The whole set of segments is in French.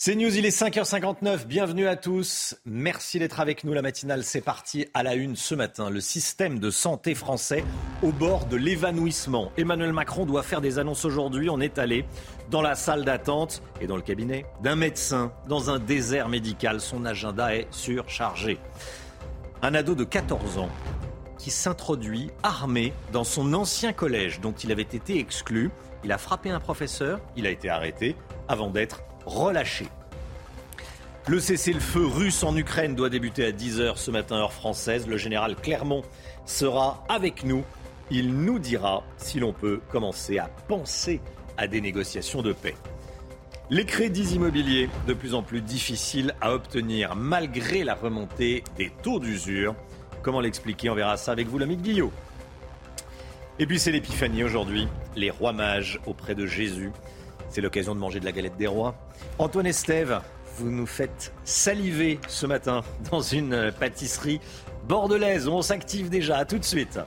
C'est News, il est 5h59. Bienvenue à tous. Merci d'être avec nous. La matinale, c'est parti à la une ce matin. Le système de santé français au bord de l'évanouissement. Emmanuel Macron doit faire des annonces aujourd'hui. On est allé dans la salle d'attente et dans le cabinet d'un médecin dans un désert médical. Son agenda est surchargé. Un ado de 14 ans qui s'introduit armé dans son ancien collège dont il avait été exclu. Il a frappé un professeur, il a été arrêté avant d'être relâché. Le cessez-le-feu russe en Ukraine doit débuter à 10h ce matin heure française. Le général Clermont sera avec nous. Il nous dira si l'on peut commencer à penser à des négociations de paix. Les crédits immobiliers de plus en plus difficiles à obtenir malgré la remontée des taux d'usure. Comment l'expliquer? On verra ça avec vous, l'ami Guillot. Et puis c'est l'épiphanie aujourd'hui, les rois mages auprès de Jésus. C'est l'occasion de manger de la galette des rois. Antoine Estève, vous nous faites saliver ce matin dans une pâtisserie bordelaise où on s'active déjà. À tout de suite.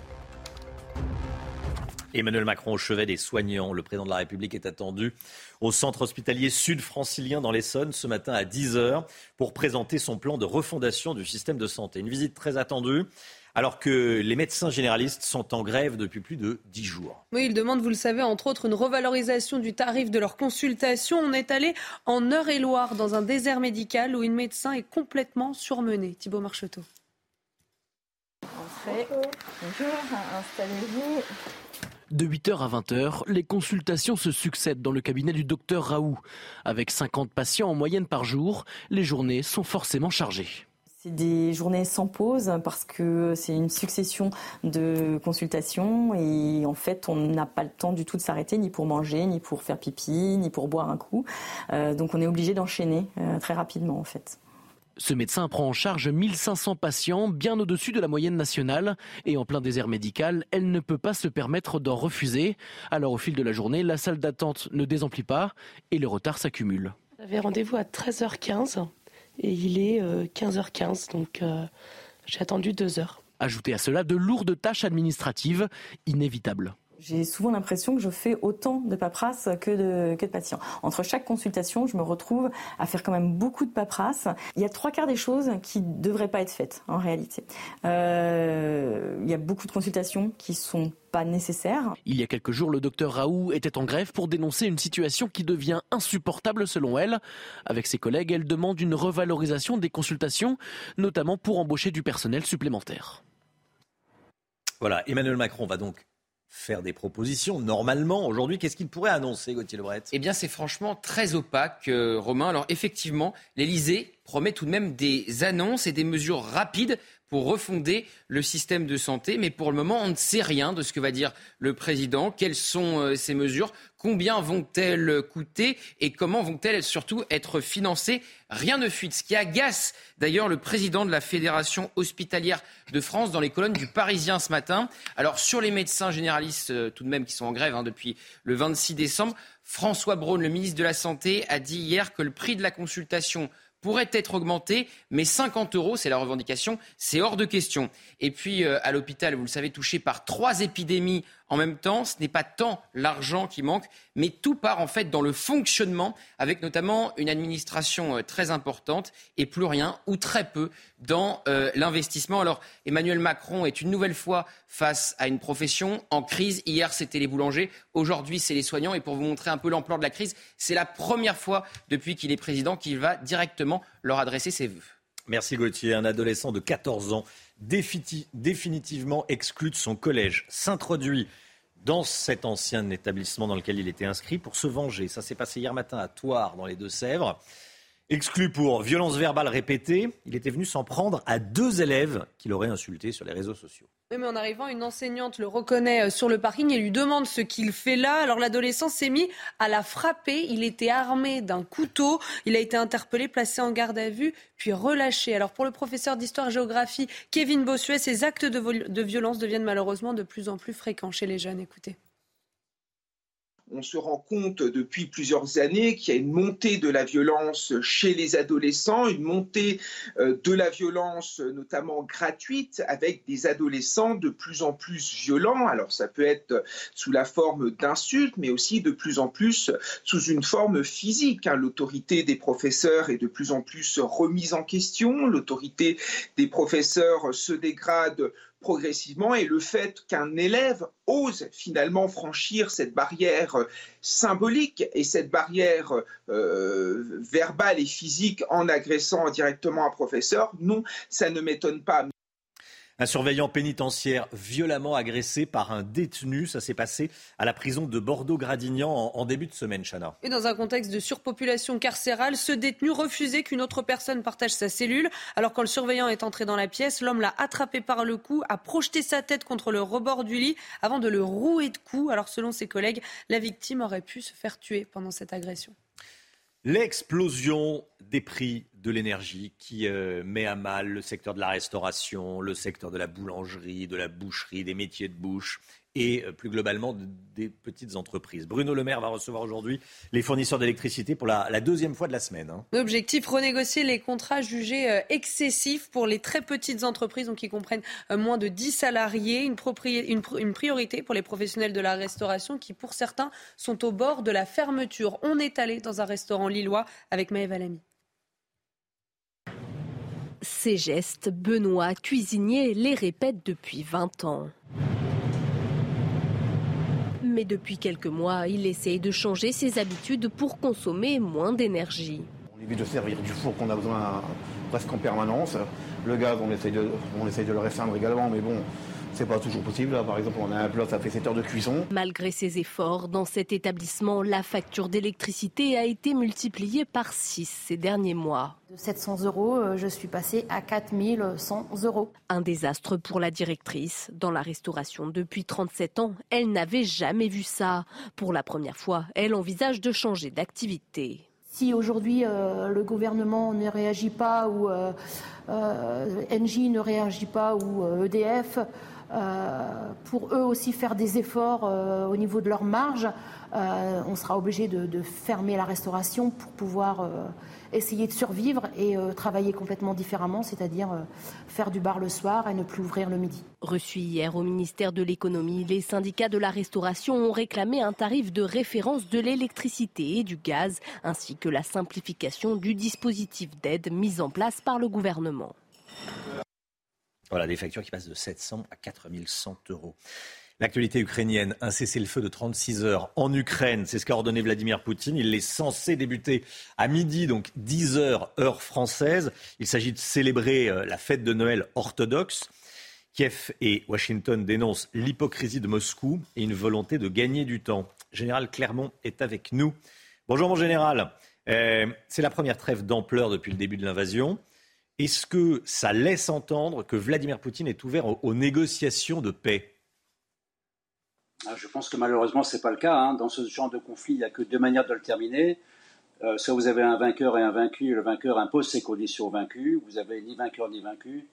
Emmanuel Macron au chevet des soignants. Le président de la République est attendu au centre hospitalier sud-francilien dans l'Essonne ce matin à 10h pour présenter son plan de refondation du système de santé. Une visite très attendue alors que les médecins généralistes sont en grève depuis plus de dix jours. Oui, ils demandent, vous le savez, entre autres, une revalorisation du tarif de leur consultation. On est allé en Eure-et-Loire, dans un désert médical où une médecin est complètement surmenée. Thibault Marcheteau. Entrez. Bonjour, installez-vous. De 8h à 20h, les consultations se succèdent dans le cabinet du docteur Raoult. Avec 50 patients en moyenne par jour, les journées sont forcément chargées. C'est des journées sans pause parce que c'est une succession de consultations et en fait on n'a pas le temps du tout de s'arrêter ni pour manger, ni pour faire pipi, ni pour boire un coup. Euh, donc on est obligé d'enchaîner euh, très rapidement en fait. Ce médecin prend en charge 1500 patients, bien au-dessus de la moyenne nationale. Et en plein désert médical, elle ne peut pas se permettre d'en refuser. Alors au fil de la journée, la salle d'attente ne désemplit pas et le retard s'accumule. J'avais rendez-vous à 13h15 et il est 15h15, donc euh, j'ai attendu deux heures. Ajoutez à cela de lourdes tâches administratives inévitables. J'ai souvent l'impression que je fais autant de paperasse que de, que de patients. Entre chaque consultation, je me retrouve à faire quand même beaucoup de paperasse. Il y a trois quarts des choses qui ne devraient pas être faites en réalité. Euh, il y a beaucoup de consultations qui sont pas nécessaires. Il y a quelques jours, le docteur Raoult était en grève pour dénoncer une situation qui devient insupportable selon elle. Avec ses collègues, elle demande une revalorisation des consultations, notamment pour embaucher du personnel supplémentaire. Voilà, Emmanuel Macron va donc faire des propositions. Normalement, aujourd'hui, qu'est-ce qu'il pourrait annoncer, Gauthier Lebret? Eh bien, c'est franchement très opaque, euh, Romain. Alors, effectivement, l'Elysée promet tout de même des annonces et des mesures rapides pour refonder le système de santé. Mais pour le moment, on ne sait rien de ce que va dire le président. Quelles sont euh, ces mesures? Combien vont-elles coûter Et comment vont-elles surtout être financées? Rien ne fuite. Ce qui agace d'ailleurs le président de la Fédération hospitalière de France dans les colonnes du Parisien ce matin. Alors sur les médecins généralistes euh, tout de même qui sont en grève hein, depuis le 26 décembre, François Braun, le ministre de la Santé, a dit hier que le prix de la consultation pourrait être augmenté, mais 50 euros, c'est la revendication, c'est hors de question. Et puis, euh, à l'hôpital, vous le savez, touché par trois épidémies en même temps, ce n'est pas tant l'argent qui manque, mais tout part en fait dans le fonctionnement, avec notamment une administration euh, très importante et plus rien ou très peu dans euh, l'investissement. Alors Emmanuel Macron est une nouvelle fois face à une profession en crise. Hier, c'était les boulangers, aujourd'hui, c'est les soignants. Et pour vous montrer un peu l'ampleur de la crise, c'est la première fois depuis qu'il est président qu'il va directement leur adresser ses vœux. Merci Gauthier. Un adolescent de 14 ans définitivement exclu de son collège s'introduit dans cet ancien établissement dans lequel il était inscrit pour se venger. Ça s'est passé hier matin à Thouars, dans les Deux-Sèvres. Exclu pour violence verbale répétée, il était venu s'en prendre à deux élèves qu'il aurait insultés sur les réseaux sociaux. Oui, mais en arrivant, une enseignante le reconnaît euh, sur le parking et lui demande ce qu'il fait là. Alors l'adolescent s'est mis à la frapper. Il était armé d'un couteau. Il a été interpellé, placé en garde à vue, puis relâché. Alors pour le professeur d'histoire-géographie Kevin Bossuet, ces actes de, de violence deviennent malheureusement de plus en plus fréquents chez les jeunes. Écoutez on se rend compte depuis plusieurs années qu'il y a une montée de la violence chez les adolescents, une montée euh, de la violence notamment gratuite avec des adolescents de plus en plus violents. Alors ça peut être sous la forme d'insultes, mais aussi de plus en plus sous une forme physique. Hein. L'autorité des professeurs est de plus en plus remise en question, l'autorité des professeurs se dégrade progressivement et le fait qu'un élève ose finalement franchir cette barrière symbolique et cette barrière euh, verbale et physique en agressant directement un professeur, non, ça ne m'étonne pas. Un surveillant pénitentiaire violemment agressé par un détenu. Ça s'est passé à la prison de Bordeaux-Gradignan en, début de semaine, Chana. Et dans un contexte de surpopulation carcérale, ce détenu refusait qu'une autre personne partage sa cellule. Alors quand le surveillant est entré dans la pièce, l'homme l'a attrapé par le cou, a projeté sa tête contre le rebord du lit avant de le rouer de coups. Alors selon ses collègues, la victime aurait pu se faire tuer pendant cette agression. L'explosion des prix de l'énergie qui euh, met à mal le secteur de la restauration, le secteur de la boulangerie, de la boucherie, des métiers de bouche et euh, plus globalement des petites entreprises. Bruno Le Maire va recevoir aujourd'hui les fournisseurs d'électricité pour la, deuxième fois de la semaine. Hein. L'objectif, renégocier les contrats jugés euh, excessifs pour les très petites entreprises, donc qui comprennent moins de 10 salariés, une, une, priorité pour les professionnels de la restauration qui, pour certains, sont au bord de la fermeture. On est allé dans un restaurant lillois avec Maëva Lamy. Ces gestes, Benoît, cuisinier, les répète depuis 20 ans. Mais depuis quelques mois, il essaye de changer ses habitudes pour consommer moins d'énergie. On évite de servir du four qu'on a besoin presque en permanence. Le gaz, on essaye de, on essaye de le restreindre également, mais bon, c'est pas toujours possible. par exemple, on a un plat, ça fait 7 heures de cuisson. Malgré ses efforts, dans cet établissement, la facture d'électricité a été multipliée par 6 ces derniers mois. De 700 euros, euh, je suis passée à 4100 euros. Un désastre pour la directrice. Dans la restauration depuis 37 ans, elle n'avait jamais vu ça. Pour la première fois, elle envisage de changer d'activité. Si aujourd'hui euh, le gouvernement ne réagit pas ou euh, Engie ne réagit pas ou EDF, e euh, pour eux aussi faire des efforts euh, au niveau de leur marge. Euh, on sera obligé de, fermer la restauration pour pouvoir essayer de survivre et travailler complètement différemment, c'est-à-dire faire du bar le soir et ne plus ouvrir le midi. Reçu hier au ministère de l'économie, les syndicats de la restauration ont réclamé un tarif de référence de l'électricité et du gaz, ainsi que la simplification du dispositif d'aide mis en place par le gouvernement. Voilà, des factures qui passent de 700 à 4100 euros. L'actualité ukrainienne, un cessez-le-feu de 36 heures en Ukraine, c'est ce qu'a ordonné Vladimir Poutine. Il est censé débuter à midi, donc 10 heures heure française. Il s'agit de célébrer euh, la fête de Noël orthodoxe. Kiev et Washington dénoncent l'hypocrisie de Moscou et une volonté de gagner du temps. Général Clermont est avec nous. Bonjour mon général. Euh, c'est la première trêve d'ampleur depuis le début de l'invasion. Est-ce que ça laisse entendre que Vladimir Poutine est ouvert aux, négociations de paix? Ah, Je pense que malheureusement, ce n'est pas le cas. Hein. Dans ce genre de conflit, il n'y a que deux manières de le terminer. Euh, soit vous avez un vainqueur et un vaincu, le vainqueur impose ses conditions au vaincu, vous n'avez ni vainqueur ni vaincu.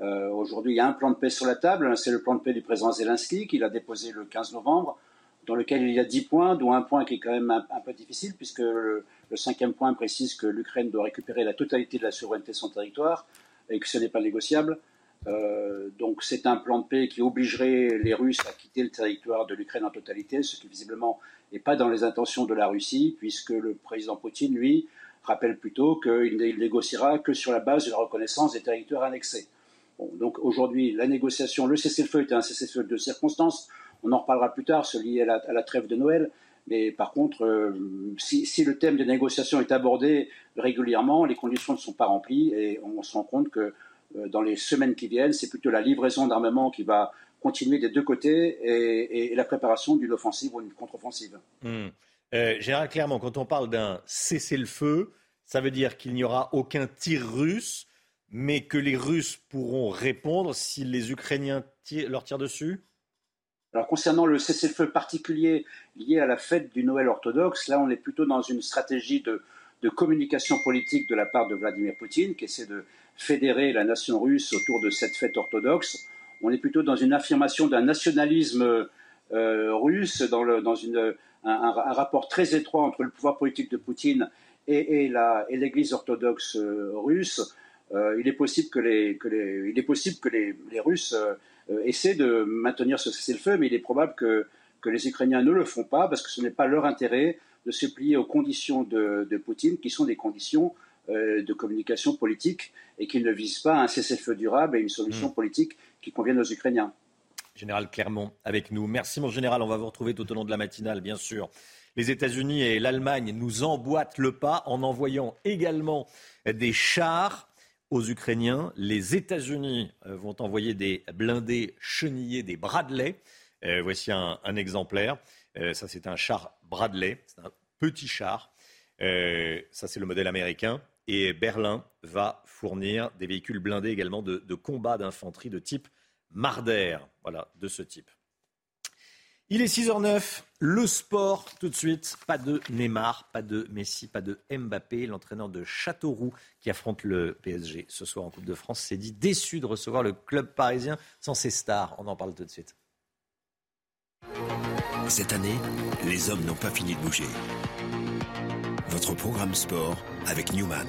Euh, aujourd'hui, il y a un plan de paix sur la table, c'est le plan de paix du président Zelensky qu'il a déposé le 15 novembre, dans lequel il y a 10 points, dont un point qui est quand même un, peu difficile, puisque le, cinquième point précise que l'Ukraine doit récupérer la totalité de la souveraineté de son territoire et que ce n'est pas négociable. Euh, donc c'est un plan de paix qui obligerait les Russes à quitter le territoire de l'Ukraine en totalité, ce qui visiblement n'est pas dans les intentions de la Russie, puisque le président Poutine, lui, rappelle plutôt qu'il négociera que sur la base de la reconnaissance des territoires annexés. donc aujourd'hui, la négociation, le cessez-le-feu est un cessez-le-feu de circonstances. On en reparlera plus tard, celui à à la trêve de Noël. Mais par contre, euh, si, le thème des négociations est abordé régulièrement, les conditions ne sont pas remplies et on se rend compte que euh, dans les semaines qui viennent, c'est plutôt la livraison d'armement qui va continuer des deux côtés et, la préparation d'une offensive ou d'une contre-offensive. Mmh. Euh, Gérard, clairement, quand on parle d'un cessez-le-feu, Ça veut dire qu'il n'y aura aucun tir russe, mais que les Russes pourront répondre si les Ukrainiens leur tirent dessus? Alors concernant le cessez-le-feu particulier lié à la fête du Noël orthodoxe, là on est plutôt dans une stratégie de, communication politique de la part de Vladimir Poutine qui essaie de fédérer la nation russe autour de cette fête orthodoxe. On est plutôt dans une affirmation d'un nationalisme euh, russe, dans, un, rapport très étroit entre le pouvoir politique de Poutine et, l'Église orthodoxe euh, russe. Euh, il est possible que les, il est possible que les, Russes essaient de maintenir ce cessez-le-feu, mais il est probable que, les Ukrainiens ne le font pas parce que ce n'est pas leur intérêt de se plier aux conditions de, Poutine, qui sont des conditions de communication politique et qui ne visent pas un cessez-le-feu durable et une solution mmh. politique qui convienne aux Ukrainiens. Général Clermont avec nous. Merci mon général, on va vous retrouver tout au long de la matinale, bien sûr. Les États-Unis et l'Allemagne nous emboîtent le pas en envoyant également des chars aux Ukrainiens. Les États-Unis euh, vont envoyer des blindés chenillés, des Bradley. Euh, voici un, exemplaire. Euh, ça, c'est un char Bradley. C'est un petit char. ça, c'est le modèle américain. Et Berlin va fournir des véhicules blindés également de, de combat d'infanterie de type Marder, voilà, de ce type. Il est 6h09, le sport tout de suite. Pas de Neymar, pas de Messi, pas de Mbappé. L'entraîneur de Châteauroux qui affronte le PSG ce soir en Coupe de France s'est dit déçu de recevoir le club parisien sans ses stars. On en parle tout de suite. Cette année, les hommes n'ont pas fini de bouger. Votre programme sport avec Newman.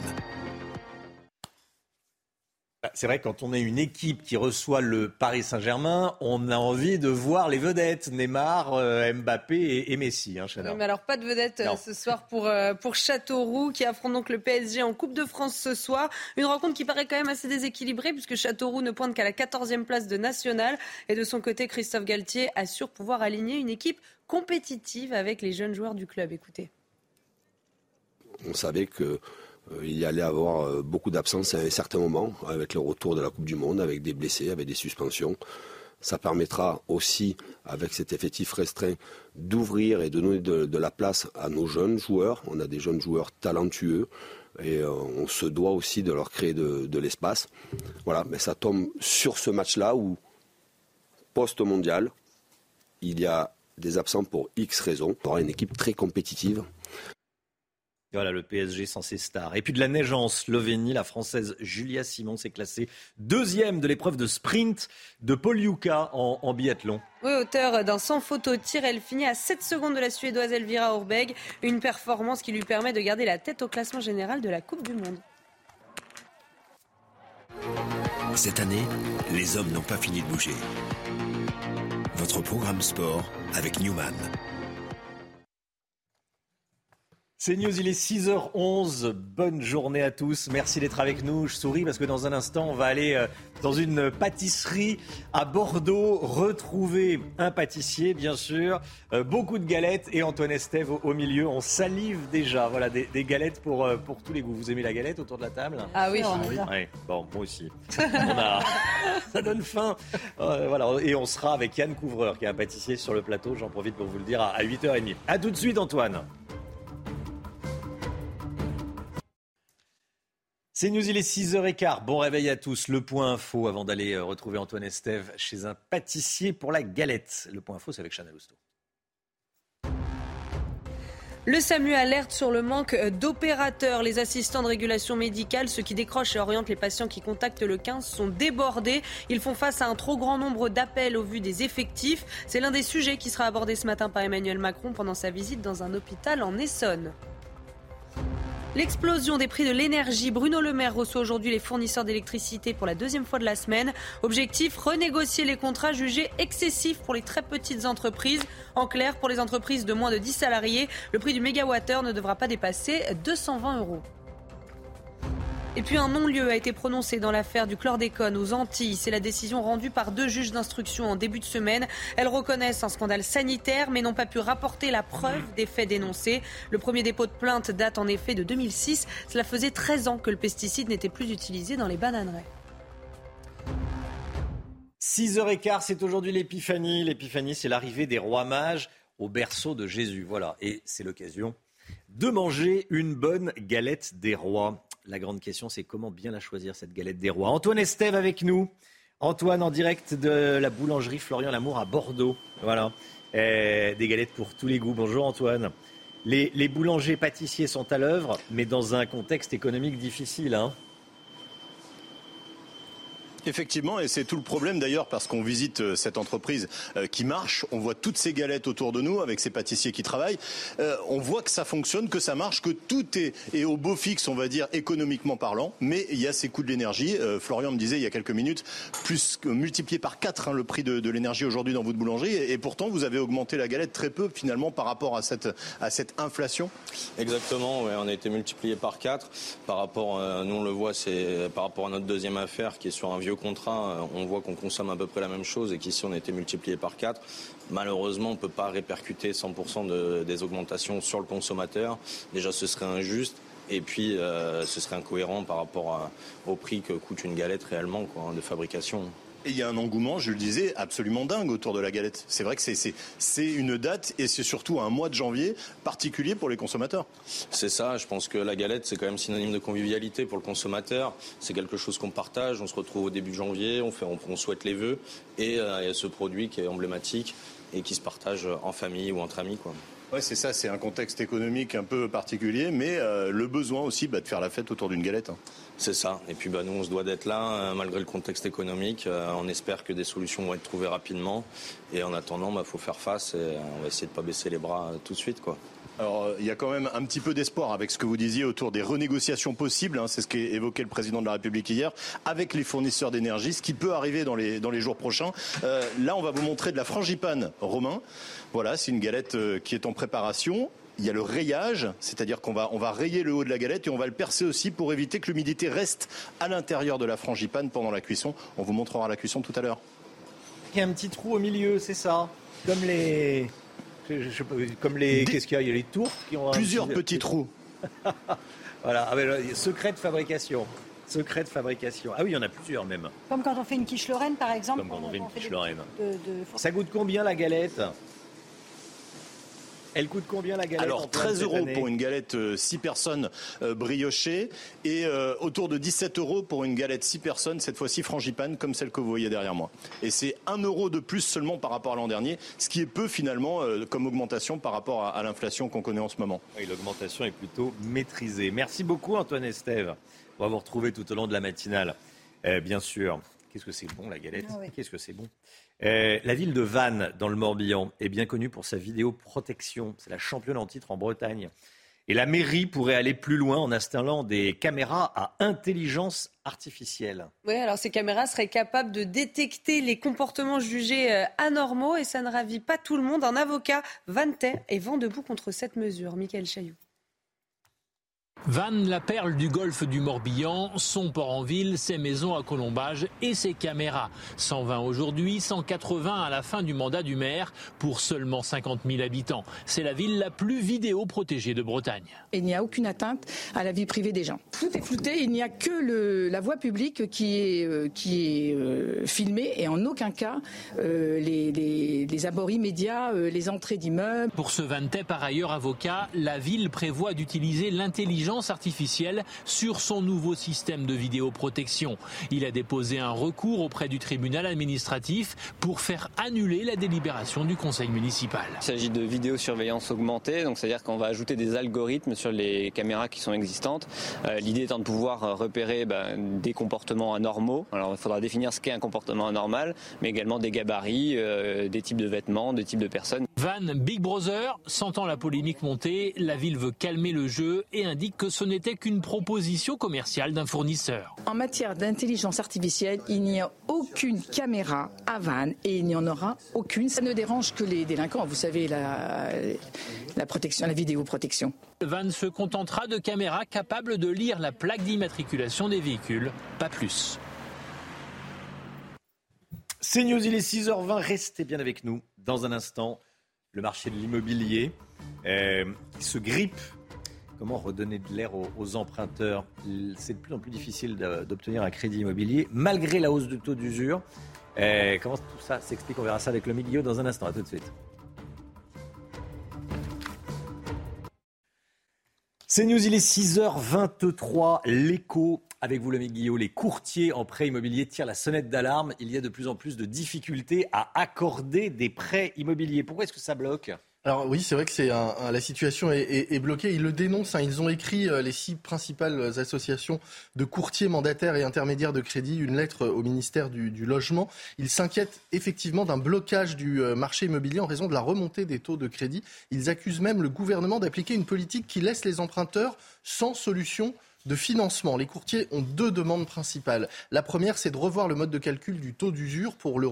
Bah, c'est vrai, quand on est une équipe qui reçoit le Paris Saint-Germain, on a envie de voir les vedettes, Neymar, euh, Mbappé et, Messi. Hein, mais alors, pas de vedettes euh, ce soir pour, euh, pour Châteauroux, qui affronte donc le PSG en Coupe de France ce soir. Une rencontre qui paraît quand même assez déséquilibrée, puisque Châteauroux ne pointe qu'à la 14e place de National. Et de son côté, Christophe Galtier assure pouvoir aligner une équipe compétitive avec les jeunes joueurs du club. Écoutez. On savait que euh, il y allait avoir euh, beaucoup d'absences à un certain moment, avec le retour de la Coupe du Monde, avec des blessés, avec des suspensions. Ça permettra aussi, avec cet effectif restreint, d'ouvrir et de donner de, la place à nos jeunes joueurs. On a des jeunes joueurs talentueux et euh, on se doit aussi de leur créer de, l'espace. Voilà, mais ça tombe sur ce match-là où, post-mondial, il y a des absents pour X raisons. On aura une équipe très compétitive voilà, le PSG sans ses stars. Et puis de la neige en Slovénie, la Française Julia Simon s'est classée deuxième de l'épreuve de sprint de Paul Yuka en, biathlon. Oui, auteur d'un sans photo tir, elle finit à 7 secondes de la Suédoise Elvira Orbeg. Une performance qui lui permet de garder la tête au classement général de la Coupe du Monde. Cette année, les hommes n'ont pas fini de bouger. Votre programme sport avec Newman. C'est News, il est 6h11. Bonne journée à tous. Merci d'être avec nous. Je souris parce que dans un instant, on va aller euh, dans une pâtisserie à Bordeaux, retrouver un pâtissier, bien sûr. Euh, beaucoup de galettes et Antoine Estève au, milieu. On salive déjà. Voilà, des, galettes pour, euh, pour tous les goûts. Vous aimez la galette autour de la table? Ah oui, oui. Bon, moi aussi. Ça donne faim. voilà. Et on sera avec Yann Couvreur, qui est un pâtissier sur le plateau. J'en profite pour vous le dire à 8h30. A tout de suite, Antoine. C'est News, il est 6h15. Bon réveil à tous. Le point info avant d'aller euh, retrouver Antoine Estève chez un pâtissier pour la galette. Le point info, c'est avec Chanel Housteau. Le SAMU alerte sur le manque d'opérateurs. Les assistants de régulation médicale, ceux qui décrochent et orientent les patients qui contactent le 15, sont débordés. Ils font face à un trop grand nombre d'appels au vu des effectifs. C'est l'un des sujets qui sera abordé ce matin par Emmanuel Macron pendant sa visite dans un hôpital en Essonne. L'explosion des prix de l'énergie. Bruno Le Maire reçoit aujourd'hui les fournisseurs d'électricité pour la deuxième fois de la semaine. Objectif, renégocier les contrats jugés excessifs pour les très petites entreprises. En clair, pour les entreprises de moins de 10 salariés, le prix du mégawattheure ne devra pas dépasser 220 euros. Et puis un non-lieu a été prononcé dans l'affaire du chlordécone aux Antilles. C'est la décision rendue par deux juges d'instruction en début de semaine. Elles reconnaissent un scandale sanitaire mais n'ont pas pu rapporter la preuve des faits dénoncés. Le premier dépôt de plainte date en effet de 2006. Cela faisait 13 ans que le pesticide n'était plus utilisé dans les bananeraies. 6h15, c'est aujourd'hui l'épiphanie. L'épiphanie, c'est l'arrivée des rois mages au berceau de Jésus. Voilà, et c'est l'occasion de manger une bonne galette des rois. La grande question, c'est comment bien la choisir, cette galette des rois. Antoine Estève avec nous. Antoine en direct de la boulangerie Florian Lamour à Bordeaux. Voilà. Eh, des galettes pour tous les goûts. Bonjour Antoine. Les, boulangers pâtissiers sont à l'œuvre, mais dans un contexte économique difficile. Hein. Effectivement, et c'est tout le problème d'ailleurs parce qu'on visite euh, cette entreprise euh, qui marche, on voit toutes ces galettes autour de nous avec ces pâtissiers qui travaillent, euh, on voit que ça fonctionne, que ça marche, que tout est, au beau fixe, on va dire, économiquement parlant, mais il y a ces coûts de l'énergie. Florian me disait il y a quelques minutes, plus multiplié par 4 hein, le prix de, l'énergie aujourd'hui dans votre boulangerie, et, pourtant vous avez augmenté la galette très peu finalement par rapport à cette, à cette inflation. Exactement, on a été multiplié par 4 par rapport, nous on le voit, c'est par rapport à notre deuxième affaire qui est sur un vieux contrat, euh, on voit qu'on consomme à peu près la même chose et qu'ici on a été multiplié par 4. Malheureusement, on ne peut pas répercuter 100% de, des augmentations sur le consommateur. Déjà, ce serait injuste. Et puis, euh, ce serait incohérent par rapport au prix que coûte une galette réellement quoi, de fabrication. Et il y a un engouement, je le disais, absolument dingue autour de la galette. C'est vrai que c'est une date et c'est surtout un mois de janvier particulier pour les consommateurs. C'est ça, je pense que la galette, c'est quand même synonyme de convivialité pour le consommateur. C'est quelque chose qu'on partage, on se retrouve au début de janvier, on, fait, on, on souhaite les vœux et euh, il y a ce produit qui est emblématique et qui se partage en famille ou entre amis. Quoi. Ouais, c'est ça, c'est un contexte économique un peu particulier, mais euh, le besoin aussi bah, de faire la fête autour d'une galette. Hein. C'est ça. Et puis bah, nous, on se doit d'être là, euh, malgré le contexte économique. Euh, on espère que des solutions vont être trouvées rapidement. Et en attendant, il bah, faut faire face et on va essayer de ne pas baisser les bras tout de suite. quoi. Alors, il y a quand même un petit peu d'espoir avec ce que vous disiez autour des renégociations possibles. Hein, c'est ce qu'évoquait le président de la République hier avec les fournisseurs d'énergie, ce qui peut arriver dans les, jours prochains. Euh, là, on va vous montrer de la frangipane romain. Voilà, c'est une galette euh, qui est en préparation. Il y a le rayage, c'est-à-dire qu'on va, on va rayer le haut de la galette et on va le percer aussi pour éviter que l'humidité reste à l'intérieur de la frangipane pendant la cuisson. On vous montrera la cuisson tout à l'heure. Il y a un petit trou au milieu, c'est ça Comme les, je, je, comme les. Qu'est-ce qu'il y a? Il y a les tours qui ont. Plusieurs petit... petits trous. voilà, ah, ben, secret de fabrication. Secret de fabrication. Ah oui, il y en a plusieurs même. Comme quand on fait une quiche Lorraine, par exemple. Comme quand on, on fait une quiche Lorraine. De, de... Ça coûte combien la galette? Elle coûte combien la galette Alors 13 euros pour une galette 6 personnes euh, briochée et euh, autour de 17 euros pour une galette 6 personnes, cette fois-ci frangipane comme celle que vous voyez derrière moi. Et c'est 1 euro de plus seulement par rapport à l'an dernier, ce qui est peu finalement euh, comme augmentation par rapport à, à l'inflation qu'on connaît en ce moment. Oui, l'augmentation est plutôt maîtrisée. Merci beaucoup Antoine Estève. On va vous retrouver tout au long de la matinale, bien sûr. Qu'est-ce que c'est bon la galette? Ah oui. Qu'est-ce que c'est bon? Euh, La ville de Vannes, dans le Morbihan, est bien connue pour sa vidéoprotection. C'est la championne en titre en Bretagne. Et la mairie pourrait aller plus loin en installant des caméras à intelligence artificielle. Oui, alors ces caméras seraient capables de détecter les comportements jugés euh, anormaux et ça ne ravit pas tout le monde. Un avocat vantais et vent debout contre cette mesure. Michael Chailloux. Vannes, la perle du golfe du Morbihan, son port en ville, ses maisons à colombage et ses caméras. 120 aujourd'hui, 180 à la fin du mandat du maire pour seulement 50 000 habitants. C'est la ville la plus vidéo protégée de Bretagne. Il n'y a aucune atteinte à la vie privée des gens. Tout est flouté, il n'y a que le, la voie publique qui est, euh, qui est euh, filmée et en aucun cas euh, les, les, les, abords immédiats, les entrées d'immeubles. Pour ce Vantais, par ailleurs avocat, la ville prévoit d'utiliser l'intelligence artificielle sur son nouveau système de vidéoprotection. Il a déposé un recours auprès du tribunal administratif pour faire annuler la délibération du conseil municipal. Il s'agit de vidéosurveillance augmentée, donc c'est-à-dire qu'on va ajouter des algorithmes sur les caméras qui sont existantes. Euh, L'idée étant de pouvoir repérer ben, des comportements anormaux. Alors il faudra définir ce qu'est un comportement anormal, mais également des gabarits, euh, des types de vêtements, des types de personnes. Van Big Brother, sentant la polémique monter, la ville veut calmer le jeu et indique que ce n'était qu'une proposition commerciale d'un fournisseur. En matière d'intelligence artificielle, il n'y a aucune caméra à Vannes et il n'y en aura aucune. Ça ne dérange que les délinquants, vous savez, la, la protection, la vidéoprotection. Vannes se contentera de caméras capables de lire la plaque d'immatriculation des véhicules, pas plus. C'est News, il est 6h20, restez bien avec nous dans un instant. Le marché de l'immobilier euh, se grippe Comment redonner de l'air aux, emprunteurs C'est de plus en plus difficile d'obtenir un crédit immobilier, malgré la hausse du taux d'usure. Eh, comment tout ça s'explique? On verra ça avec le milieu dans un instant. À tout de suite. C'est News, il est 6h23. L'écho avec vous, l'ami Guillaume, les courtiers en prêt immobilier tirent la sonnette d'alarme. Il y a de plus en plus de difficultés à accorder des prêts immobiliers. Pourquoi est-ce que ça bloque? Alors oui, c'est vrai que c'est la situation est, bloquée. Ils le dénoncent. Hein. Ils ont écrit euh, les six principales associations de courtiers mandataires et intermédiaires de crédit une lettre au ministère du, du logement. Ils s'inquiètent effectivement d'un blocage du euh, marché immobilier en raison de la remontée des taux de crédit. Ils accusent même le gouvernement d'appliquer une politique qui laisse les emprunteurs sans solution de financement. Les courtiers ont deux demandes principales. La première, c'est de revoir le mode de calcul du taux d'usure pour le,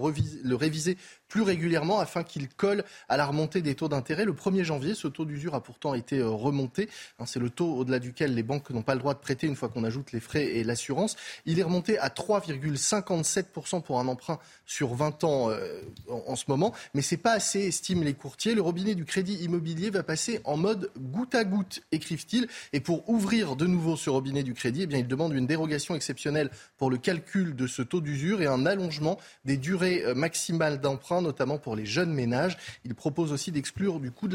réviser plus régulièrement afin qu'il colle à la remontée des taux d'intérêt. Le 1er janvier, ce taux d'usure a pourtant été euh, remonté. Hein, c'est le taux au-delà duquel les banques n'ont pas le droit de prêter une fois qu'on ajoute les frais et l'assurance. Il est remonté à 3,57% pour un emprunt sur 20 ans euh, en, ce moment. Mais c'est pas assez, estiment les courtiers. Le robinet du crédit immobilier va passer en mode goutte à goutte, écrivent-ils. Et pour ouvrir de nouveau ce robinet du crédit, eh bien, ils demandent une dérogation exceptionnelle pour le calcul de ce taux d'usure et un allongement des durées euh, maximales d'emprunt notamment pour les jeunes ménages. Il propose aussi d'exclure le coût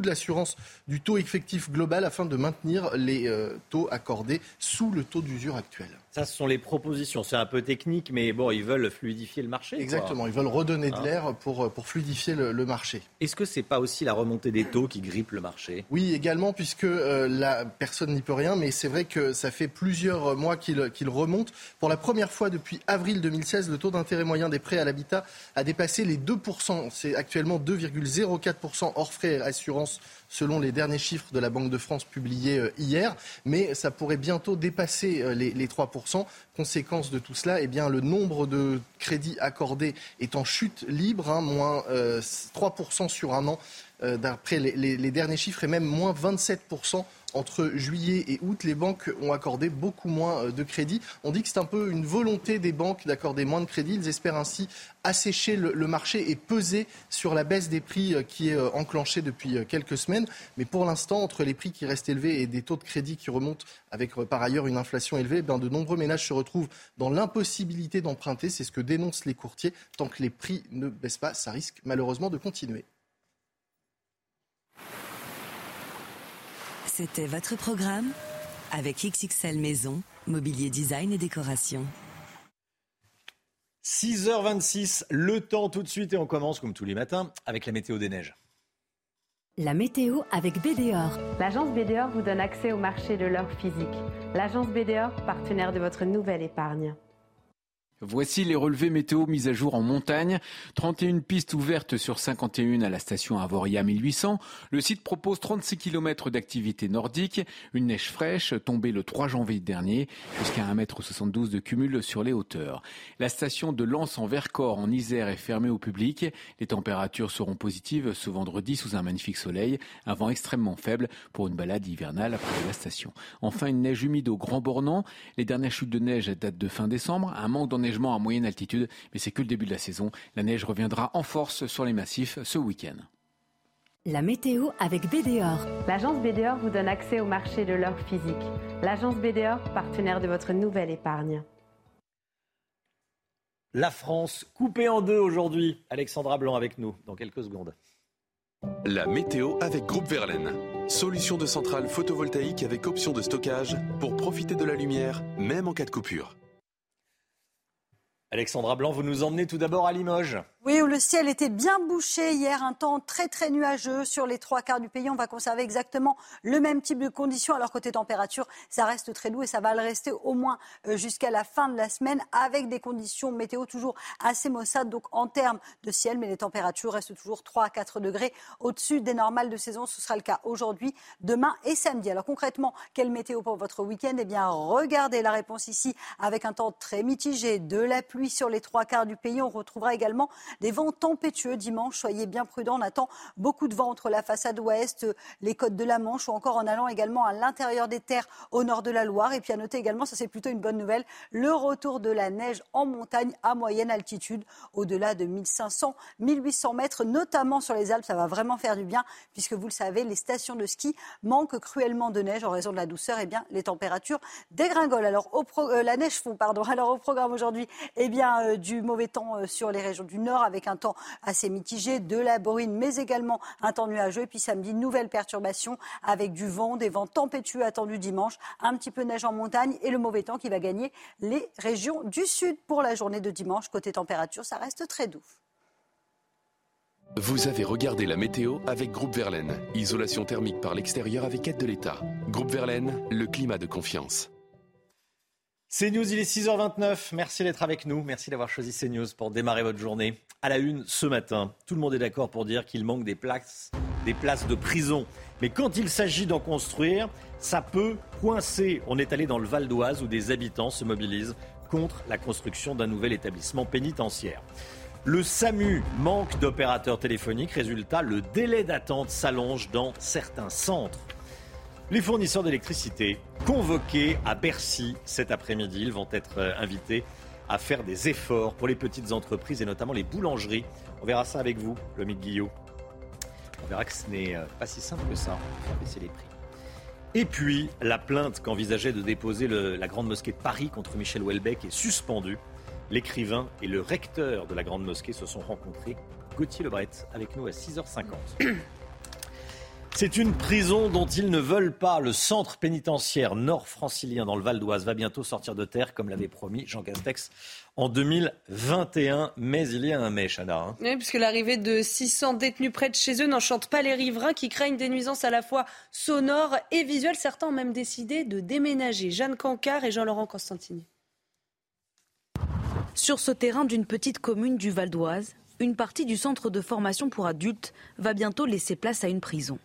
de l'assurance du taux effectif global afin de maintenir les euh, taux accordés sous le taux d'usure actuel. Ça, ce sont les propositions. C'est un peu technique, mais bon, ils veulent fluidifier le marché. Exactement, ils veulent redonner de hein l'air pour, pour fluidifier le, marché. Est-ce que c'est pas aussi la remontée des taux qui grippe le marché? Oui, également, puisque euh, la personne n'y peut rien, mais c'est vrai que ça fait plusieurs mois qu'il remonte. Pour la première fois depuis avril 2016, le taux d'intérêt moyen des prêts à l'habitat a dépassé les 2%. C'est actuellement 2,04% hors frais et assurance selon les derniers chiffres de la Banque de France publiés euh, hier, mais ça pourrait bientôt dépasser euh, les, 3%. Conséquence de tout cela, eh bien, le nombre de crédits accordés est en chute libre, hein, moins 3% euh, sur un an d'après les, derniers chiffres, et même moins 27% entre juillet et août, les banques ont accordé beaucoup moins de crédits. On dit que c'est un peu une volonté des banques d'accorder moins de crédits. Ils espèrent ainsi assécher le, marché et peser sur la baisse des prix euh, qui est euh, enclenchée depuis euh, quelques semaines. Mais pour l'instant, entre les prix qui restent élevés et des taux de crédit qui remontent avec par ailleurs une inflation élevée, eh de nombreux ménages se retrouvent dans l'impossibilité d'emprunter. C'est ce que dénoncent les courtiers. Tant que les prix ne baissent pas, ça risque malheureusement de continuer. C'était votre programme avec XXL Maison, Mobilier Design et Décoration. 6h26, le temps tout de suite et on commence comme tous les matins avec la météo des neiges. La météo avec BDOR. L'agence BDOR vous donne accès au marché de l'or physique. L'agence BDOR, partenaire de votre nouvelle épargne. Voici les relevés météo mis à jour en montagne. 31 pistes ouvertes sur 51 à la station Avoria 1800. Le site propose 36 km d'activité nordique. Une neige fraîche tombée le 3 janvier dernier jusqu'à 1,72 m de cumul sur les hauteurs. La station de Lens en Vercors en Isère est fermée au public. Les températures seront positives ce vendredi sous un magnifique soleil. Un vent extrêmement faible pour une balade hivernale après la station. Enfin, une neige humide au Grand Bornand. Les dernières chutes de neige datent de fin décembre. Un manque à moyenne altitude, mais c'est que le début de la saison. La neige reviendra en force sur les massifs ce week-end. La météo avec BDOR. L'agence BDOR vous donne accès au marché de l'or physique. L'agence BDOR, partenaire de votre nouvelle épargne. La France coupée en deux aujourd'hui. Alexandra Blanc avec nous dans quelques secondes. La météo avec Groupe Verlaine. Solution de centrale photovoltaïque avec option de stockage pour profiter de la lumière, même en cas de coupure. Alexandra Blanc, vous nous emmenez tout d'abord à Limoges. Oui, où le ciel était bien bouché hier, un temps très très nuageux sur les trois quarts du pays. On va conserver exactement le même type de conditions. Alors côté température, ça reste très doux et ça va le rester au moins euh, jusqu'à la fin de la semaine avec des conditions météo toujours assez maussades. Donc en termes de ciel, mais les températures restent toujours 3 à 4 degrés au-dessus des normales de saison. Ce sera le cas aujourd'hui, demain et samedi. Alors concrètement, quelle météo pour votre week-end? Eh bien, regardez la réponse ici avec un temps très mitigé, de la pluie sur les trois quarts du pays. On retrouvera également des vents tempétueux dimanche. Soyez bien prudents. On attend beaucoup de vent entre la façade ouest, les côtes de la Manche ou encore en allant également à l'intérieur des terres au nord de la Loire. Et puis à noter également, ça c'est plutôt une bonne nouvelle, le retour de la neige en montagne à moyenne altitude, au-delà de 1500, 1800 mètres, notamment sur les Alpes. Ça va vraiment faire du bien puisque vous le savez, les stations de ski manquent cruellement de neige en raison de la douceur. Et eh bien, les températures dégringolent. Alors, au euh, la neige fond, pardon. Alors, au programme aujourd'hui, eh bien, euh, du mauvais temps euh, sur les régions du nord avec un temps assez mitigé, de la borine, mais également un temps nuageux. Et puis samedi, nouvelle perturbation avec du vent, des vents tempétueux attendus dimanche, un petit peu de neige en montagne et le mauvais temps qui va gagner les régions du sud pour la journée de dimanche. Côté température, ça reste très doux. Vous avez regardé la météo avec Groupe Verlaine. Isolation thermique par l'extérieur avec aide de l'État. Groupe Verlaine, le climat de confiance. CNews, il est 6h29. Merci d'être avec nous. Merci d'avoir choisi CNews pour démarrer votre journée. À la une ce matin, tout le monde est d'accord pour dire qu'il manque des places, des places de prison. Mais quand il s'agit d'en construire, ça peut coincer. On est allé dans le Val d'Oise où des habitants se mobilisent contre la construction d'un nouvel établissement pénitentiaire. Le SAMU manque d'opérateurs téléphoniques. Résultat, le délai d'attente s'allonge dans certains centres. Les fournisseurs d'électricité convoqués à Bercy cet après-midi, ils vont être euh, invités à faire des efforts pour les petites entreprises et notamment les boulangeries. On verra ça avec vous, le Guillot. On verra que ce n'est euh, pas si simple que ça, faire baisser les prix. Et puis, la plainte qu'envisageait de déposer la Grande Mosquée de Paris contre Michel Houellebecq est suspendue. L'écrivain et le recteur de la Grande Mosquée se sont rencontrés. Gauthier Lebret avec nous à 6h50. C'est une prison dont ils ne veulent pas. Le centre pénitentiaire nord-francilien dans le Val d'Oise va bientôt sortir de terre, comme l'avait promis Jean Castex en 2021. Mais il y a un mais, Chana. Hein. Oui, puisque l'arrivée de 600 détenus près de chez eux n'enchante pas les riverains qui craignent des nuisances à la fois sonores et visuelles. Certains ont même décidé de déménager. Jeanne Cancard et Jean-Laurent Constantini. Sur ce terrain d'une petite commune du Val d'Oise, une partie du centre de formation pour adultes va bientôt laisser place à une prison.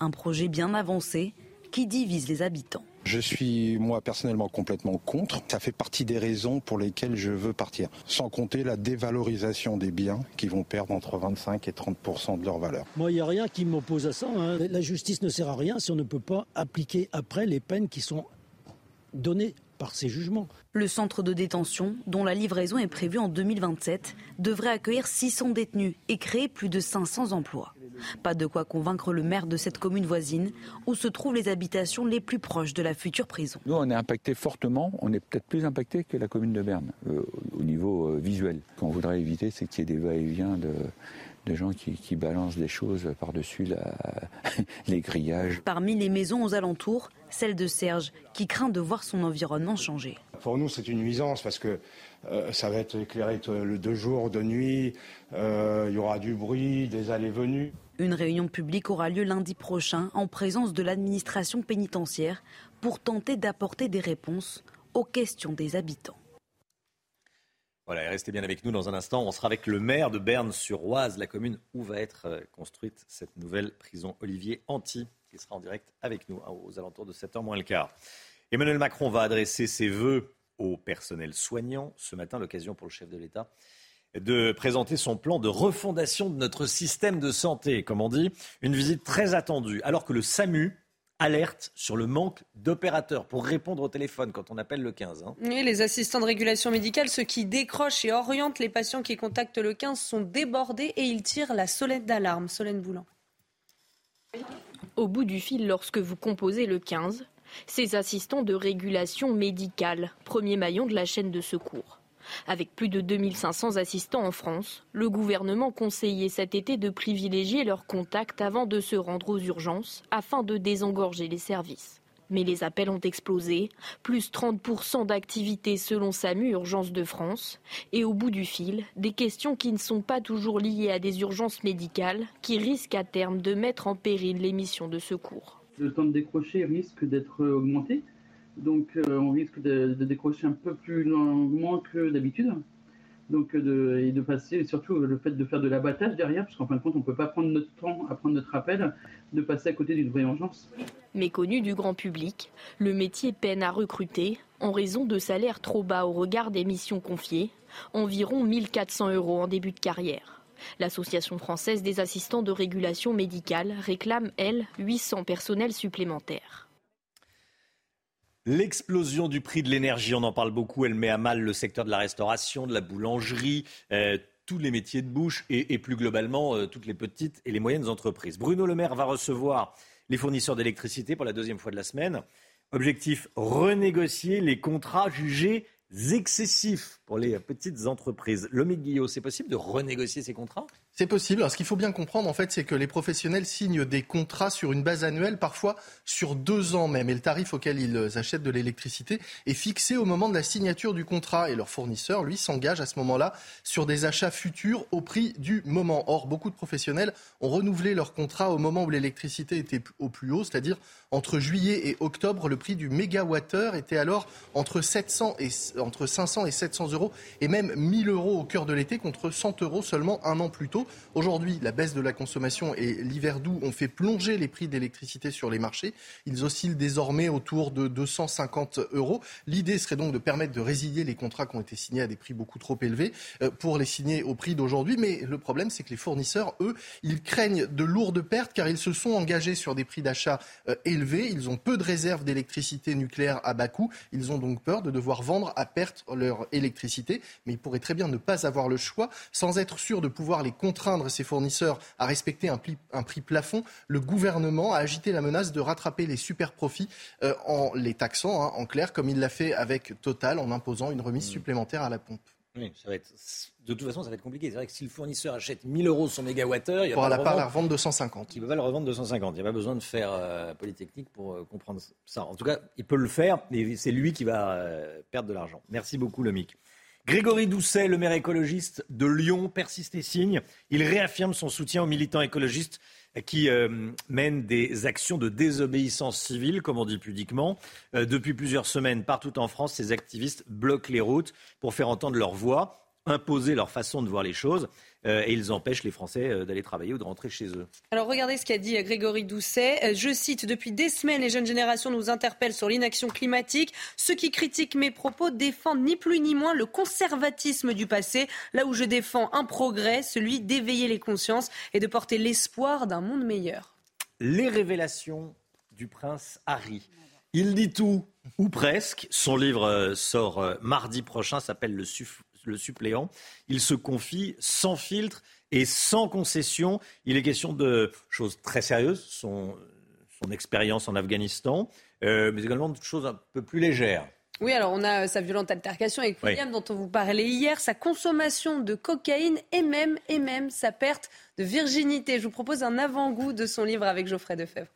Un projet bien avancé qui divise les habitants. Je suis moi personnellement complètement contre. Ça fait partie des raisons pour lesquelles je veux partir. Sans compter la dévalorisation des biens qui vont perdre entre 25 et 30% de leur valeur. Moi, il n'y a rien qui m'oppose à ça. Hein. La justice ne sert à rien si on ne peut pas appliquer après les peines qui sont données par ces jugements. Le centre de détention, dont la livraison est prévue en 2027, devrait accueillir 600 détenus et créer plus de 500 emplois. Pas de quoi convaincre le maire de cette commune voisine, où se trouvent les habitations les plus proches de la future prison. Nous, on est impacté fortement, on est peut-être plus impacté que la commune de Berne, euh, au niveau euh, visuel. Ce qu'on voudrait éviter, c'est qu'il y ait des va-et-vient de, de gens qui, balancent des choses par-dessus les grillages. Parmi les maisons aux alentours, celle de Serge, qui craint de voir son environnement changer. Pour nous, c'est une nuisance parce que euh, ça va être éclairé de jour, de nuit, euh, il y aura du bruit, des allées-venues. Une réunion publique aura lieu lundi prochain en présence de l'administration pénitentiaire pour tenter d'apporter des réponses aux questions des habitants. Voilà, restez bien avec nous dans un instant. On sera avec le maire de Berne-sur-Oise, la commune où va être euh, construite cette nouvelle prison Olivier Anti, qui sera en direct avec nous hein, aux alentours de 7h moins le quart. Emmanuel Macron va adresser ses vœux au personnel soignant. Ce matin, l'occasion pour le chef de l'État de présenter son plan de refondation de notre système de santé, comme on dit. Une visite très attendue, alors que le SAMU, alerte sur le manque d'opérateurs pour répondre au téléphone quand on appelle le 15. Hein. Oui, les assistants de régulation médicale, ceux qui décrochent et orientent les patients qui contactent le 15, sont débordés et ils tirent la solette d'alarme. Solène Boulan. Au bout du fil, lorsque vous composez le 15, ces assistants de régulation médicale, premier maillon de la chaîne de secours. Avec plus de 2500 assistants en France, le gouvernement conseillait cet été de privilégier leurs contacts avant de se rendre aux urgences afin de désengorger les services. Mais les appels ont explosé, plus 30% d'activité selon SAMU Urgence de France, et au bout du fil, des questions qui ne sont pas toujours liées à des urgences médicales qui risquent à terme de mettre en péril les missions de secours. Le temps de décrocher risque d'être augmenté donc euh, on risque de, décrocher un peu plus longuement que d'habitude. Donc euh, et de et surtout le fait de faire de l'abattage derrière, parce qu'en fin de compte, on ne peut pas prendre notre temps à prendre notre appel, de passer à côté d'une vraie urgence. Méconnu du grand public, le métier peine à recruter en raison de salaires trop bas au regard des missions confiées, environ 1400 euros en début de carrière. L'Association française des assistants de régulation médicale réclame, elle, 800 personnels supplémentaires. L'explosion du prix de l'énergie, on en parle beaucoup, elle met à mal le secteur de la restauration, de la boulangerie, euh, tous les métiers de bouche et, plus globalement euh, toutes les petites et les moyennes entreprises. Bruno Le Maire va recevoir les fournisseurs d'électricité pour la deuxième fois de la semaine. Objectif, renégocier les contrats jugés excessifs pour les petites entreprises. Lomique Guillot, c'est possible de renégocier ces contrats? C'est possible. Alors, ce qu'il faut bien comprendre, en fait, c'est que les professionnels signent des contrats sur une base annuelle, parfois sur deux ans même. Et le tarif auquel ils achètent de l'électricité est fixé au moment de la signature du contrat. Et leur fournisseur, lui, s'engage à ce moment-là sur des achats futurs au prix du moment. Or, beaucoup de professionnels ont renouvelé leur contrat au moment où l'électricité était au plus haut, c'est-à-dire entre juillet et octobre, le prix du mégawattheure était alors entre, 700 et, entre 500 et 700 euros et même 1000 euros au cœur de l'été contre 100 euros seulement un an plus tôt. Aujourd'hui, la baisse de la consommation et l'hiver doux ont fait plonger les prix d'électricité sur les marchés. Ils oscillent désormais autour de 250 euros. L'idée serait donc de permettre de résilier les contrats qui ont été signés à des prix beaucoup trop élevés euh, pour les signer au prix d'aujourd'hui. Mais le problème, c'est que les fournisseurs, eux, ils craignent de lourdes pertes car ils se sont engagés sur des prix d'achat euh, élevés ils ont peu de réserves d'électricité nucléaire à bas coût. Ils ont donc peur de devoir vendre à perte leur électricité. Mais ils pourraient très bien ne pas avoir le choix. Sans être sûr de pouvoir les contraindre, ces fournisseurs, à respecter un, prix, plafond, le gouvernement a agité la menace de rattraper les super profits euh, en les taxant, hein, en clair, comme il l'a fait avec Total, en imposant une remise mmh. supplémentaire à la pompe. Oui, ça va être de toute façon, ça va être compliqué. C'est vrai que si le fournisseur achète 1000 euros son mégawattheure, il pourra la pas la revendre 250. Il ne peut pas le revendre 250. Il n'y a pas besoin de faire euh, Polytechnique pour euh, comprendre ça. En tout cas, il peut le faire, mais c'est lui qui va euh, perdre de l'argent. Merci beaucoup, Lomic. Grégory Doucet, le maire écologiste de Lyon, persiste et signe. Il réaffirme son soutien aux militants écologistes qui mènent des actions de désobéissance civile, comme on dit pudiquement. depuis plusieurs semaines, partout en France, ces activistes bloquent les routes pour faire entendre leur voix imposer leur façon de voir les choses euh, et ils empêchent les Français euh, d'aller travailler ou de rentrer chez eux. Alors regardez ce qu'a dit euh, Grégory Doucet. Je cite, Depuis des semaines, les jeunes générations nous interpellent sur l'inaction climatique. Ceux qui critiquent mes propos défendent ni plus ni moins le conservatisme du passé, là où je défends un progrès, celui d'éveiller les consciences et de porter l'espoir d'un monde meilleur. Les révélations du prince Harry. Il dit tout, ou presque. Son livre sort mardi prochain, s'appelle Le, le suppléant. Il se confie sans filtre et sans concession. Il est question de choses très sérieuses, son, son expérience en Afghanistan, euh, mais également de choses un peu plus légères. Oui, alors on a euh, sa violente altercation avec William dont on vous parlait hier, sa consommation de cocaïne et même, et même sa perte de virginité. Je vous propose un avant-goût de son livre avec Geoffrey Defebvre.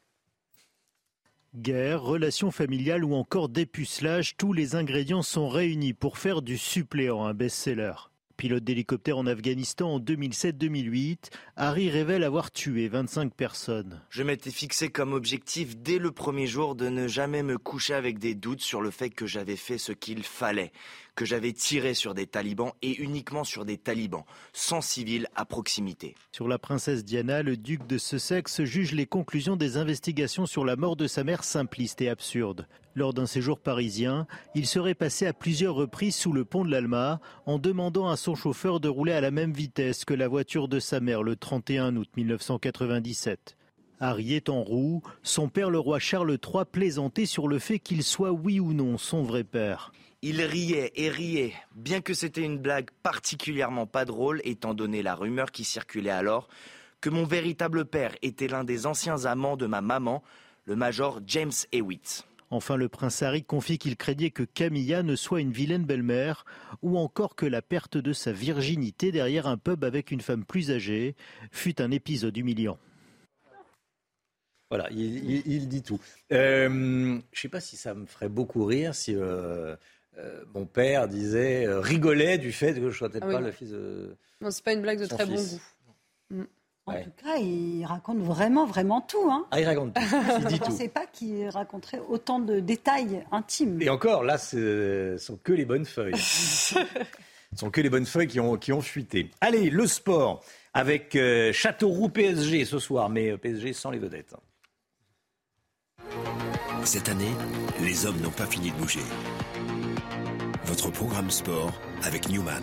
Guerre, relations familiales ou encore dépucelage, tous les ingrédients sont réunis pour faire du suppléant un best-seller. Pilote d'hélicoptère en Afghanistan en 2007-2008, Harry révèle avoir tué 25 personnes. Je m'étais fixé comme objectif dès le premier jour de ne jamais me coucher avec des doutes sur le fait que j'avais fait ce qu'il fallait, que j'avais tiré sur des talibans et uniquement sur des talibans, sans civils à proximité. Sur la princesse Diana, le duc de Sussex juge les conclusions des investigations sur la mort de sa mère simplistes et absurdes. Lors d'un séjour parisien, il serait passé à plusieurs reprises sous le pont de l'Alma en demandant à son chauffeur de rouler à la même vitesse que la voiture de sa mère le 31 août 1997. Harry est en roue, son père le roi Charles III plaisantait sur le fait qu'il soit oui ou non son vrai père. Il riait et riait, bien que c'était une blague particulièrement pas drôle étant donné la rumeur qui circulait alors que mon véritable père était l'un des anciens amants de ma maman, le major James Hewitt. Enfin, le prince Harry confie qu'il craignait que Camilla ne soit une vilaine belle-mère, ou encore que la perte de sa virginité derrière un pub avec une femme plus âgée fut un épisode humiliant. Voilà, il, dit tout. Euh, je ne sais pas si ça me ferait beaucoup rire si euh, euh, mon père disait, euh, rigolait du fait que je ne sois peut-être ah pas le fils de. Non, c'est pas une blague de très bon goût. Mm. En tout cas, il raconte vraiment, vraiment tout. Hein. Ah, il raconte tout. Il dit Je ne pensais pas qu'il raconterait autant de détails intimes. Et encore, là, ce sont que les bonnes feuilles. ce sont que les bonnes feuilles qui ont, qui ont fuité. Allez, le sport avec euh, Châteauroux PSG ce soir, mais PSG sans les vedettes. Cette année, les hommes n'ont pas fini de bouger. Votre programme sport avec Newman.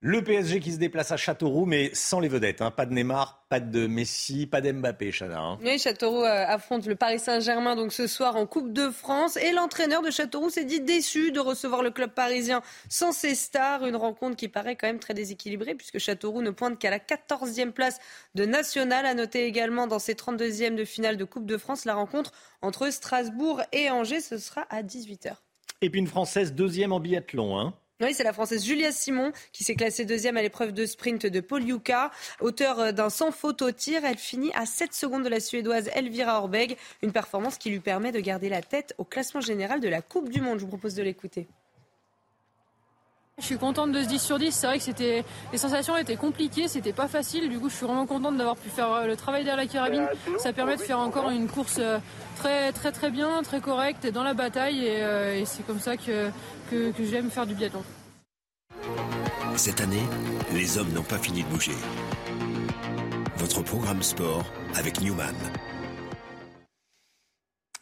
Le PSG qui se déplace à Châteauroux, mais sans les vedettes. Hein. Pas de Neymar, pas de Messi, pas d'Mbappé, Chana. Hein. Oui, Châteauroux euh, affronte le Paris Saint-Germain donc ce soir en Coupe de France. Et l'entraîneur de Châteauroux s'est dit déçu de recevoir le club parisien sans ses stars. Une rencontre qui paraît quand même très déséquilibrée puisque Châteauroux ne pointe qu'à la 14e place de National. À noter également dans ses 32e de finale de Coupe de France la rencontre entre Strasbourg et Angers. Ce sera à 18h. Et puis une Française deuxième en biathlon. Hein. Oui, c'est la Française Julia Simon qui s'est classée deuxième à l'épreuve de sprint de Paul Yuka. Auteur euh, d'un sans faute au tir, elle finit à 7 secondes de la Suédoise Elvira Orbeg. Une performance qui lui permet de garder la tête au classement général de la Coupe du Monde. Je vous propose de l'écouter. Je suis contente de ce 10 sur 10. C'est vrai que c'était, les sensations étaient compliquées, c'était pas facile. Du coup, je suis vraiment contente d'avoir pu faire euh, le travail derrière la carabine. Ça permet de faire encore une course euh, très, très, très bien, très correcte dans la bataille. Et, c'est comme ça que, que, j'aime faire du biathlon. Cette année, les hommes n'ont pas fini de bouger. Votre programme sport avec Newman.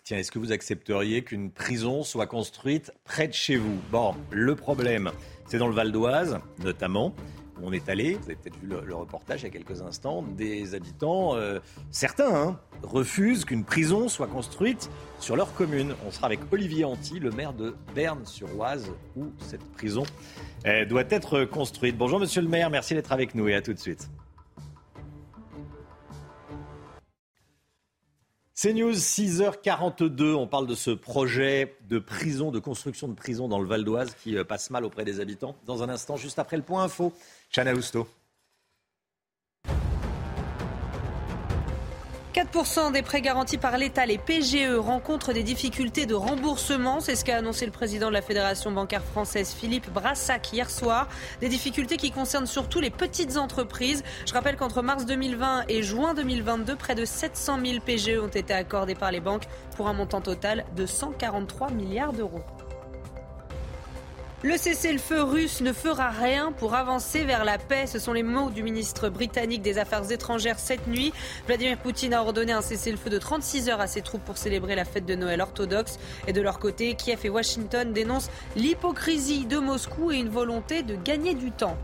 Tiens, est-ce que vous accepteriez qu'une prison soit construite près de chez vous? Bon, le problème, c'est dans le Val d'Oise, notamment. Où on est allé, vous avez peut-être vu le, reportage il y a quelques instants, des habitants, euh, certains, hein, refusent qu'une prison soit construite sur leur commune. On sera avec Olivier Anti, le maire de Berne-sur-Oise, où cette prison euh, doit être construite. Bonjour monsieur le maire, merci d'être avec nous et à tout de suite. C'est News 6h42. On parle de ce projet de prison, de construction de prison dans le Val d'Oise qui euh, passe mal auprès des habitants. Dans un instant, juste après le point info, Chana. 4% des prêts garantis par l'État, les PGE, rencontrent des difficultés de remboursement. C'est ce qu'a annoncé le président de la Fédération bancaire française, Philippe Brassac, hier soir. Des difficultés qui concernent surtout les petites entreprises. Je rappelle qu'entre mars 2020 et juin 2022, près de 700 000 PGE ont été accordés par les banques pour un montant total de 143 milliards d'euros. Le cessez-le-feu russe ne fera rien pour avancer vers la paix. Ce sont les mots du ministre britannique des Affaires étrangères cette nuit. Vladimir Poutine a ordonné un cessez-le-feu de 36 heures à ses troupes pour célébrer la fête de Noël orthodoxe. Et de leur côté, Kiev et Washington dénoncent l'hypocrisie de Moscou et une volonté de gagner du temps.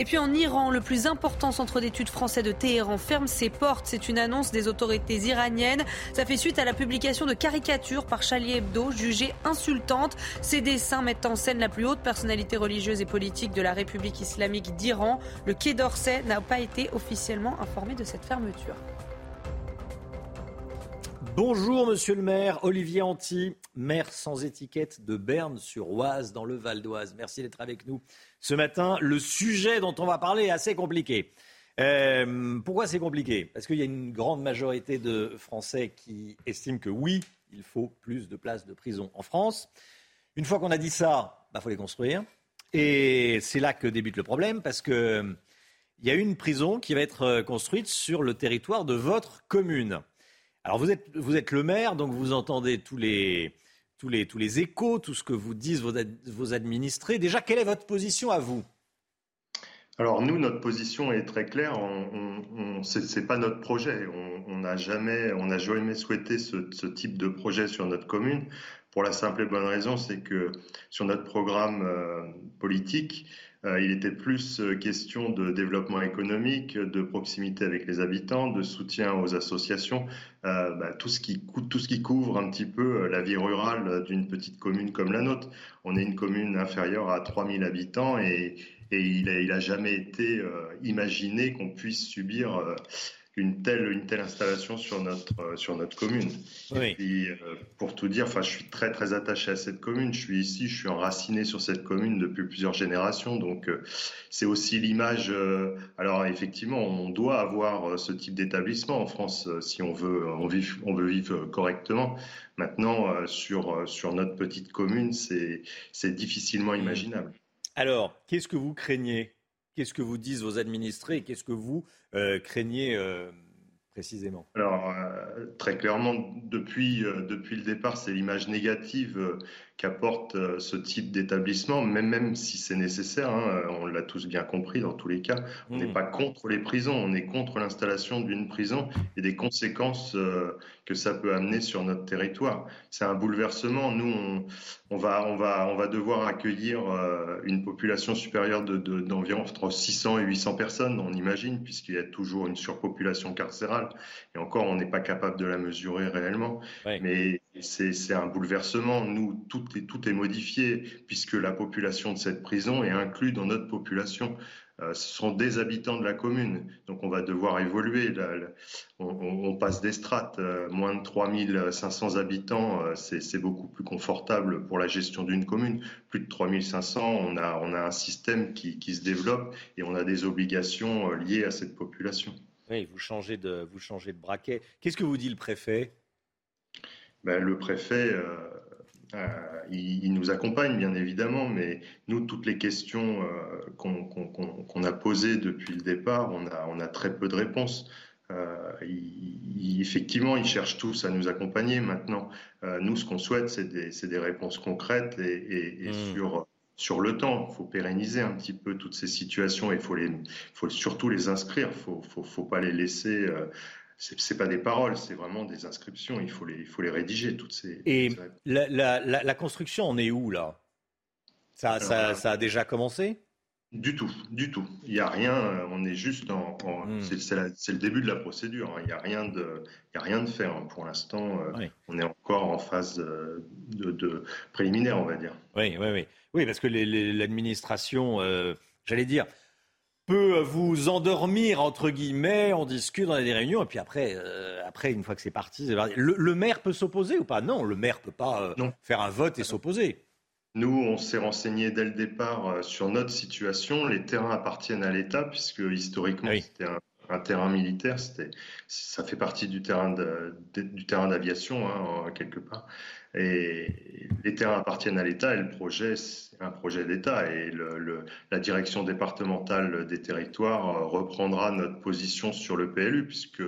Et puis en Iran, le plus important centre d'études français de Téhéran ferme ses portes. C'est une annonce des autorités iraniennes. Ça fait suite à la publication de caricatures par Charlie Hebdo jugées insultantes. Ces dessins mettent en scène la plus haute personnalité religieuse et politique de la République islamique d'Iran. Le Quai d'Orsay n'a pas été officiellement informé de cette fermeture. Bonjour Monsieur le maire, Olivier Anti, maire sans étiquette de Berne-sur-Oise dans le Val d'Oise. Merci d'être avec nous ce matin. Le sujet dont on va parler est assez compliqué. Euh, pourquoi c'est compliqué? Parce qu'il y a une grande majorité de Français qui estiment que oui, il faut plus de places de prison en France. Une fois qu'on a dit ça, il bah, faut les construire. Et c'est là que débute le problème, parce qu'il y a une prison qui va être construite sur le territoire de votre commune. Alors vous êtes, vous êtes le maire, donc vous entendez tous les, tous les, tous les échos, tout ce que vous disent vos, vos administrés. Déjà, quelle est votre position à vous? Alors nous, notre position est très claire. On, on, c'est pas notre projet. On n'a jamais, on jamais souhaité ce, ce, type de projet sur notre commune. Pour la simple et bonne raison, c'est que sur notre programme euh, politique, il était plus euh, question de développement économique, de proximité avec les habitants, de soutien aux associations, euh, bah, tout, ce qui, tout ce qui couvre un petit peu la vie rurale d'une petite commune comme la nôtre. On est une commune inférieure à 3000 habitants et, il n'a jamais été imaginé qu'on puisse subir une telle, une telle installation sur notre, euh, sur notre commune. Et puis, euh, pour tout dire, enfin, je suis très, très attaché à cette commune. Je suis ici, je suis enraciné sur cette commune depuis plusieurs générations. Donc, euh, c'est aussi l'image. alors, effectivement, on doit avoir ce type d'établissement en France si on veut, on, vit, on veut vivre correctement. Maintenant, sur, sur notre petite commune, c'est difficilement imaginable. Alors, qu'est-ce que vous craignez Qu'est-ce que vous disent vos administrés Qu'est-ce que vous euh, craignez euh, précisément? Alors, euh, très clairement, depuis, depuis le départ, c'est l'image négative qu'apporte euh, ce type d'établissement, même, même si c'est nécessaire, hein, on l'a tous bien compris dans tous les cas, on n'est mmh. pas contre les prisons, on est contre l'installation d'une prison et des conséquences euh, que ça peut amener sur notre territoire. C'est un bouleversement. Nous, on, on, va, on, va, on va devoir accueillir euh, une population supérieure d'environ de, entre 600 et 800 personnes, on imagine, puisqu'il y a toujours une surpopulation carcérale. Et encore, on n'est pas capable de la mesurer réellement. Mais c'est un bouleversement. Nous, tout est, modifié puisque la population de cette prison est inclue dans notre population ce sont des habitants de la commune. Donc on va devoir évoluer. on, passe des strates. moins de 3500 habitants, c'est beaucoup plus confortable pour la gestion d'une commune. Plus de 3500, on a, on a un système qui, se développe et on a des obligations liées à cette population. Oui, vous changez de braquet. Qu'est-ce que vous dit le préfet? Ben, Le préfet, euh, euh, il, nous accompagne bien évidemment, mais nous, toutes les questions euh, qu'on a posées depuis le départ, on a, on a très peu de réponses. effectivement, ils cherchent tous à nous accompagner. Maintenant, nous, ce qu'on souhaite, c'est des, des, réponses concrètes et, et, mmh. sur sur le temps. Il faut pérenniser un petit peu toutes ces situations et il faut, les, faut surtout les inscrire. Il ne faut, faut, pas les laisser. Euh, ce c'est pas des paroles, c'est vraiment des inscriptions. Il faut les, il faut les rédiger, toutes ces. Et la, la, la, construction, on est où là? Ça, ça, ça, a déjà commencé? Du tout, du tout. Il n'y a rien, euh, on est juste en. Hmm. C'est le début de la procédure. Hein. Il n'y a, rien de, il a rien de fait hein. pour l'instant. Euh, on est encore en phase de, de, préliminaire, on va dire. Oui, oui, oui. Oui, parce que l'administration, euh, j'allais dire, peut vous endormir, entre guillemets, on discute, on a des réunions, et puis après, après une fois que c'est parti, le, maire peut s'opposer ou pas? Non, le maire ne peut pas faire un vote et s'opposer. Nous, on s'est renseigné dès le départ euh, sur notre situation. Les terrains appartiennent à l'État, puisque historiquement, c'était un, terrain militaire. Ça fait partie du terrain d'aviation, hein, quelque part. Et les terrains appartiennent à l'État et le projet, c'est un projet d'État. Et la direction départementale des territoires euh, reprendra notre position sur le PLU, puisque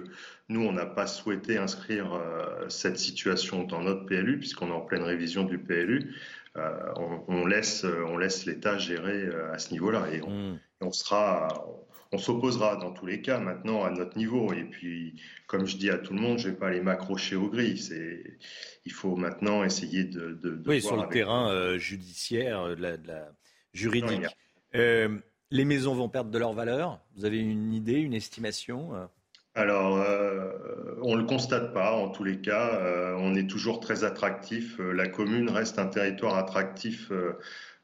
nous, on n'a pas souhaité inscrire euh, cette situation dans notre PLU, puisqu'on est en pleine révision du PLU. Euh, on, laisse, on laisse l'État gérer à ce niveau-là et on, mm. sera, on s'opposera dans tous les cas maintenant à notre niveau. Et puis, comme je dis à tout le monde, je ne vais pas aller m'accrocher au gris. C'est, il faut maintenant essayer de. de, oui, sur le terrain euh, judiciaire, de la, juridique. les maisons vont perdre de leur valeur? Vous avez une idée, une estimation alors, euh, on ne le constate pas en tous les cas. Euh, on est toujours très attractif. Euh, la commune reste un territoire attractif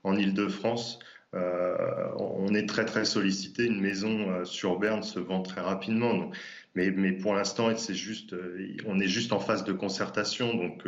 en Ile-de-France. On est très très sollicité. Une maison sur Berne se vend très rapidement. mais, pour l'instant, c'est juste, on est juste en phase de concertation. Donc,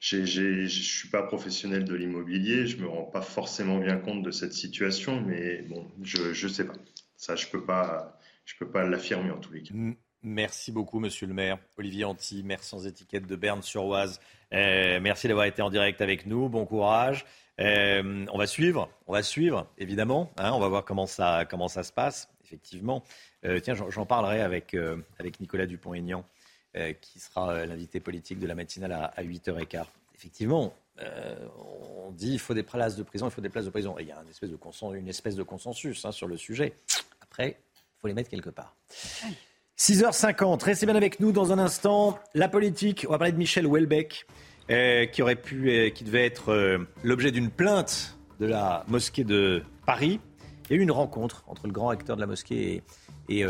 je ne suis pas professionnel de l'immobilier. Je me rends pas forcément bien compte de cette situation. Mais bon, je ne sais pas. Ça, je peux pas je ne peux pas l'affirmer en tous les cas. Merci beaucoup, monsieur le maire. Olivier Anti, maire sans étiquette de Berne-sur-Oise. Euh, merci d'avoir été en direct avec nous. Bon courage. Euh, on va suivre, on va suivre, évidemment. Hein. on va voir comment ça, comment ça se passe, effectivement. Euh, tiens, j'en parlerai avec, avec Nicolas Dupont-Aignan, qui sera l'invité politique de la matinale à, 8h15. Effectivement, on dit il faut des places de prison, il faut des places de prison. il y a une espèce de, consensus, hein, sur le sujet. Après, il faut les mettre quelque part. 6h50, restez bien avec nous dans un instant. La politique, on va parler de Michel Houellebecq, euh, qui, aurait pu, euh, qui devait être euh, l'objet d'une plainte de la mosquée de Paris. Il y a eu une rencontre entre le grand recteur de la mosquée et,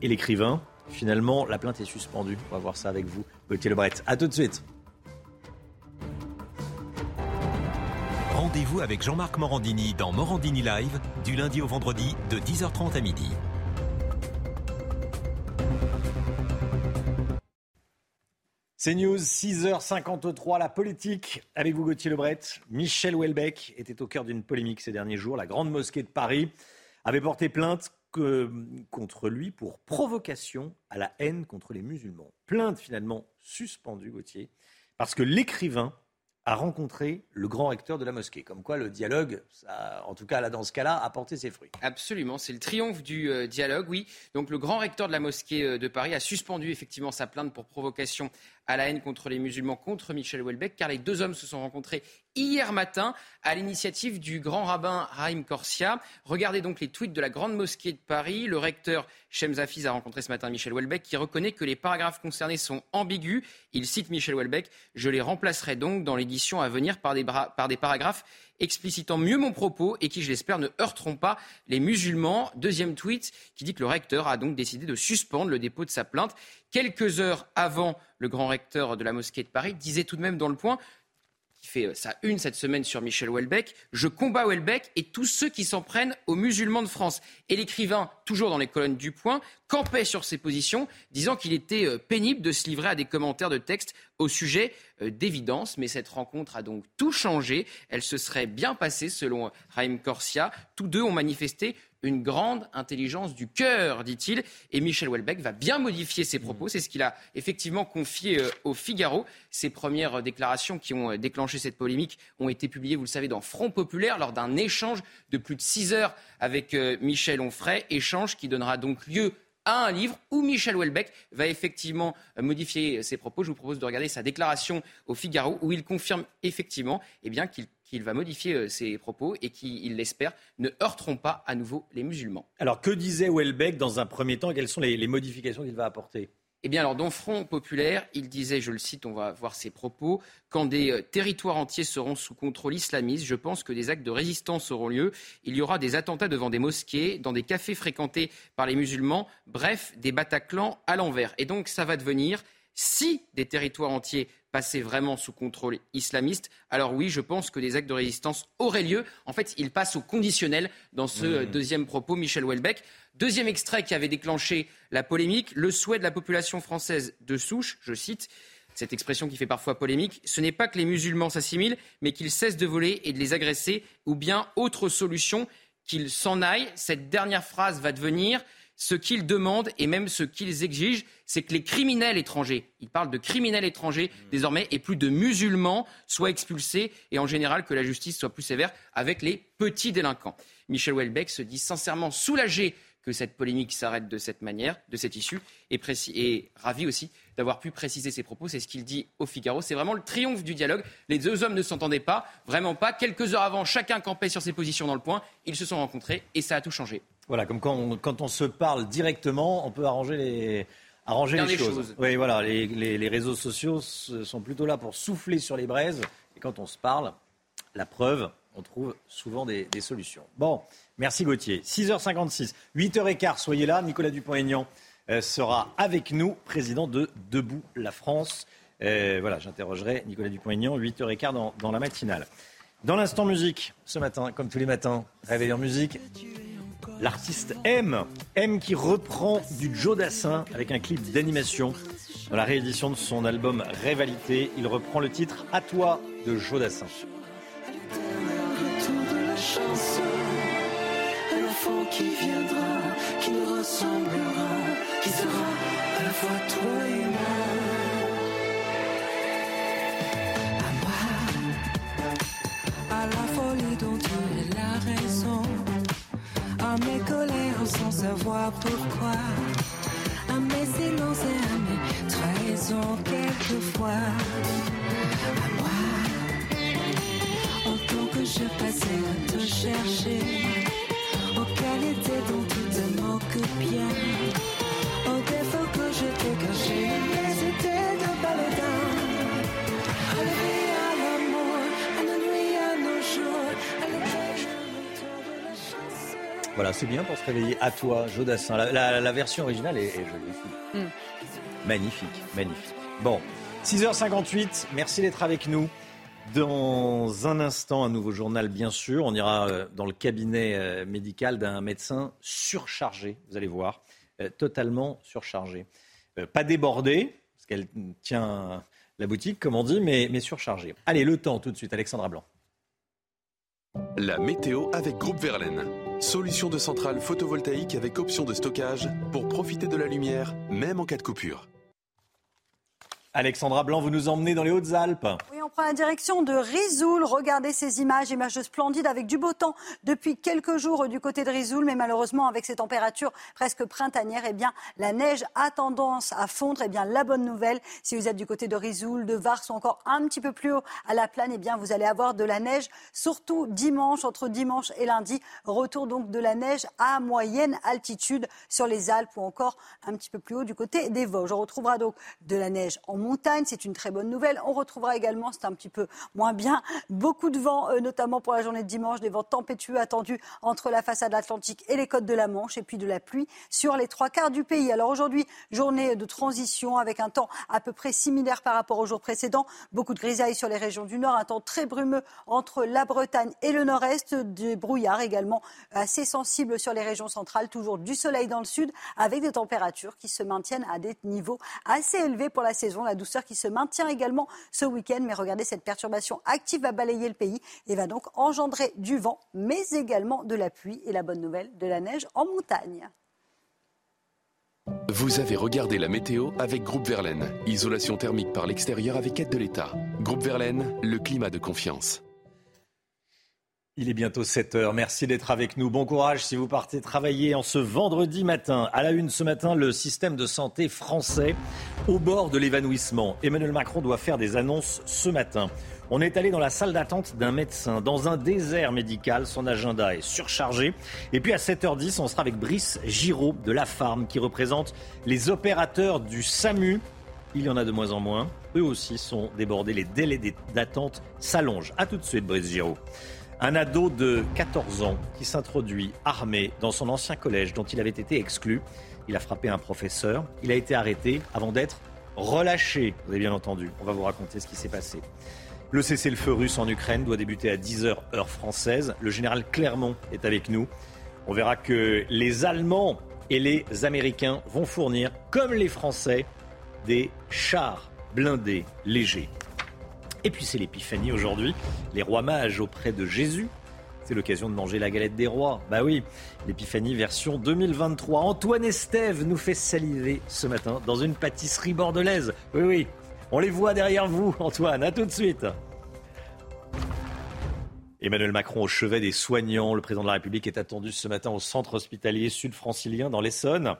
l'écrivain. Finalement, la plainte est suspendue. On va voir ça avec vous, Gauthier Lebret. A tout de suite. Rendez-vous avec Jean-Marc Morandini dans Morandini Live, du lundi au vendredi, de 10h30 à midi. C'est News, 6h53, la politique. Avec vous, Gauthier Lebret. Michel Houellebecq était au cœur d'une polémique ces derniers jours. La Grande Mosquée de Paris avait porté plainte contre lui pour provocation à la haine contre les musulmans. Plainte finalement suspendue, Gauthier, parce que l'écrivain a rencontré le grand recteur de la mosquée. Comme quoi le dialogue, en tout cas là dans ce cas-là, a porté ses fruits. Absolument, c'est le triomphe du euh, dialogue, oui. Donc le grand recteur de la mosquée euh, de Paris a suspendu effectivement sa plainte pour provocation à la haine contre les musulmans contre Michel Houellebecq, car les deux hommes se sont rencontrés hier matin à l'initiative du grand rabbin Raïm Korsia. Regardez donc les tweets de la Grande Mosquée de Paris. Le recteur Shem Zafiz a rencontré ce matin Michel Houellebecq qui reconnaît que les paragraphes concernés sont ambigus. Il cite Michel Houellebecq Je les remplacerai donc dans l'édition à venir par des, par des paragraphes explicitant mieux mon propos et qui, je l'espère, ne heurteront pas les musulmans. Deuxième tweet qui dit que le recteur a donc décidé de suspendre le dépôt de sa plainte. Quelques heures avant, le grand recteur de la mosquée de Paris disait tout de même dans le point qui fait euh, sa une cette semaine sur Michel Houellebecq. Je combats Houellebecq et tous ceux qui s'en prennent aux musulmans de France. Et l'écrivain, toujours dans les colonnes du Point, campait sur ses positions, disant qu'il était euh, pénible de se livrer à des commentaires de texte au sujet euh, d'évidence. Mais cette rencontre a donc tout changé. Elle se serait bien passée, selon Raïm Corsia. Tous deux ont manifesté une grande intelligence du cœur, dit-il. Et Michel Houellebecq va bien modifier ses propos. C'est ce qu'il a effectivement confié euh, au Figaro. Ses premières déclarations qui ont euh, déclenché cette polémique ont été publiées, vous le savez, dans Front Populaire lors d'un échange de plus de six heures avec euh, Michel Onfray. Échange qui donnera donc lieu à un livre où Michel Houellebecq va effectivement modifier ses propos. Je vous propose de regarder sa déclaration au Figaro où il confirme effectivement eh qu'il qu'il va modifier euh, ses propos et qui, il l'espère, ne heurteront pas à nouveau les musulmans. Alors que disait Houellebecq dans un premier temps? Quelles sont les, modifications qu'il va apporter? Eh bien, alors, dans Front Populaire, il disait, je le cite, on va voir ses propos, quand des euh, territoires entiers seront sous contrôle islamiste, je pense que des actes de résistance auront lieu. Il y aura des attentats devant des mosquées, dans des cafés fréquentés par les musulmans, bref, des Bataclans à l'envers. Et donc, ça va devenir, si des territoires entiers passer vraiment sous contrôle islamiste, alors oui, je pense que des actes de résistance auraient lieu. En fait, il passe au conditionnel dans ce mmh. deuxième propos, Michel Houellebecq. Deuxième extrait qui avait déclenché la polémique, le souhait de la population française de souche, je cite, cette expression qui fait parfois polémique, ce n'est pas que les musulmans s'assimilent, mais qu'ils cessent de voler et de les agresser, ou bien autre solution, qu'ils s'en aillent. Cette dernière phrase va devenir ce qu'ils demandent et même ce qu'ils exigent, c'est que les criminels étrangers, ils parlent de criminels étrangers mmh. désormais, et plus de musulmans soient expulsés et en général que la justice soit plus sévère avec les petits délinquants. Michel Houellebecq se dit sincèrement soulagé que cette polémique s'arrête de cette manière, de cette issue, et, et ravi aussi d'avoir pu préciser ses propos. C'est ce qu'il dit au Figaro. C'est vraiment le triomphe du dialogue. Les deux hommes ne s'entendaient pas, vraiment pas. Quelques heures avant, chacun campait sur ses positions dans le point. Ils se sont rencontrés et ça a tout changé. Voilà, comme quand on, se parle directement, on peut arranger les, arranger les, choses. Oui, voilà, les, réseaux sociaux sont plutôt là pour souffler sur les braises. Et quand on se parle, la preuve, on trouve souvent des, solutions. Bon, merci Gauthier. 6h56, 8h15, soyez là. Nicolas Dupont-Aignan euh, sera avec nous, président de Debout la France. Euh, voilà, j'interrogerai Nicolas Dupont-Aignan, 8h15 dans, dans la matinale. Dans l'instant musique, ce matin, comme tous les matins, réveilleur musique, L'artiste M, M qui reprend du Joe Dassin avec un clip d'animation. Dans la réédition de son album Rivalité, il reprend le titre À toi de Joe Dassin. Savoir pourquoi, à mes silences et à mes trahisons quelquefois. À moi, en tant que je passais à te chercher, aux qualités dont tu te moques bien, aux défauts que je t'ai cachés, Voilà, c'est bien pour se réveiller à toi, Jodassin. La, la, version originale est, jolie. Mm. Magnifique, magnifique. Bon, 6h58, merci d'être avec nous. Dans un instant, un nouveau journal, bien sûr. On ira euh, dans le cabinet euh, médical d'un médecin surchargé, vous allez voir, euh, totalement surchargé. Pas débordé, parce qu'elle tient la boutique, comme on dit, mais, mais surchargé. Allez, le temps tout de suite, Alexandra Blanc. La météo avec Groupe Verlaine. Solution de centrale photovoltaïque avec option de stockage pour profiter de la lumière, même en cas de coupure. Alexandra Blanc, vous nous emmenez dans les Hautes-Alpes. Oui, on prend la direction de Rizoul. Regardez ces images, images splendides avec du beau temps depuis quelques jours du côté de Rizoul, mais malheureusement avec ces températures presque printanières, eh bien la neige a tendance à fondre. Eh bien la bonne nouvelle, si vous êtes du côté de Rizoul, de Vars ou encore un petit peu plus haut à la plaine, eh bien vous allez avoir de la neige, surtout dimanche, entre dimanche et lundi. Retour donc de la neige à moyenne altitude sur les Alpes ou encore un petit peu plus haut du côté des Vosges. On retrouvera donc de la neige en montagne. C'est une très bonne nouvelle. On retrouvera également, c'est un petit peu moins bien, beaucoup de vent, euh, notamment pour la journée de dimanche, des vents tempétueux attendus entre la façade atlantique et les côtes de la Manche, et puis de la pluie sur les trois quarts du pays. Alors aujourd'hui, journée de transition avec un temps à peu près similaire par rapport au jour précédent. Beaucoup de grisailles sur les régions du nord, un temps très brumeux entre la Bretagne et le nord-est, des brouillards également assez sensibles sur les régions centrales, toujours du soleil dans le sud, avec des températures qui se maintiennent à des niveaux assez élevés pour la saison. Douceur qui se maintient également ce week-end, mais regardez, cette perturbation active va balayer le pays et va donc engendrer du vent, mais également de la pluie et la bonne nouvelle, de la neige en montagne. Vous avez regardé la météo avec Groupe Verlaine. Isolation thermique par l'extérieur avec aide de l'État. Groupe Verlaine, le climat de confiance. Il est bientôt 7 heures. Merci d'être avec nous. Bon courage si vous partez travailler en ce vendredi matin. À la une ce matin, le système de santé français au bord de l'évanouissement. Emmanuel Macron doit faire des annonces ce matin. On est allé dans la salle d'attente d'un médecin, dans un désert médical. Son agenda est surchargé. Et puis à 7h10, on sera avec Brice Giraud de La Farm, qui représente les opérateurs du SAMU. Il y en a de moins en moins. Eux aussi sont débordés. Les délais d'attente s'allongent. A tout de suite, Brice Giraud. Un ado de 14 ans qui s'introduit armé dans son ancien collège dont il avait été exclu. Il a frappé un professeur. Il a été arrêté avant d'être relâché. Vous avez bien entendu. On va vous raconter ce qui s'est passé. Le cessez-le-feu russe en Ukraine doit débuter à 10h heure française. Le général Clermont est avec nous. On verra que les Allemands et les Américains vont fournir, comme les Français, des chars blindés légers. Et puis c'est l'épiphanie aujourd'hui, les rois mages auprès de Jésus. C'est l'occasion de manger la galette des rois. Bah oui, l'épiphanie version 2023. Antoine Estève nous fait saliver ce matin dans une pâtisserie bordelaise. Oui, oui, on les voit derrière vous, Antoine. À tout de suite. Emmanuel Macron au chevet des soignants. Le président de la République est attendu ce matin au centre hospitalier sud-francilien dans l'Essonne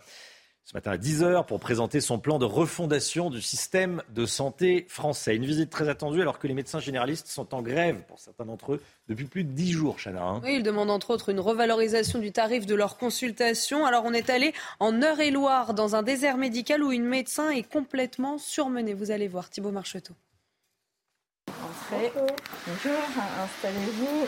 ce matin à 10h pour présenter son plan de refondation du système de santé français. Une visite très attendue alors que les médecins généralistes sont en grève pour certains d'entre eux depuis plus de 10 jours, Chana. Hein. Oui, ils demandent entre autres une revalorisation du tarif de leur consultation. Alors on est allé en Eure-et-Loire dans un désert médical où une médecin est complètement surmenée. Vous allez voir, Thibault Marcheteau. Entrez. Bonjour, installez-vous.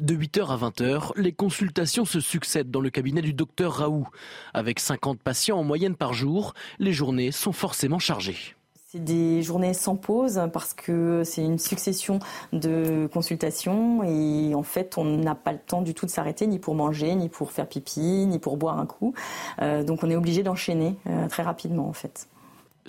De 8h à 20h, les consultations se succèdent dans le cabinet du docteur Raoult. Avec 50 patients en moyenne par jour, les journées sont forcément chargées. C'est des journées sans pause parce que c'est une succession de consultations et en fait on n'a pas le temps du tout de s'arrêter ni pour manger, ni pour faire pipi, ni pour boire un coup. Euh, donc on est obligé d'enchaîner euh, très rapidement en fait.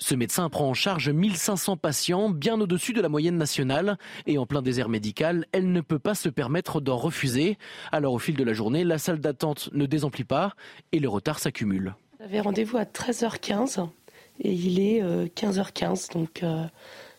Ce médecin prend en charge 1500 patients, bien au-dessus de la moyenne nationale. Et en plein désert médical, elle ne peut pas se permettre d'en refuser. Alors au fil de la journée, la salle d'attente ne désemplit pas et le retard s'accumule. J'avais rendez-vous à 13h15 et il est 15h15, euh, donc euh,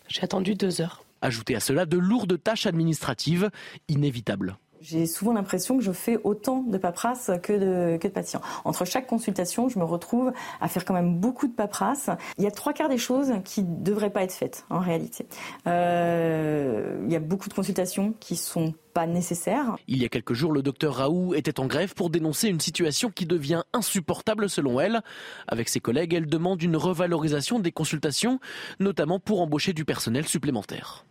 j'ai attendu deux heures. Ajoutez à cela de lourdes tâches administratives inévitables. J'ai souvent l'impression que je fais autant de paperasse que de, patients. Entre chaque consultation, je me retrouve à faire quand même beaucoup de paperasse. Il y a trois quarts des choses qui ne devraient pas être faites en réalité. Euh, il y a beaucoup de consultations qui sont pas nécessaires. Il y a quelques jours, le docteur Raoult était en grève pour dénoncer une situation qui devient insupportable selon elle. Avec ses collègues, elle demande une revalorisation des consultations, notamment pour embaucher du personnel supplémentaire.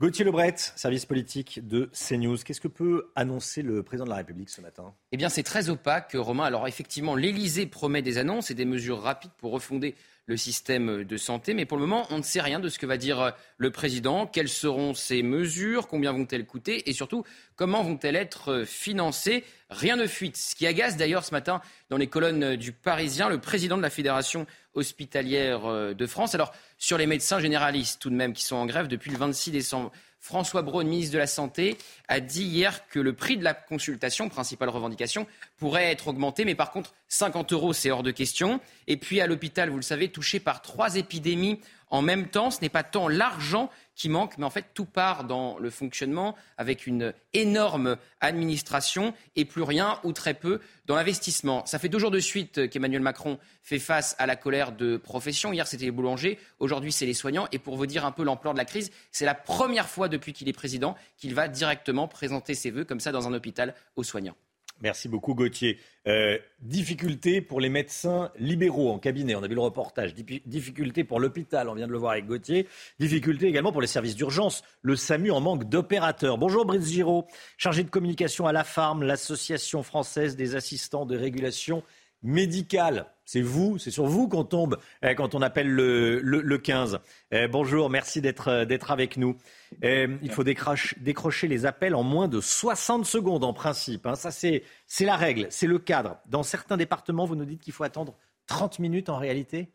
Gauthier Lebret, service politique de CNews. Qu'est-ce que peut annoncer le président de la République ce matin? Eh bien, c'est très opaque, Romain. Alors, effectivement, l'Élysée promet des annonces et des mesures rapides pour refonder le système de santé. Mais pour le moment, on ne sait rien de ce que va dire le président. Quelles seront ces mesures? Combien vont-elles coûter? Et surtout, comment vont-elles être financées? Rien ne fuite. Ce qui agace d'ailleurs ce matin dans les colonnes du Parisien, le président de la Fédération hospitalière euh, de France. Alors, sur les médecins généralistes, tout de même, qui sont en grève depuis le 26 décembre. François Braun, ministre de la Santé, a dit hier que le prix de la consultation, principale revendication, pourrait être augmenté. Mais par contre, 50 euros, c'est hors de question. Et puis à l'hôpital, vous le savez, touché par trois épidémies en même temps, ce n'est pas tant l'argent qui manque, mais en fait tout part dans le fonctionnement avec une énorme administration et plus rien ou très peu dans l'investissement. Ça fait deux jours de suite qu'Emmanuel Macron fait face à la colère de profession. Hier c'était les boulangers, aujourd'hui c'est les soignants. Et pour vous dire un peu l'ampleur de la crise, c'est la première fois depuis qu'il est président qu'il va directement présenter ses vœux comme ça dans un hôpital aux soignants. Merci beaucoup Gauthier. Euh, difficulté pour les médecins libéraux en cabinet, on a vu le reportage. Difficulté pour l'hôpital, on vient de le voir avec Gauthier. Difficulté également pour les services d'urgence. Le SAMU en manque d'opérateurs. Bonjour Brice Giraud, chargé de communication à la FARM, l'association française des assistants de régulation médicale. C'est vous, c'est sur vous qu'on tombe euh, quand on appelle le, 15. Euh, bonjour, merci d'être euh, avec nous. il faut décrocher les appels en moins de 60 secondes en principe. Hein. Ça, c'est la règle, c'est le cadre. Dans certains départements, vous nous dites qu'il faut attendre 30 minutes en réalité?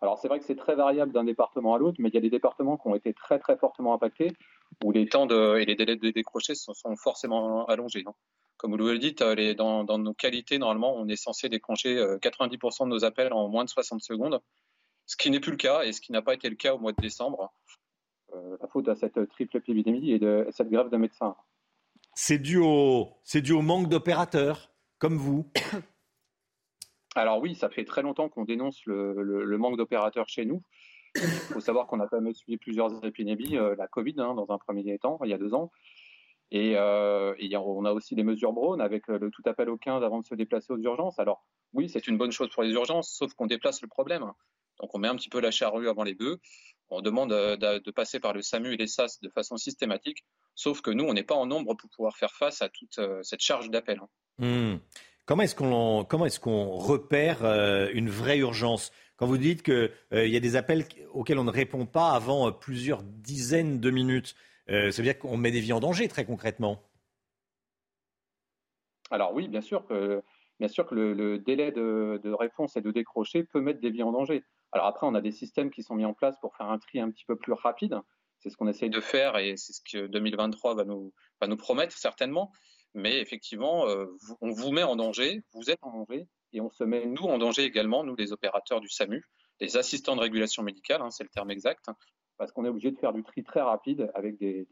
Alors c'est vrai que c'est très variable d'un département à l'autre, mais il y a des départements qui ont été très très fortement impactés, où les temps et les délais de décrocher sont, forcément allongés. Comme vous le dites, euh, dans, nos qualités, normalement, on est censé déclencher 90% euh, de nos appels en moins de 60 secondes, ce qui n'est plus le cas et ce qui n'a pas été le cas au mois de décembre, euh, la faute à cette triple épidémie et de cette grève de médecins. C'est dû, au, dû au manque d'opérateurs, comme vous Alors oui, ça fait très longtemps qu'on dénonce le, manque d'opérateurs chez nous. Il faut savoir qu'on a quand même suivi plusieurs épidémies, la Covid hein, dans un premier temps, il y a deux ans, et, euh, on a aussi les mesures Brown avec euh, le tout appel au 15 avant de se déplacer aux urgences. Alors oui, c'est une bonne chose pour les urgences, sauf qu'on déplace le problème. Donc on met un petit peu la charrue avant les bœufs. On demande euh, de, passer par le SAMU et les SAS de façon systématique, sauf que nous, on n'est pas en nombre pour pouvoir faire face à toute cette charge d'appel. Hmm. Est-ce qu'on comment est-ce qu'on repère une vraie urgence? Quand vous dites qu'il y a des appels auxquels on ne répond pas avant plusieurs dizaines de minutes euh, ça veut dire qu'on met des vies en danger très concrètement. Alors oui, bien sûr que, bien sûr que le, délai de, réponse et de décrocher peut mettre des vies en danger. Alors après, on a des systèmes qui sont mis en place pour faire un tri un petit peu plus rapide. C'est ce qu'on essaye de faire et c'est ce que 2023 va nous, promettre certainement. Mais effectivement, euh, on vous met en danger, vous êtes en danger et on se met nous en danger également, nous les opérateurs du SAMU, les assistants de régulation médicale, hein, c'est le terme exact, parce qu'on est obligé de faire du tri très rapide avec des,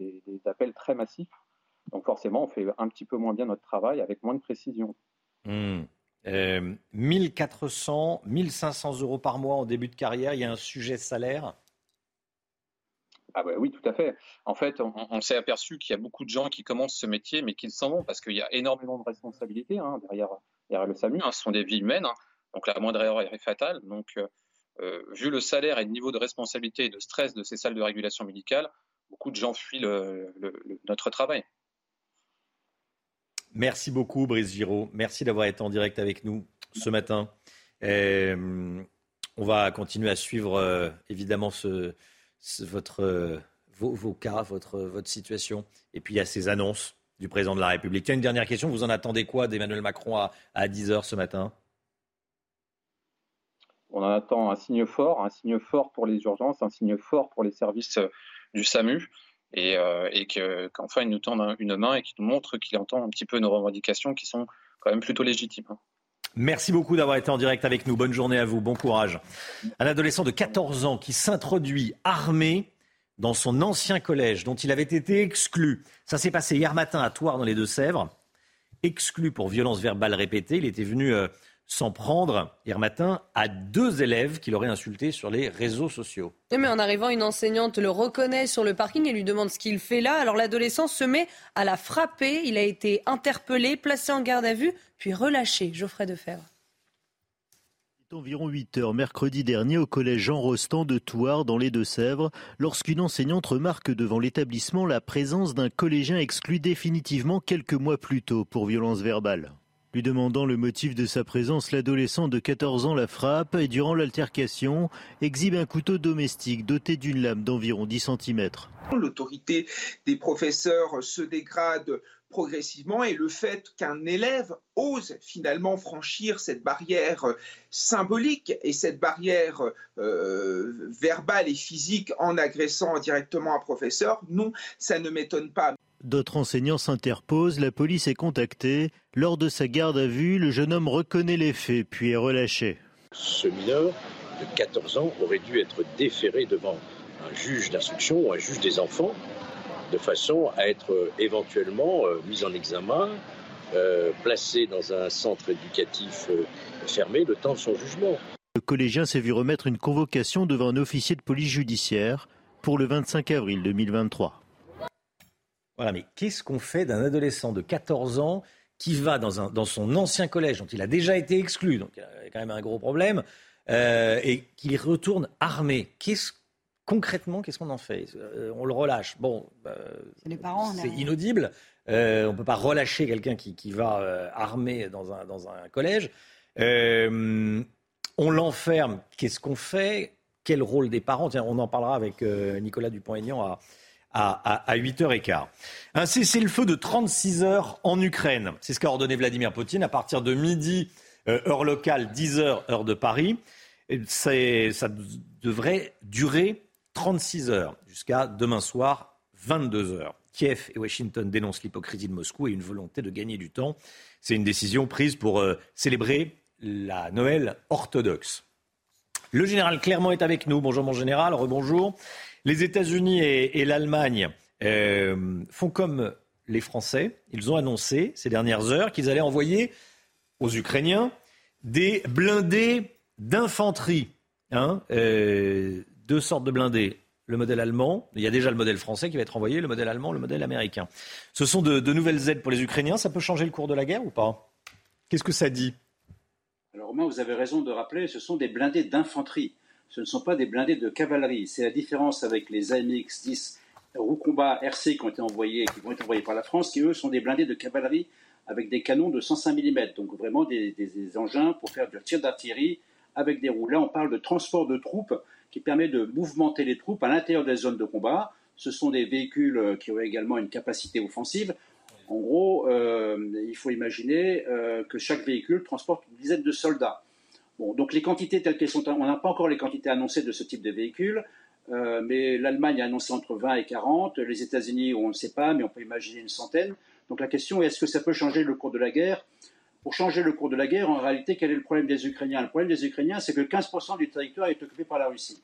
appels très massifs. Donc forcément, on fait un petit peu moins bien notre travail avec moins de précision. 1400, mmh. 1500 euh, euros par mois en début de carrière, il y a un sujet salaire? Ah oui, tout à fait. En fait, on, s'est aperçu qu'il y a beaucoup de gens qui commencent ce métier, mais qui s'en vont parce qu'il y a énormément de responsabilités hein, derrière, le SAMU. Hein. ce sont des vies humaines, hein. donc la moindre erreur est fatale. Donc, euh, vu le salaire et le niveau de responsabilité et de stress de ces salles de régulation médicale, beaucoup de gens fuient notre travail. Merci beaucoup, Brice Giraud. Merci d'avoir été en direct avec nous ce matin. Euh, on va continuer à suivre euh, évidemment votre, vos, cas, votre, votre situation. Et puis il y a ces annonces du président de la République. Tiens, une dernière question. Vous en attendez quoi d'Emmanuel Macron à, à 10h ce matin? On en attend un signe fort, un signe fort pour les urgences, un signe fort pour les services euh, du SAMU, et, euh, qu'enfin il nous tende une main et qu'il nous montre qu'il entend un petit peu nos revendications qui sont quand même plutôt légitimes. Merci beaucoup d'avoir été en direct avec nous. Bonne journée à vous, bon courage. Un adolescent de 14 ans qui s'introduit armé dans son ancien collège dont il avait été exclu. Ça s'est passé hier matin à Toire dans les Deux-Sèvres. Exclu pour violence verbale répétée, il était venu euh, s'en prendre hier matin à deux élèves qui l'auraient insulté sur les réseaux sociaux. mais en arrivant, une enseignante le reconnaît sur le parking et lui demande ce qu'il fait là. Alors l'adolescent se met à la frapper. Il a été interpellé, placé en garde à vue, puis relâché. Geoffrey Defebvre environ 8 heures mercredi dernier au collège Jean Rostand de Thouars dans les Deux-Sèvres lorsqu'une enseignante remarque devant l'établissement la présence d'un collégien exclu définitivement quelques mois plus tôt pour violence verbale. Lui demandant le motif de sa présence, l'adolescent de 14 ans la frappe et durant l'altercation exhibe un couteau domestique doté d'une lame d'environ 10 cm. L'autorité des professeurs se dégrade progressivement et le fait qu'un élève ose finalement franchir cette barrière symbolique et cette barrière euh, verbale et physique en agressant directement un professeur, non, ça ne m'étonne pas. D'autres enseignants s'interposent, la police est contactée. Lors de sa garde à vue, le jeune homme reconnaît les faits puis est relâché. Ce mineur de 14 ans aurait dû être déféré devant un juge d'instruction ou un juge des enfants de façon à être euh, éventuellement euh, mis en examen, euh, placé dans un centre éducatif fermé le temps de son jugement. Le collégien s'est vu remettre une convocation devant un officier de police judiciaire pour le 25 avril 2023. Voilà, mais qu'est-ce qu'on fait d'un adolescent de 14 ans qui va dans, un, dans son ancien collège, dont il a déjà été exclu, donc il y a quand même un gros problème, euh, et qu'il retourne armé? Qu'est-ce concrètement, qu'est-ce qu'on en fait? Euh, On le relâche. Bon, euh, c'est inaudible. on ne peut pas relâcher quelqu'un qui, qui, va armé dans un, dans un collège. on l'enferme. Qu'est-ce qu'on fait? Quel rôle des parents? Tiens, on en parlera avec Nicolas Dupont-Aignan à, à, 8h15. Un cessez-le-feu de 36 heures en Ukraine. C'est ce qu'a ordonné Vladimir Poutine à partir de midi, euh, heure locale, 10 heures, heure de Paris. ça devrait durer 36 heures jusqu'à demain soir, 22 heures. Kiev et Washington dénoncent l'hypocrisie de Moscou et une volonté de gagner du temps. C'est une décision prise pour euh, célébrer la Noël orthodoxe. Le général Clermont est avec nous. Bonjour mon général, rebonjour. Les États-Unis et, l'Allemagne euh, font comme les Français. Ils ont annoncé ces dernières heures qu'ils allaient envoyer aux Ukrainiens des blindés d'infanterie. Hein, euh, deux sortes de blindés. Le modèle allemand, il y a déjà le modèle français qui va être envoyé, le modèle allemand, le modèle américain. Ce sont de, de nouvelles aides pour les Ukrainiens. Ça peut changer le cours de la guerre ou pas? Qu'est-ce que ça dit? Alors Romain, vous avez raison de rappeler, ce sont des blindés d'infanterie ce ne sont pas des blindés de cavalerie. C'est la différence avec les AMX-10 Roucombat RC qui ont été envoyés, qui vont être envoyés par la France, qui eux sont des blindés de cavalerie avec des canons de 105 mm, donc vraiment des, engins pour faire du tir d'artillerie avec des roues. Là, on parle de transport de troupes qui permet de mouvementer les troupes à l'intérieur des zones de combat. Ce sont des véhicules qui ont également une capacité offensive. En gros, euh, il faut imaginer euh, que chaque véhicule transporte une dizaine de soldats donc les quantités telles qu'elles sont, on n'a pas encore les quantités annoncées de ce type de véhicule, euh, mais l'Allemagne a annoncé entre 20 et 40, les États-Unis, on ne sait pas, mais on peut imaginer une centaine. Donc la question est est-ce que ça peut changer le cours de la guerre? Pour changer le cours de la guerre, en réalité, quel est le problème des Ukrainiens? Le problème des Ukrainiens, c'est que 15% du territoire est occupé par la Russie.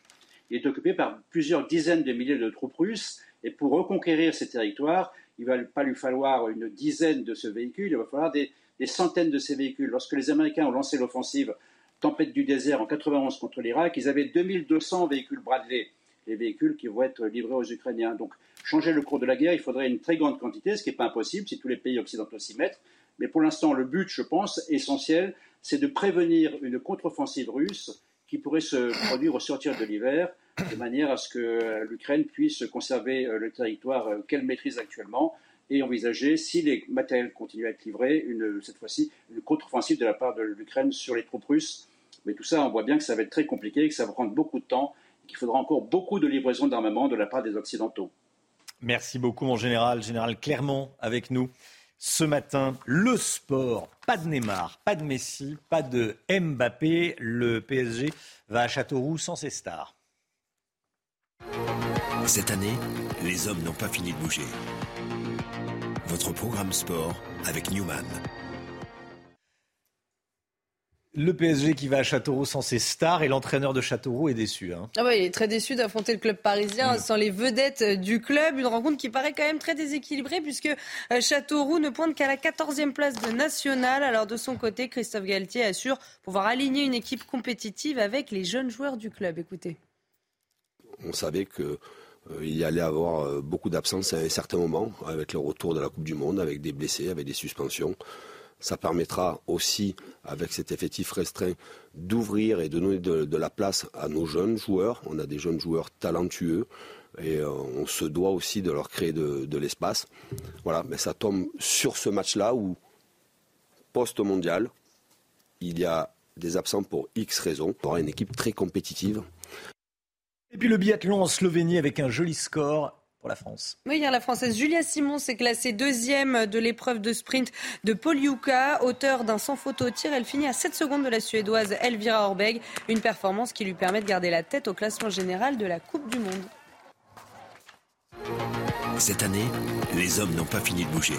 Il est occupé par plusieurs dizaines de milliers de troupes russes, et pour reconquérir ces territoires, il ne va pas lui falloir une dizaine de ce véhicule, il va falloir des, des centaines de ces véhicules. Lorsque les Américains ont lancé l'offensive tempête du désert en 91 contre l'Irak, ils avaient 2200 véhicules Bradley, les véhicules qui vont être livrés aux Ukrainiens. Donc, changer le cours de la guerre, il faudrait une très grande quantité, ce qui n'est pas impossible si tous les pays occidentaux s'y mettent. Mais pour l'instant, le but, je pense, essentiel, c'est de prévenir une contre-offensive russe qui pourrait se produire au sortir de l'hiver, de manière à ce que l'Ukraine puisse conserver euh, le territoire euh, qu'elle maîtrise actuellement et envisager, si les matériels continuent à être livrés, cette fois-ci, une contre-offensive de la part de l'Ukraine sur les troupes russes mais tout ça, on voit bien que ça va être très compliqué, que ça va prendre beaucoup de temps, qu'il faudra encore beaucoup de livraisons d'armement de la part des Occidentaux. Merci beaucoup, mon général. Général Clermont avec nous ce matin. Le sport, pas de Neymar, pas de Messi, pas de Mbappé. Le PSG va à Châteauroux sans ses stars. Cette année, les hommes n'ont pas fini de bouger. Votre programme sport avec Newman. Le PSG qui va à Châteauroux sans ses stars et l'entraîneur de Châteauroux est déçu. Hein. Ah il est très déçu d'affronter le club parisien sans les vedettes du club. Une rencontre qui paraît quand même très déséquilibrée puisque euh, Châteauroux ne pointe qu'à la 14e place de national. Alors de son côté, Christophe Galtier assure pouvoir aligner une équipe compétitive avec les jeunes joueurs du club. Écoutez. On savait qu'il euh, y allait avoir euh, beaucoup d'absences à certains moments, avec le retour de la Coupe du Monde, avec des blessés, avec des suspensions. Ça permettra aussi, avec cet effectif restreint, d'ouvrir et de donner de, la place à nos jeunes joueurs. On a des jeunes joueurs talentueux et euh, on se doit aussi de leur créer de, l'espace. Voilà, mais ça tombe sur ce match-là où, post-mondial, il y a des absents pour X raisons. On aura une équipe très compétitive. Et puis le biathlon en Slovénie avec un joli score pour la France. Oui, hier, la Française Julia Simon s'est classée deuxième de l'épreuve de sprint de Paul Yuka, auteur d'un sans photo au tir. Elle finit à 7 secondes de la Suédoise Elvira Orbeg, une performance qui lui permet de garder la tête au classement général de la Coupe du Monde. Cette année, les hommes n'ont pas fini de bouger.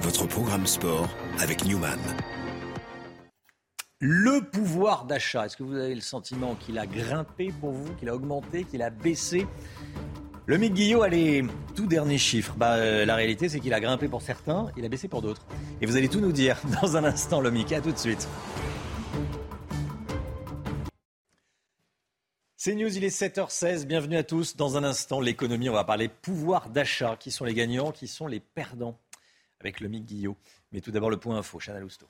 Votre programme sport avec Newman. Le pouvoir d'achat, est-ce que vous avez le sentiment qu'il a grimpé pour vous, qu'il a augmenté, qu'il a baissé le Mick Guillot a les tout derniers chiffres. Bah, euh, la réalité, c'est qu'il a grimpé pour certains, il a baissé pour d'autres. Et vous allez tout nous dire dans un instant, le Mick. À tout de suite. C'est News, il est 7h16. Bienvenue à tous. Dans un instant, l'économie, on va parler pouvoir d'achat. Qui sont les gagnants, qui sont les perdants Avec le Mick Guillot. Mais tout d'abord, le point info. Chana Lousteau.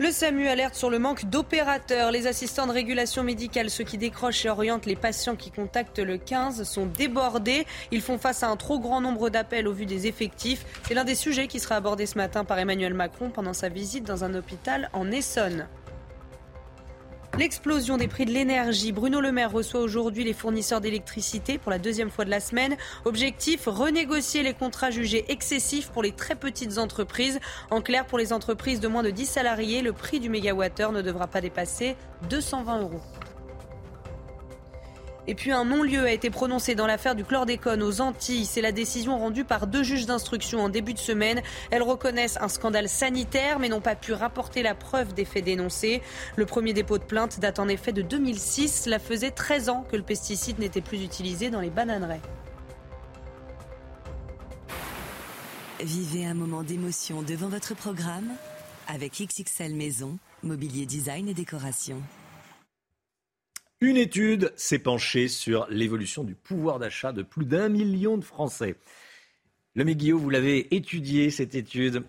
Le SAMU alerte sur le manque d'opérateurs. Les assistants de régulation médicale, ceux qui décrochent et orientent les patients qui contactent le 15, sont débordés. Ils font face à un trop grand nombre d'appels au vu des effectifs. C'est l'un des sujets qui sera abordé ce matin par Emmanuel Macron pendant sa visite dans un hôpital en Essonne. L'explosion des prix de l'énergie. Bruno Le Maire reçoit aujourd'hui les fournisseurs d'électricité pour la deuxième fois de la semaine. Objectif, renégocier les contrats jugés excessifs pour les très petites entreprises. En clair, pour les entreprises de moins de 10 salariés, le prix du mégawattheure ne devra pas dépasser 220 euros. Et puis un non-lieu a été prononcé dans l'affaire du chlordécone aux Antilles. C'est la décision rendue par deux juges d'instruction en début de semaine. Elles reconnaissent un scandale sanitaire mais n'ont pas pu rapporter la preuve des faits dénoncés. Le premier dépôt de plainte date en effet de 2006. Cela faisait 13 ans que le pesticide n'était plus utilisé dans les bananeraies. Vivez un moment d'émotion devant votre programme avec XXL Maison, mobilier design et décoration. Une étude s'est penchée sur l'évolution du pouvoir d'achat de plus d'un million de Français. Le Guillaume, vous l'avez étudié, cette étude.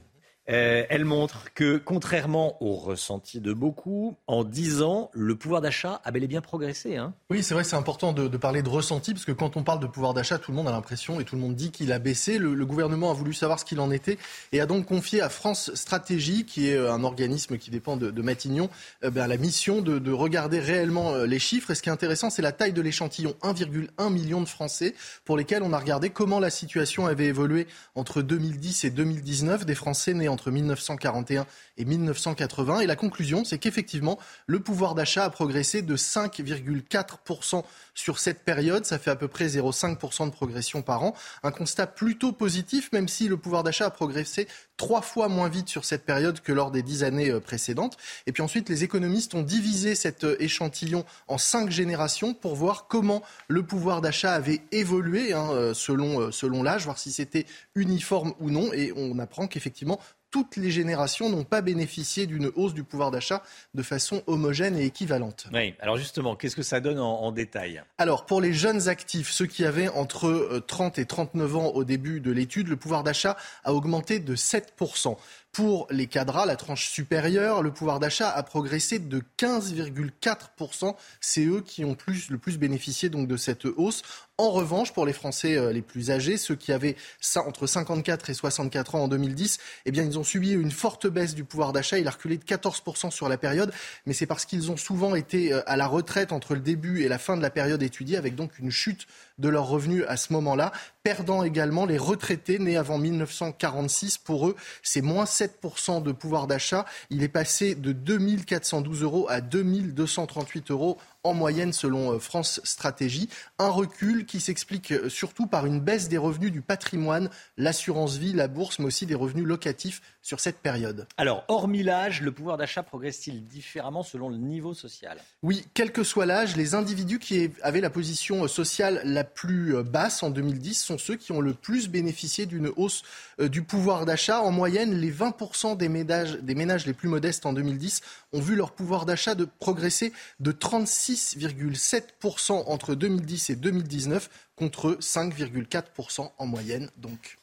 Euh, elle montre que, contrairement au ressenti de beaucoup, en 10 ans, le pouvoir d'achat a bel et bien progressé. Hein. oui, c'est vrai, c'est important de, parler de ressenti, parce que quand on parle de pouvoir d'achat, tout le monde a l'impression et tout le monde dit qu'il a baissé. Le, gouvernement a voulu savoir ce qu'il en était et a donc confié à France Stratégie, qui est euh, un organisme qui dépend de, Matignon, euh, ben, la mission de, de, regarder réellement les chiffres. Et ce qui est intéressant, c'est la taille de l'échantillon, 1,1 million de Français, pour lesquels on a regardé comment la situation avait évolué entre 2010 et 2019 des Français nés entre 1941 et 1980. Et la conclusion, c'est qu'effectivement, le pouvoir d'achat a progressé de 5,4% sur cette période. Ça fait à peu près 0,5% de progression par an. Un constat plutôt positif, même si le pouvoir d'achat a progressé trois fois moins vite sur cette période que lors des dix années euh, précédentes. Et puis ensuite, les économistes ont divisé cet euh, échantillon en cinq générations pour voir comment le pouvoir d'achat avait évolué hein, euh, selon, selon l'âge, voir si c'était uniforme ou non. Et on apprend qu'effectivement, toutes les générations n'ont pas bénéficié d'une hausse du pouvoir d'achat de façon homogène et équivalente. Oui, alors justement, qu'est-ce que ça donne en, détail? Alors, pour les jeunes actifs, ceux qui avaient entre 30 euh, et 39 ans au début de l'étude, le pouvoir d'achat a augmenté de 7%. Pour les cadras, la tranche supérieure, le pouvoir d'achat a progressé de 15,4%. C'est eux qui ont plus, le plus bénéficié donc de cette hausse. En revanche, pour les Français euh, les plus âgés, ceux qui avaient entre 54 et 64 ans en 2010, eh bien, ils ont subi une forte baisse du pouvoir d'achat. Il a reculé de 14% sur la période, mais c'est parce qu'ils ont souvent été euh, à la retraite entre le début et la fin de la période étudiée, avec donc une chute de leurs revenus à ce moment-là, perdant également les retraités nés avant 1946. Pour eux, c'est moins 7% de pouvoir d'achat. Il est passé de 2412 euros à 2238 euros en moyenne selon euh, France Stratégie. Un recul qui s'explique euh, surtout par une baisse des revenus du patrimoine, l'assurance vie, la bourse, mais aussi des revenus locatifs sur cette période. Alors, hormis l'âge, le pouvoir d'achat progresse-t-il différemment selon le niveau social? Oui, quel que soit l'âge, les individus qui avaient la position euh, sociale la plus basse en 2010 sont ceux qui ont le plus bénéficié d'une hausse du pouvoir d'achat. En moyenne, les 20% des ménages, des ménages les plus modestes en 2010 ont vu leur pouvoir d'achat de progresser de 36,7% entre 2010 et 2019 contre 5,4% en moyenne donc.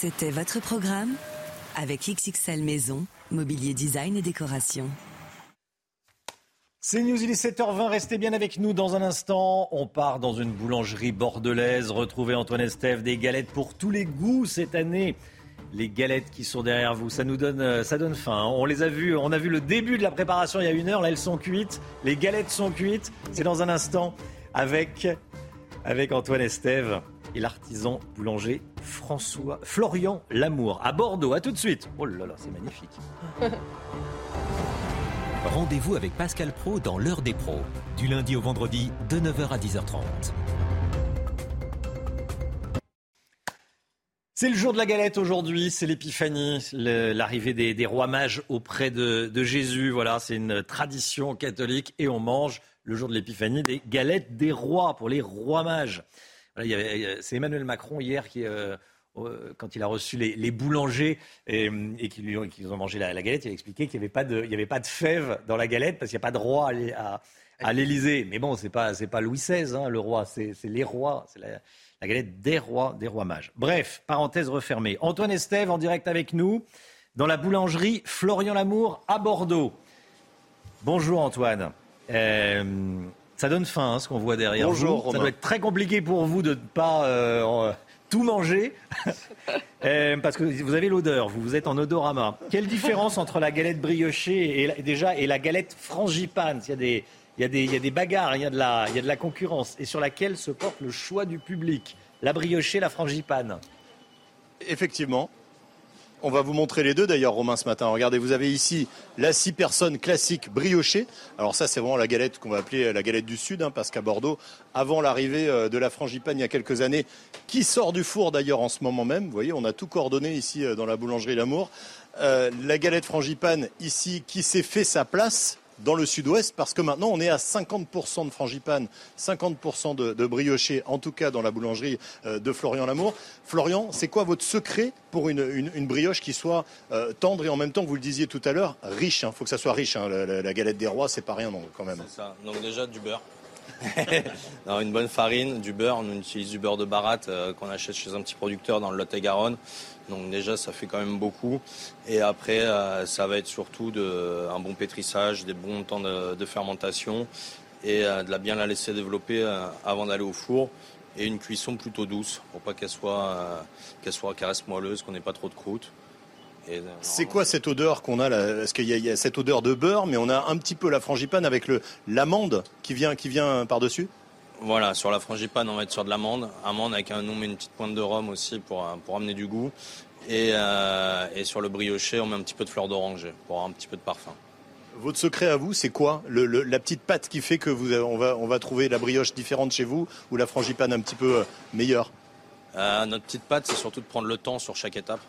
C'était votre programme avec XXL Maison, mobilier design et décoration. C'est News, il est 7h20, restez bien avec nous dans un instant. On part dans une boulangerie bordelaise, retrouver Antoine Estève, des galettes pour tous les goûts cette année les galettes qui sont derrière vous. Ça nous donne, euh, ça donne faim. Hein. On les a vues, on a vu le début de la préparation il y a une heure. Là, elles sont cuites. Les galettes sont cuites. C'est dans un instant avec, avec Antoine Estève et l'artisan boulanger François Florian Lamour à Bordeaux. À tout de suite. Oh là là, c'est magnifique. Rendez-vous avec Pascal Pro dans l'heure des pros, du lundi au vendredi de 9h à 10h30. C'est le jour de la galette aujourd'hui, c'est l'épiphanie, l'arrivée des, rois mages auprès de, Jésus. Voilà, c'est une tradition catholique et on mange le jour de l'épiphanie des galettes des rois pour les rois mages. C'est Emmanuel Macron hier qui, euh, quand il a reçu les, boulangers et, qu'ils ont mangé la, galette, il a expliqué qu'il n'y avait, pas de, avait pas de fèves dans la galette parce qu'il n'y a pas de roi à, à, l'Élysée. Mais bon, ce n'est pas, pas Louis XVI, hein, le roi, c'est les rois, c'est la, galette des rois, des rois mages. Bref, parenthèse refermée. Antoine Estève en direct avec nous dans la boulangerie Florian Lamour à Bordeaux. Bonjour Antoine. Euh, ça donne faim hein, ce qu'on voit derrière Bonjour, vous. Ça doit être très compliqué pour vous de ne pas euh, tout manger euh, parce que vous avez l'odeur. Vous, vous êtes en odorama. Quelle différence entre la galette briochée et, déjà et la galette frangipane? Il y a des il y, a des, il y a des bagarres, il y a, de la, il y a de la concurrence, et sur laquelle se porte le choix du public? La briochée, la frangipane? Effectivement. On va vous montrer les deux d'ailleurs, Romain, ce matin. Regardez, vous avez ici la six personnes classique briochée. Alors ça, c'est vraiment la galette qu'on va appeler la galette du Sud, hein, parce qu'à Bordeaux, avant l'arrivée euh, de la frangipane il y a quelques années, qui sort du four d'ailleurs en ce moment même. Vous voyez, on a tout coordonné ici euh, dans la boulangerie L'Amour. Euh, la galette frangipane ici qui s'est fait sa place dans le sud-ouest parce que maintenant on est à 50% de frangipane, 50% de, de en tout cas dans la boulangerie euh, de Florian Lamour. Florian, c'est quoi votre secret pour une, une, brioche qui soit euh, tendre et en même temps, vous le disiez tout à l'heure, riche Il hein? faut que ça soit riche. Hein. La, galette des rois, c'est pas rien non, quand même. C'est ça. Donc déjà du beurre. une bonne farine, du beurre. On utilise du beurre de baratte euh, qu'on achète chez un petit producteur dans le Lot-et-Garonne. Donc déjà, ça fait quand même beaucoup. Et après, euh, ça va être surtout de, un bon pétrissage, des bons temps de, fermentation et euh, de la bien la laisser développer euh, avant d'aller au four. Et une cuisson plutôt douce pour pas qu'elle soit, qu'elle soit caresse moelleuse, qu'on n'ait pas trop de croûte. C'est quoi cette odeur qu'on a là? Parce qu'il y, a cette odeur de beurre, mais on a un petit peu la frangipane avec l'amande qui vient, qui vient par-dessus? Voilà, sur la frangipane, on va être sur de l'amande. Amande avec un nom et une petite pointe de rhum aussi pour, pour amener du goût. Et, euh, et sur le brioché, on met un petit peu de fleur d'oranger pour avoir un petit peu de parfum. Votre secret à vous, c'est quoi? Le, La petite pâte qui fait que vous, on, va, on va trouver la brioche différente chez vous ou la frangipane un petit peu euh, meilleure? Euh, Notre petite pâte, c'est surtout de prendre le temps sur chaque étape.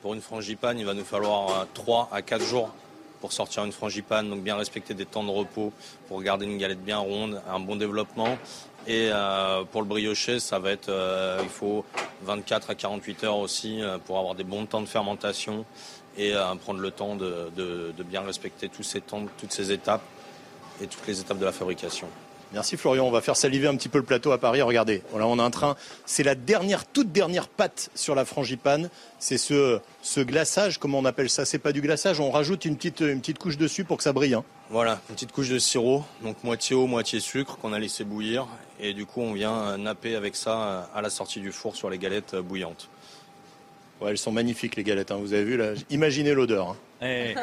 Pour une frangipane, il va nous falloir 3 à 4 jours pour sortir une frangipane, donc bien respecter des temps de repos pour garder une galette bien ronde, un bon développement. Et euh, pour le briocher, ça va être, euh, il faut 24 à 48 heures aussi euh, pour avoir des bons temps de fermentation et prendre le temps de, de, bien respecter tous ces temps, toutes ces étapes et toutes les étapes de la fabrication. Merci Florian, on va faire saliver un petit peu le plateau à Paris. Regardez, voilà, on a un train. C'est la dernière, toute dernière pâte sur la frangipane. C'est ce, ce glaçage, comment on appelle ça? C'est pas du glaçage, on rajoute une petite, une petite couche dessus pour que ça brille. Hein. Voilà, une petite couche de sirop, donc moitié eau, moitié sucre qu'on a laissé bouillir. Et du coup, on vient napper avec ça à la sortie du four sur les galettes bouillantes. Ouais, elles sont magnifiques les galettes, hein. vous avez vu là. Imaginez l'odeur. Hein. Eh.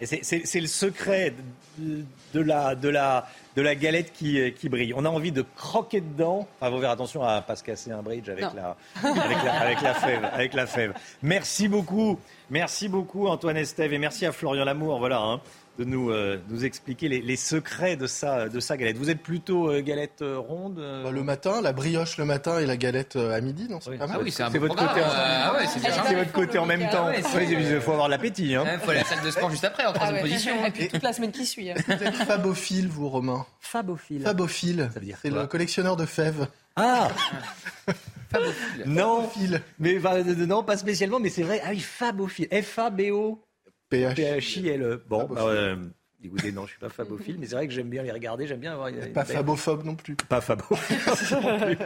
c'est le secret de la, de la, de la galette qui, qui, brille. On a envie de croquer dedans. Enfin, vous verrez attention à ne pas se casser un bridge avec la, avec, la, fève, avec la fève. Merci beaucoup. Merci beaucoup Antoine Estève et merci à Florian Lamour. Voilà. Hein de nous, euh, nous expliquer les, secrets de sa, de sa galette. Vous êtes plutôt euh, galette euh, ronde bah, Le matin, la brioche le matin et la galette à midi, non oui. Ah oui, c'est votre côté, en... ah ouais, c'est votre côté en même temps. il faut avoir l'appétit. Il hein. faut aller à la salle de sport juste après, en ah troisième position. Et puis toute la semaine qui suit. Hein. Vous êtes fabophile, vous, Romain Fabophile. Fabophile. C'est le collectionneur de fèves. Ah Non, mais non, pas spécialement, mais c'est vrai. Ah oui, fabophile. F-A-B-O. P-H-I-L-E. Bon, bah, euh, écoutez, non, je suis pas fabophile, mais c'est vrai que j'aime bien les regarder, j'aime bien avoir. Pas fabophobe non plus. Pas fabophobe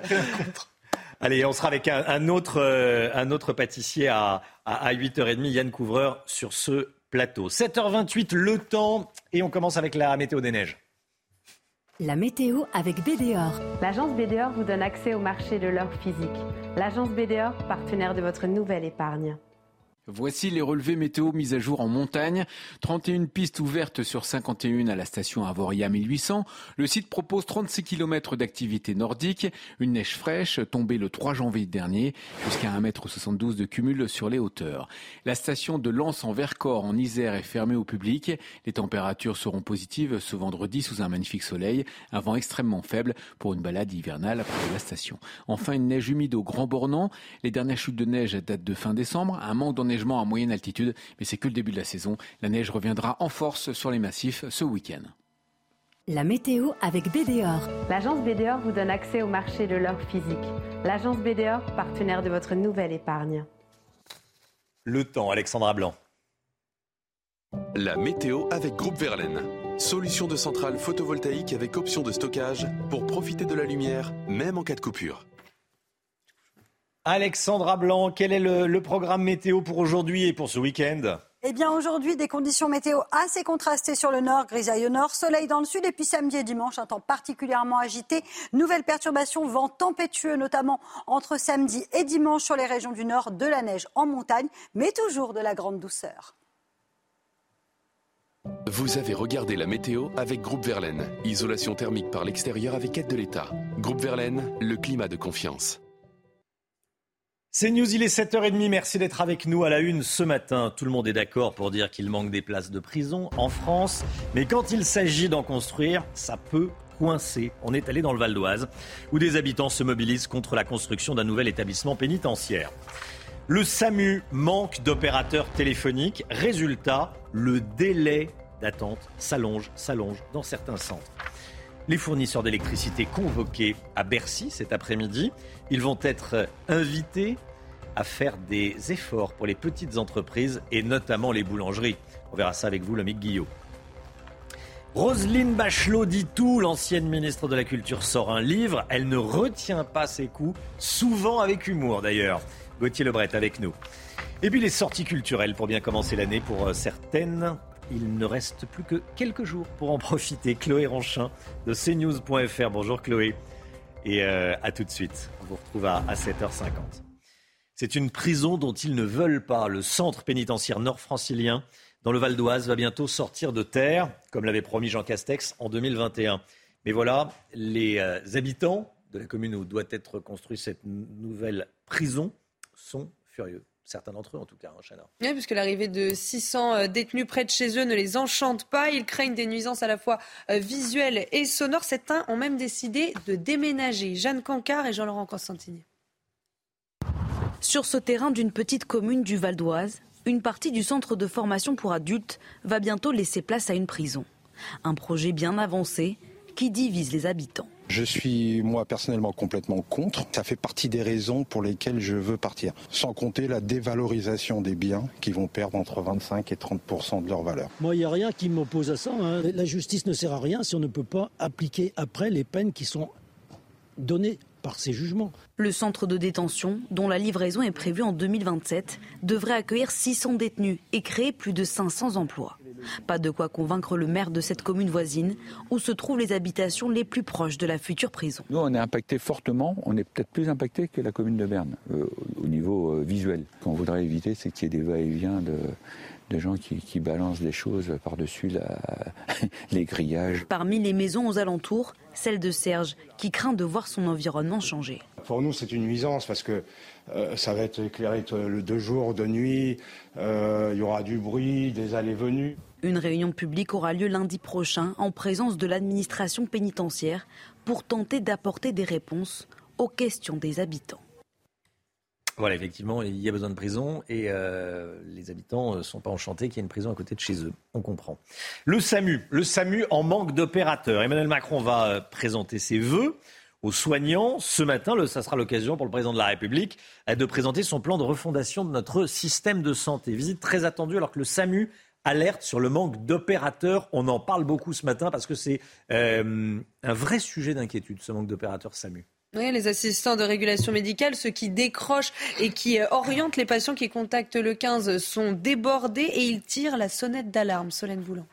Allez, on sera avec un, autre, euh, un autre pâtissier à, à, 8h30, Yann Couvreur, sur ce plateau. 7h28, le temps, et on commence avec la météo des neiges. La météo avec BDOR. L'agence BDOR vous donne accès au marché de l'or physique. L'agence BDOR, partenaire de votre nouvelle épargne. Voici les relevés météo mis à jour en montagne. 31 pistes ouvertes sur 51 à la station Avoria 1800. Le site propose 36 km d'activité nordique. Une neige fraîche tombée le 3 janvier dernier jusqu'à 1,72 m de cumul sur les hauteurs. La station de Lens en Vercors en Isère est fermée au public. Les températures seront positives ce vendredi sous un magnifique soleil. Un vent extrêmement faible pour une balade hivernale près de la station. Enfin, une neige humide au Grand Bornand. Les dernières chutes de neige datent de fin décembre. Un manque à moyenne altitude, mais c'est que le début de la saison. La neige reviendra en force sur les massifs ce week-end. La météo avec BDOR. L'agence BDOR vous donne accès au marché de l'or physique. L'agence BDOR, partenaire de votre nouvelle épargne. Le temps, Alexandra Blanc. La météo avec Groupe Verlaine. Solution de centrale photovoltaïque avec option de stockage pour profiter de la lumière, même en cas de coupure. Alexandra Blanc, quel est le, le programme météo pour aujourd'hui et pour ce week-end eh bien aujourd'hui, des conditions météo assez contrastées sur le nord, grisaille au nord, soleil dans le sud et puis samedi et dimanche, un temps particulièrement agité. Nouvelle perturbation, vent tempétueux notamment entre samedi et dimanche sur les régions du nord, de la neige en montagne, mais toujours de la grande douceur. Vous avez regardé la météo avec Groupe Verlaine. Isolation thermique par l'extérieur avec aide de l'État. Groupe Verlaine, le climat de confiance. C'est News, il est 7h30, merci d'être avec nous à la une ce matin. Tout le monde est d'accord pour dire qu'il manque des places de prison en France, mais quand il s'agit d'en construire, ça peut coincer. On est allé dans le Val d'Oise, où des habitants se mobilisent contre la construction d'un nouvel établissement pénitentiaire. Le SAMU manque d'opérateurs téléphoniques. Résultat, le délai d'attente s'allonge, s'allonge dans certains centres. Les fournisseurs d'électricité convoqués à Bercy cet après-midi, ils vont être invités à faire des efforts pour les petites entreprises et notamment les boulangeries. On verra ça avec vous, l'ami Guillaume. Roselyne Bachelot dit tout, l'ancienne ministre de la Culture sort un livre. Elle ne retient pas ses coups, souvent avec humour d'ailleurs. Gauthier Lebret avec nous. Et puis les sorties culturelles pour bien commencer l'année pour certaines. Il ne reste plus que quelques jours pour en profiter. Chloé Ranchin de cnews.fr. Bonjour Chloé. Et euh, à tout de suite. On vous retrouve à 7h50. C'est une prison dont ils ne veulent pas. Le centre pénitentiaire nord-francilien dans le Val d'Oise va bientôt sortir de terre, comme l'avait promis Jean Castex en 2021. Mais voilà, les euh, habitants de la commune où doit être construite cette nouvelle prison sont furieux. Certains d'entre eux, en tout cas, hein, Chana. Oui, puisque l'arrivée de 600 euh, détenus près de chez eux ne les enchante pas. Ils craignent des nuisances à la fois euh, visuelles et sonores. Certains ont même décidé de déménager. Jeanne Cancard et Jean-Laurent Constantini. Sur ce terrain d'une petite commune du Val d'Oise, une partie du centre de formation pour adultes va bientôt laisser place à une prison. Un projet bien avancé qui divise les habitants. Je suis moi personnellement complètement contre. Ça fait partie des raisons pour lesquelles je veux partir. Sans compter la dévalorisation des biens qui vont perdre entre 25 et 30% de leur valeur. Moi, il n'y a rien qui m'oppose à ça. Hein. La justice ne sert à rien si on ne peut pas appliquer après les peines qui sont données par ces jugements. Le centre de détention, dont la livraison est prévue en 2027, devrait accueillir 600 détenus et créer plus de 500 emplois. Pas de quoi convaincre le maire de cette commune voisine, où se trouvent les habitations les plus proches de la future prison. Nous, on est impacté fortement, on est peut-être plus impacté que la commune de Berne, euh, au niveau euh, visuel. Ce qu'on voudrait éviter, c'est qu'il y ait des va-et-vient de, de gens qui, qui, balancent des choses par-dessus les grillages. Parmi les maisons aux alentours, celle de Serge, qui craint de voir son environnement changer. Pour nous, c'est une nuisance parce que euh, ça va être éclairé de jour, de nuit, euh, il y aura du bruit, des allées-venues. Une réunion publique aura lieu lundi prochain en présence de l'administration pénitentiaire pour tenter d'apporter des réponses aux questions des habitants. Voilà, effectivement, il y a besoin de prison et euh, les habitants ne sont pas enchantés qu'il y ait une prison à côté de chez eux. On comprend. Le SAMU, le SAMU en manque d'opérateurs. Emmanuel Macron va euh, présenter ses vœux aux soignants. Ce matin, le, ça sera l'occasion pour le président de la République euh, de présenter son plan de refondation de notre système de santé. Visite très attendue alors que le SAMU alerte sur le manque d'opérateurs. On en parle beaucoup ce matin parce que c'est euh, un vrai sujet d'inquiétude, ce manque d'opérateurs SAMU. Les assistants de régulation médicale, ceux qui décrochent et qui euh, orientent les patients qui contactent le 15 sont débordés et ils tirent la sonnette d'alarme. Solène Boulan.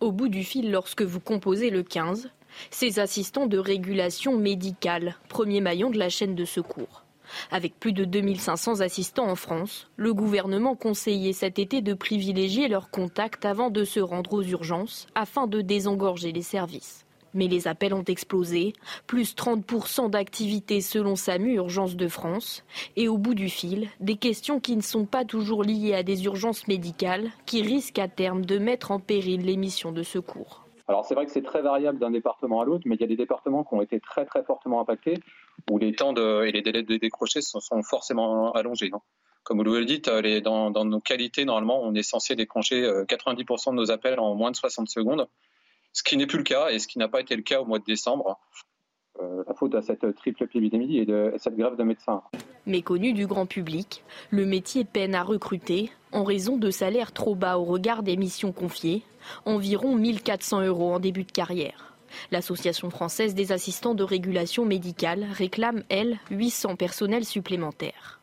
Au bout du fil, lorsque vous composez le 15, ces assistants de régulation médicale, premier maillon de la chaîne de secours. Avec plus de 2500 assistants en France, le gouvernement conseillait cet été de privilégier leurs contacts avant de se rendre aux urgences afin de désengorger les services. Mais les appels ont explosé, plus 30% d'activité selon SAMU Urgence de France. Et au bout du fil, des questions qui ne sont pas toujours liées à des urgences médicales, qui risquent à terme de mettre en péril les missions de secours. Alors c'est vrai que c'est très variable d'un département à l'autre, mais il y a des départements qui ont été très très fortement impactés, où les temps et les délais de décrocher sont, sont forcément allongés. Comme vous le dites, dans, dans, nos qualités, normalement, on est censé décrocher 90% de nos appels en moins de 60 secondes. Ce qui n'est plus le cas et ce qui n'a pas été le cas au mois de décembre. Euh, la faute à cette triple épidémie et, de, cette grève de médecins. Méconnu du grand public, le métier peine à recruter en raison de salaires trop bas au regard des missions confiées, environ 1400 euros en début de carrière. L'Association française des assistants de régulation médicale réclame, elle, 800 personnels supplémentaires.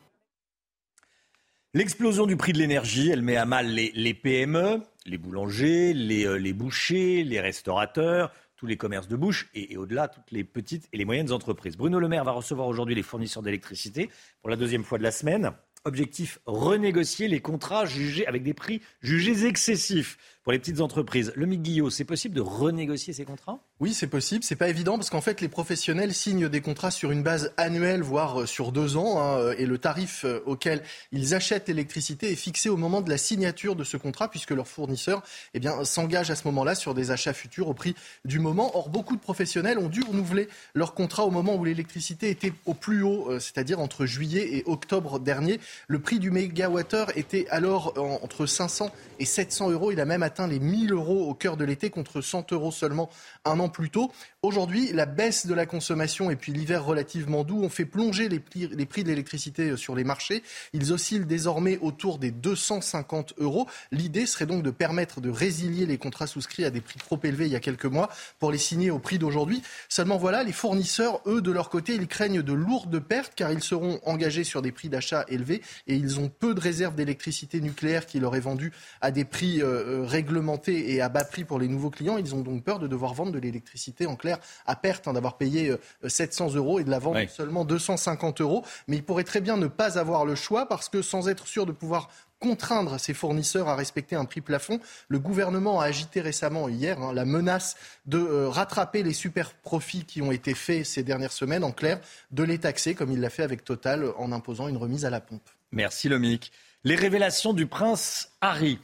L'explosion du prix de l'énergie, elle met à mal les, PME, les boulangers, les, euh, les bouchers, les restaurateurs, tous les commerces de bouche et, au-delà, toutes les petites et les moyennes entreprises. Bruno Le Maire va recevoir aujourd'hui les fournisseurs d'électricité pour la deuxième fois de la semaine. Objectif, renégocier les contrats jugés avec des prix jugés excessifs pour les petites entreprises. Le Guillot, c'est possible de renégocier ces contrats? Oui, c'est possible. C'est pas évident parce qu'en fait, les professionnels signent des contrats sur une base annuelle, voire euh, sur deux ans, hein, et le tarif euh, auquel ils achètent l'électricité est fixé au moment de la signature de ce contrat, puisque leur fournisseur eh bien, s'engage à ce moment-là sur des achats futurs au prix du moment. Or, beaucoup de professionnels ont dû renouveler leur contrat au moment où l'électricité était au plus haut, euh, c'est-à-dire entre juillet et octobre dernier. Le prix du mégawattheure était alors entre 500 et 700 euros. Il a même atteint les 1000 euros au cœur de l'été contre 100 euros seulement un an plus tôt. Aujourd'hui, la baisse de la consommation et puis l'hiver relativement doux ont fait plonger les prix, les prix de l'électricité euh, sur les marchés. Ils oscillent désormais autour des 250 euros. L'idée serait donc de permettre de résilier les contrats souscrits à des prix trop élevés il y a quelques mois pour les signer au prix d'aujourd'hui. Seulement voilà, les fournisseurs, eux, de leur côté, ils craignent de lourdes pertes car ils seront engagés sur des prix d'achat élevés et ils ont peu de réserves d'électricité nucléaire qui leur est vendue à des prix euh, réglementés et à bas prix pour les nouveaux clients. Ils ont donc peur de devoir vendre de l'électricité en clair à perte, hein, d'avoir payé 700 euh, euros et de la vendre seulement 250 euros. Mais ils pourraient très bien ne pas avoir le choix parce que sans être sûr de pouvoir contraindre ses fournisseurs à respecter un prix plafond. Le gouvernement a agité récemment, hier, hein, la menace de euh, rattraper les super profits qui ont été faits ces dernières semaines, en clair, de les taxer, comme il l'a fait avec Total, en imposant une remise à la pompe. Merci Lomic. Les révélations du prince Harry.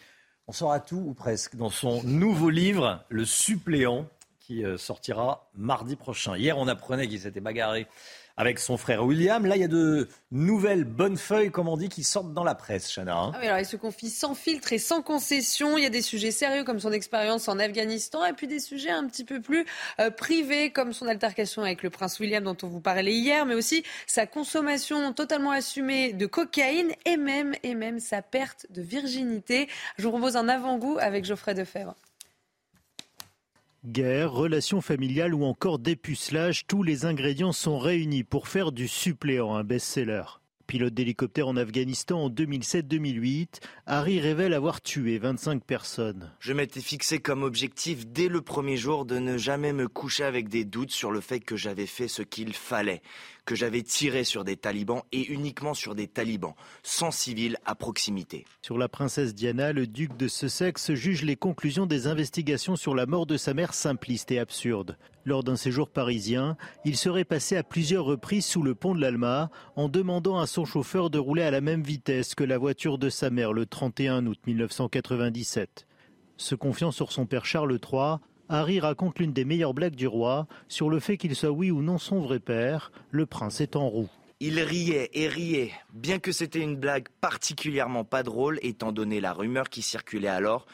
On saura tout, ou presque, dans son nouveau livre, Le suppléant, qui euh, sortira mardi prochain. Hier, on apprenait qu'il s'était bagarré avec son frère William. Là, il y a de nouvelles bonnes feuilles, comme on dit, qui sortent dans la presse, Chana. Hein. Ah alors, il se confie sans filtre et sans concession. Il y a des sujets sérieux comme son expérience en Afghanistan et puis des sujets un petit peu plus euh, privés comme son altercation avec le prince William dont on vous parlait hier, mais aussi sa consommation totalement assumée de cocaïne et même, et même sa perte de virginité. Je vous propose un avant-goût avec Geoffrey Defebvre. Guerre, relations familiales ou encore dépucelage, tous les ingrédients sont réunis pour faire du suppléant un best-seller. Pilote d'hélicoptère en Afghanistan en 2007-2008, Harry révèle avoir tué 25 personnes. Je m'étais fixé comme objectif dès le premier jour de ne jamais me coucher avec des doutes sur le fait que j'avais fait ce qu'il fallait que j'avais tiré sur des talibans et uniquement sur des talibans, sans civils à proximité. Sur la princesse Diana, le duc de Sussex juge les conclusions des investigations sur la mort de sa mère simplistes et absurdes. Lors d'un séjour parisien, il serait passé à plusieurs reprises sous le pont de l'Alma en demandant à son chauffeur de rouler à la même vitesse que la voiture de sa mère le 31 août 1997. Se confiant sur son père Charles III, Harry raconte l'une des meilleures blagues du roi sur le fait qu'il soit oui ou non son vrai père, le prince est en roue. Il riait et riait, bien que c'était une blague particulièrement pas drôle étant donné la rumeur qui circulait alors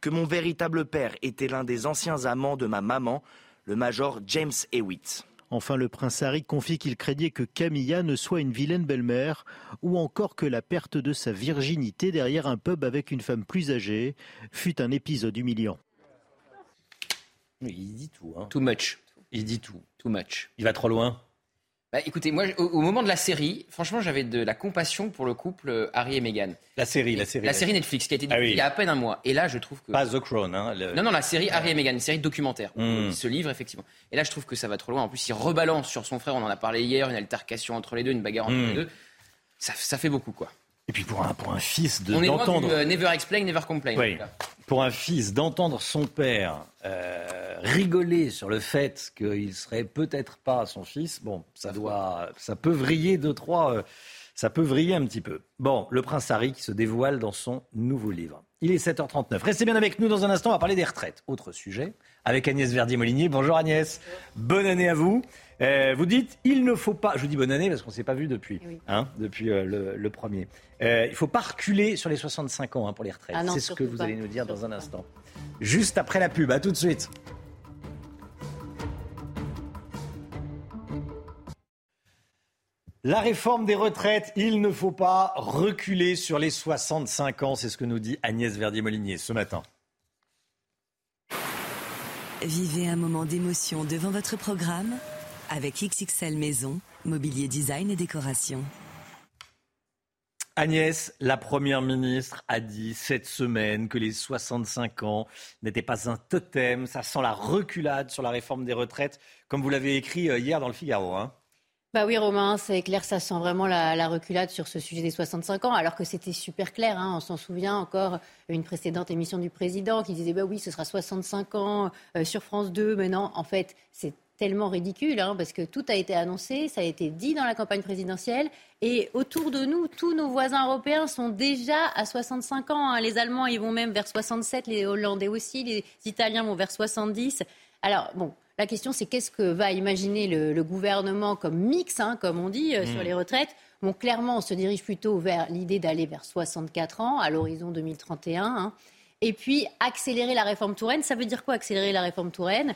que mon véritable père était l'un des anciens amants de ma maman, le major James Hewitt. Enfin, le prince Harry confie qu'il craignait que Camilla ne soit une vilaine belle-mère, ou encore que la perte de sa virginité derrière un pub avec une femme plus âgée fut un épisode humiliant. Il dit tout. Hein. Too much. Il dit tout. Too much. Il va trop loin. Bah, écoutez, moi, au, moment de la série, franchement, j'avais de la compassion pour le couple euh, Harry et Meghan. La série, la série. La, série Netflix qui a été ah il y a à peine un mois. Et là, je trouve que. Pas The Crown, hein, Non, non, la série Harry et Meghan, une série documentaire. Hmm. Ce livre, effectivement. Et là, je trouve que ça va trop loin. En plus, il rebalance sur son frère. On en a parlé hier, une altercation entre les deux, une bagarre entre hmm. les deux. Ça, ça fait beaucoup, quoi. Et puis pour un, pour un fils de, d'entendre... Euh, never explain, never complain. Pour un fils d'entendre son père euh, rigoler sur le fait qu'il serait peut-être pas son fils, bon, ça doit, ça peut vriller deux trois, euh, ça peut vriller un petit peu. Bon, le prince Harry qui se dévoile dans son nouveau livre. Il est 7h39. Restez bien avec nous dans un instant. On va parler des retraites. Autre sujet avec Agnès Verdier-Molinier. Bonjour Agnès. Bonne année à vous. Euh, vous dites, il ne faut pas, je vous dis bonne année parce qu'on ne s'est pas vu depuis, hein, depuis euh, le, premier. Euh, il ne faut pas reculer sur les 65 ans hein, pour les retraites. C'est ce que vous allez nous dire dans un instant. Juste après la pub, à tout de suite. La réforme des retraites, il ne faut pas reculer sur les 65 ans. C'est ce que nous dit Agnès Verdier-Molinier ce matin. Vivez un moment d'émotion devant votre programme avec XXL Maison, mobilier design et décoration. Agnès, la Première ministre, a dit cette semaine que les 65 ans n'étaient pas un totem. Ça sent la reculade sur la réforme des retraites, comme vous l'avez écrit euh, hier dans le Figaro. Hein. Bah oui, Romain, c'est clair, ça sent vraiment la, reculade sur ce sujet des 65 ans, alors que c'était super clair. Hein. on s'en souvient encore, une précédente émission du président qui disait bah oui, ce sera 65 ans euh, sur France 2. Mais non, en fait, c'est tellement ridicule, hein, parce que tout a été annoncé, ça a été dit dans la campagne présidentielle, et autour de nous, tous nos voisins européens sont déjà à 65 ans. Hein. Les Allemands, ils vont même vers 67, les Hollandais aussi, les Italiens vont vers 70. Alors, bon, la question, c'est qu'est-ce que va imaginer le, gouvernement comme mix, hein, comme on dit, euh, sur mm. les retraites? Bon, clairement, on se dirige plutôt vers l'idée d'aller vers 64 ans à l'horizon 2031. Et puis, accélérer la réforme Touraine, ça veut dire quoi accélérer la réforme Touraine?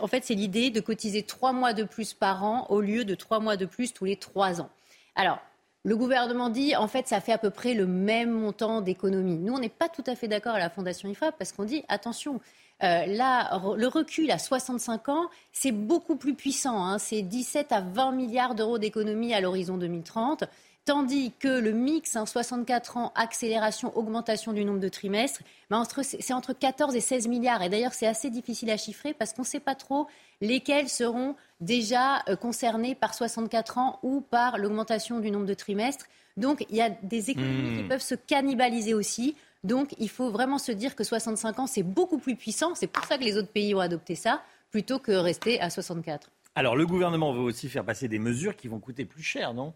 En fait, c'est l'idée de cotiser trois mois de plus par an au lieu de trois mois de plus tous les trois ans. Alors, le gouvernement dit, en fait, ça fait à peu près le même montant d'économie. Nous, on n'est pas tout à fait d'accord à la Fondation IFAP parce qu'on dit, attention, euh, là, le recul à 65 ans, c'est beaucoup plus puissant. Hein. c'est 17 à 20 milliards d'euros d'économie à l'horizon 2030. Tandis que le mix, 64 ans, accélération, augmentation du nombre de trimestres, ben, c'est entre 14 et 16 milliards. Et d'ailleurs, c'est assez difficile à chiffrer parce qu'on ne sait pas trop lesquels seront déjà euh, concernés par 64 ans ou par l'augmentation du nombre de trimestres. Donc, il y a des économies qui hmm. peuvent se cannibaliser aussi. Donc, il faut vraiment se dire que 65 ans, c'est beaucoup plus puissant. C'est pour ça que les autres pays ont adopté ça, plutôt que rester à 64. Alors, le gouvernement veut aussi faire passer des mesures qui vont coûter plus cher, non?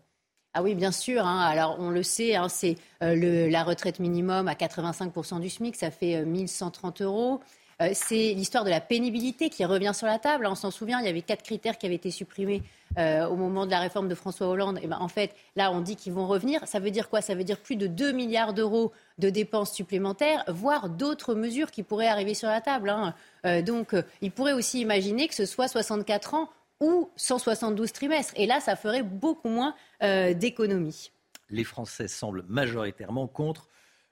Ah oui, bien sûr. Hein. Alors, on le sait, hein, c'est euh, la retraite minimum à 85% du SMIC, ça fait 1130 euh, euros. Euh, c'est l'histoire de la pénibilité qui revient sur la table. On s'en souvient, il y avait quatre critères qui avaient été supprimés au moment de la réforme de François Hollande. Et ben, en fait, là, on dit qu'ils vont revenir. Ça veut dire quoi? Ça veut dire plus de 2 milliards d'euros de dépenses supplémentaires, voire d'autres mesures qui pourraient arriver sur la table. Hein. donc, il pourrait aussi imaginer que ce soit 64 ans ou 172 trimestres. Et là, ça ferait beaucoup moins euh, d'économies. Les Français semblent majoritairement contre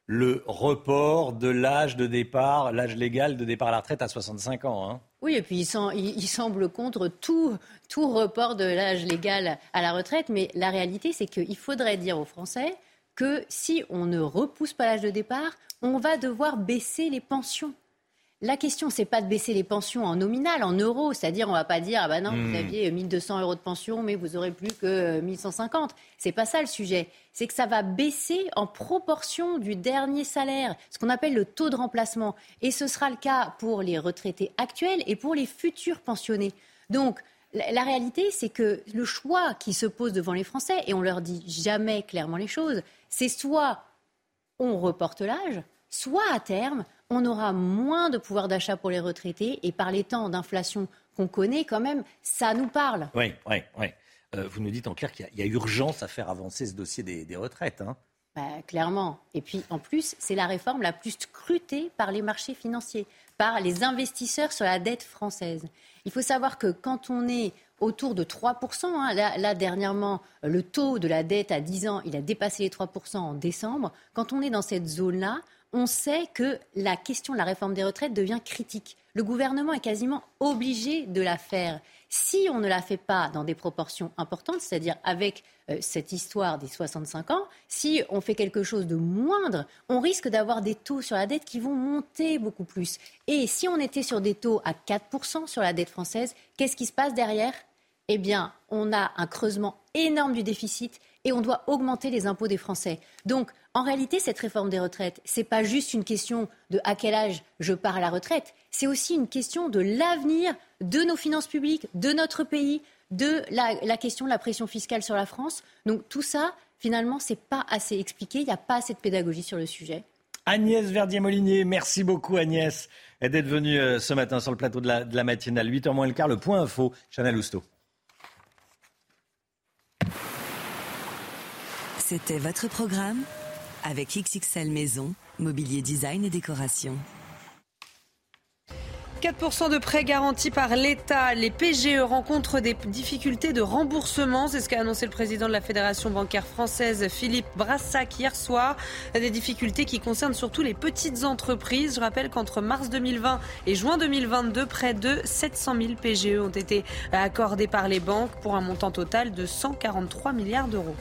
le report de l'âge de départ, l'âge légal de départ à la retraite à 65 ans. Hein. Oui, et puis ils, semblent contre tout, tout report de l'âge légal à la retraite. Mais la réalité, c'est qu'il faudrait dire aux Français que si on ne repousse pas l'âge de départ, on va devoir baisser les pensions. La question, c'est pas de baisser les pensions en nominal, en euros. C'est-à-dire, on va pas dire, ah ben non, vous hmm. aviez 1200 euros de pension, mais vous aurez plus que 1150. C'est pas ça le sujet. C'est que ça va baisser en proportion du dernier salaire, ce qu'on appelle le taux de remplacement. Et ce sera le cas pour les retraités actuels et pour les futurs pensionnés. Donc, la réalité, c'est que le choix qui se pose devant les Français, et on leur dit jamais clairement les choses, c'est soit on reporte l'âge, soit à terme, on aura moins de pouvoir d'achat pour les retraités. Et par les temps d'inflation qu'on connaît, quand même, ça nous parle. Oui, oui, oui. Euh, vous nous dites en clair qu'il y, a urgence à faire avancer ce dossier des, retraites. Hein. Bah, clairement. Et puis, en plus, c'est la réforme la plus scrutée par les marchés financiers, par les investisseurs sur la dette française. Il faut savoir que quand on est autour de 3%, hein, là, dernièrement, le taux de la dette à 10 ans, il a dépassé les 3% en décembre. Quand on est dans cette zone-là, on sait que la question de la réforme des retraites devient critique. Le gouvernement est quasiment obligé de la faire. Si on ne la fait pas dans des proportions importantes, c'est-à-dire avec euh, cette histoire des 65 ans, si on fait quelque chose de moindre, on risque d'avoir des taux sur la dette qui vont monter beaucoup plus. Et si on était sur des taux à 4% sur la dette française, qu'est-ce qui se passe derrière? Eh bien, on a un creusement énorme du déficit et on doit augmenter les impôts des Français. Donc, en réalité, cette réforme des retraites, ce n'est pas juste une question de à quel âge je pars à la retraite, c'est aussi une question de l'avenir de nos finances publiques, de notre pays, de la, question de la pression fiscale sur la France. Donc tout ça, finalement, ce n'est pas assez expliqué, il n'y a pas assez de pédagogie sur le sujet. Agnès Verdier-Molinier, merci beaucoup Agnès d'être venue euh, ce matin sur le plateau de la, de la matinale. 8h moins le quart, le point info, Chanel Housteau. C'était votre programme avec XXL Maison, mobilier design et décoration. 4% de prêts garantis par l'État. Les PGE rencontrent des difficultés de remboursement. C'est ce qu'a annoncé le président de la Fédération bancaire française, Philippe Brassac, hier soir. Des difficultés qui concernent surtout les petites entreprises. Je rappelle qu'entre mars 2020 et juin 2022, près de 700 000 PGE ont été accordés par les banques pour un montant total de 143 milliards d'euros.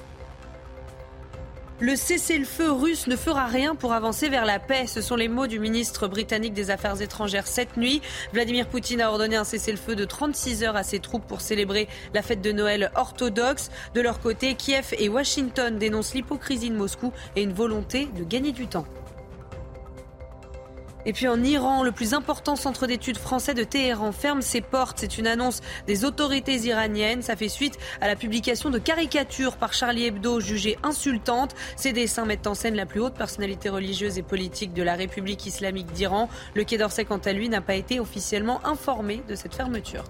Le cessez-le-feu russe ne fera rien pour avancer vers la paix. Ce sont les mots du ministre britannique des Affaires étrangères cette nuit. Vladimir Poutine a ordonné un cessez-le-feu de 36 heures à ses troupes pour célébrer la fête de Noël orthodoxe. De leur côté, Kiev et Washington dénoncent l'hypocrisie de Moscou et une volonté de gagner du temps. Et puis en Iran, le plus important centre d'études français de Téhéran ferme ses portes. C'est une annonce des autorités iraniennes. Ça fait suite à la publication de caricatures par Charlie Hebdo jugées insultantes. Ces dessins mettent en scène la plus haute personnalité religieuse et politique de la République islamique d'Iran. Le Quai d'Orsay, quant à lui, n'a pas été officiellement informé de cette fermeture.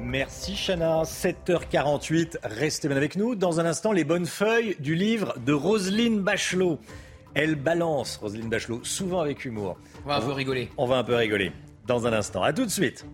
Merci Chana. 7h48, restez bien avec nous. Dans un instant, les bonnes feuilles du livre de Roselyne Bachelot. Elle balance, Roselyne Bachelot, souvent avec humour. On va un peu rigoler. On va un peu rigoler dans un instant. À tout de suite.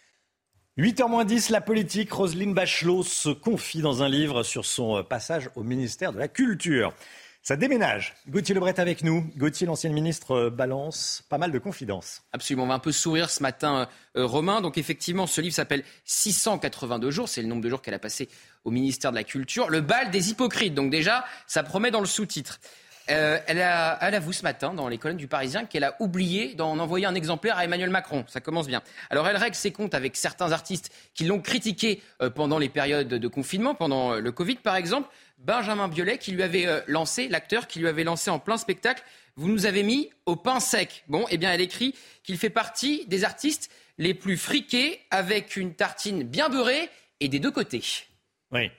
« 8h 10, la politique. Roselyne Bachelot se confie dans un livre sur son passage au ministère de la Culture. Ça déménage. Gauthier Lebret avec nous. Gauthier, l'ancien ministre, balance pas mal de confidences. Absolument. On va un peu sourire ce matin, euh, Romain. Donc, effectivement, ce livre s'appelle 682 jours. C'est le nombre de jours qu'elle a passé au ministère de la Culture. Le bal des hypocrites. Donc, déjà, ça promet dans le sous-titre. Euh, elle, a, elle avoue ce matin dans les colonnes du Parisien qu'elle a oublié d'en envoyer un exemplaire à Emmanuel Macron. Ça commence bien. Alors elle règle ses comptes avec certains artistes qui l'ont critiqué euh, pendant les périodes de confinement, pendant le Covid par exemple. Benjamin Biolay qui lui avait euh, lancé, l'acteur qui lui avait lancé en plein spectacle, vous nous avez mis au pain sec. Bon, eh bien, elle écrit qu'il fait partie des artistes les plus friqués avec une tartine bien beurrée et des deux côtés. Oui.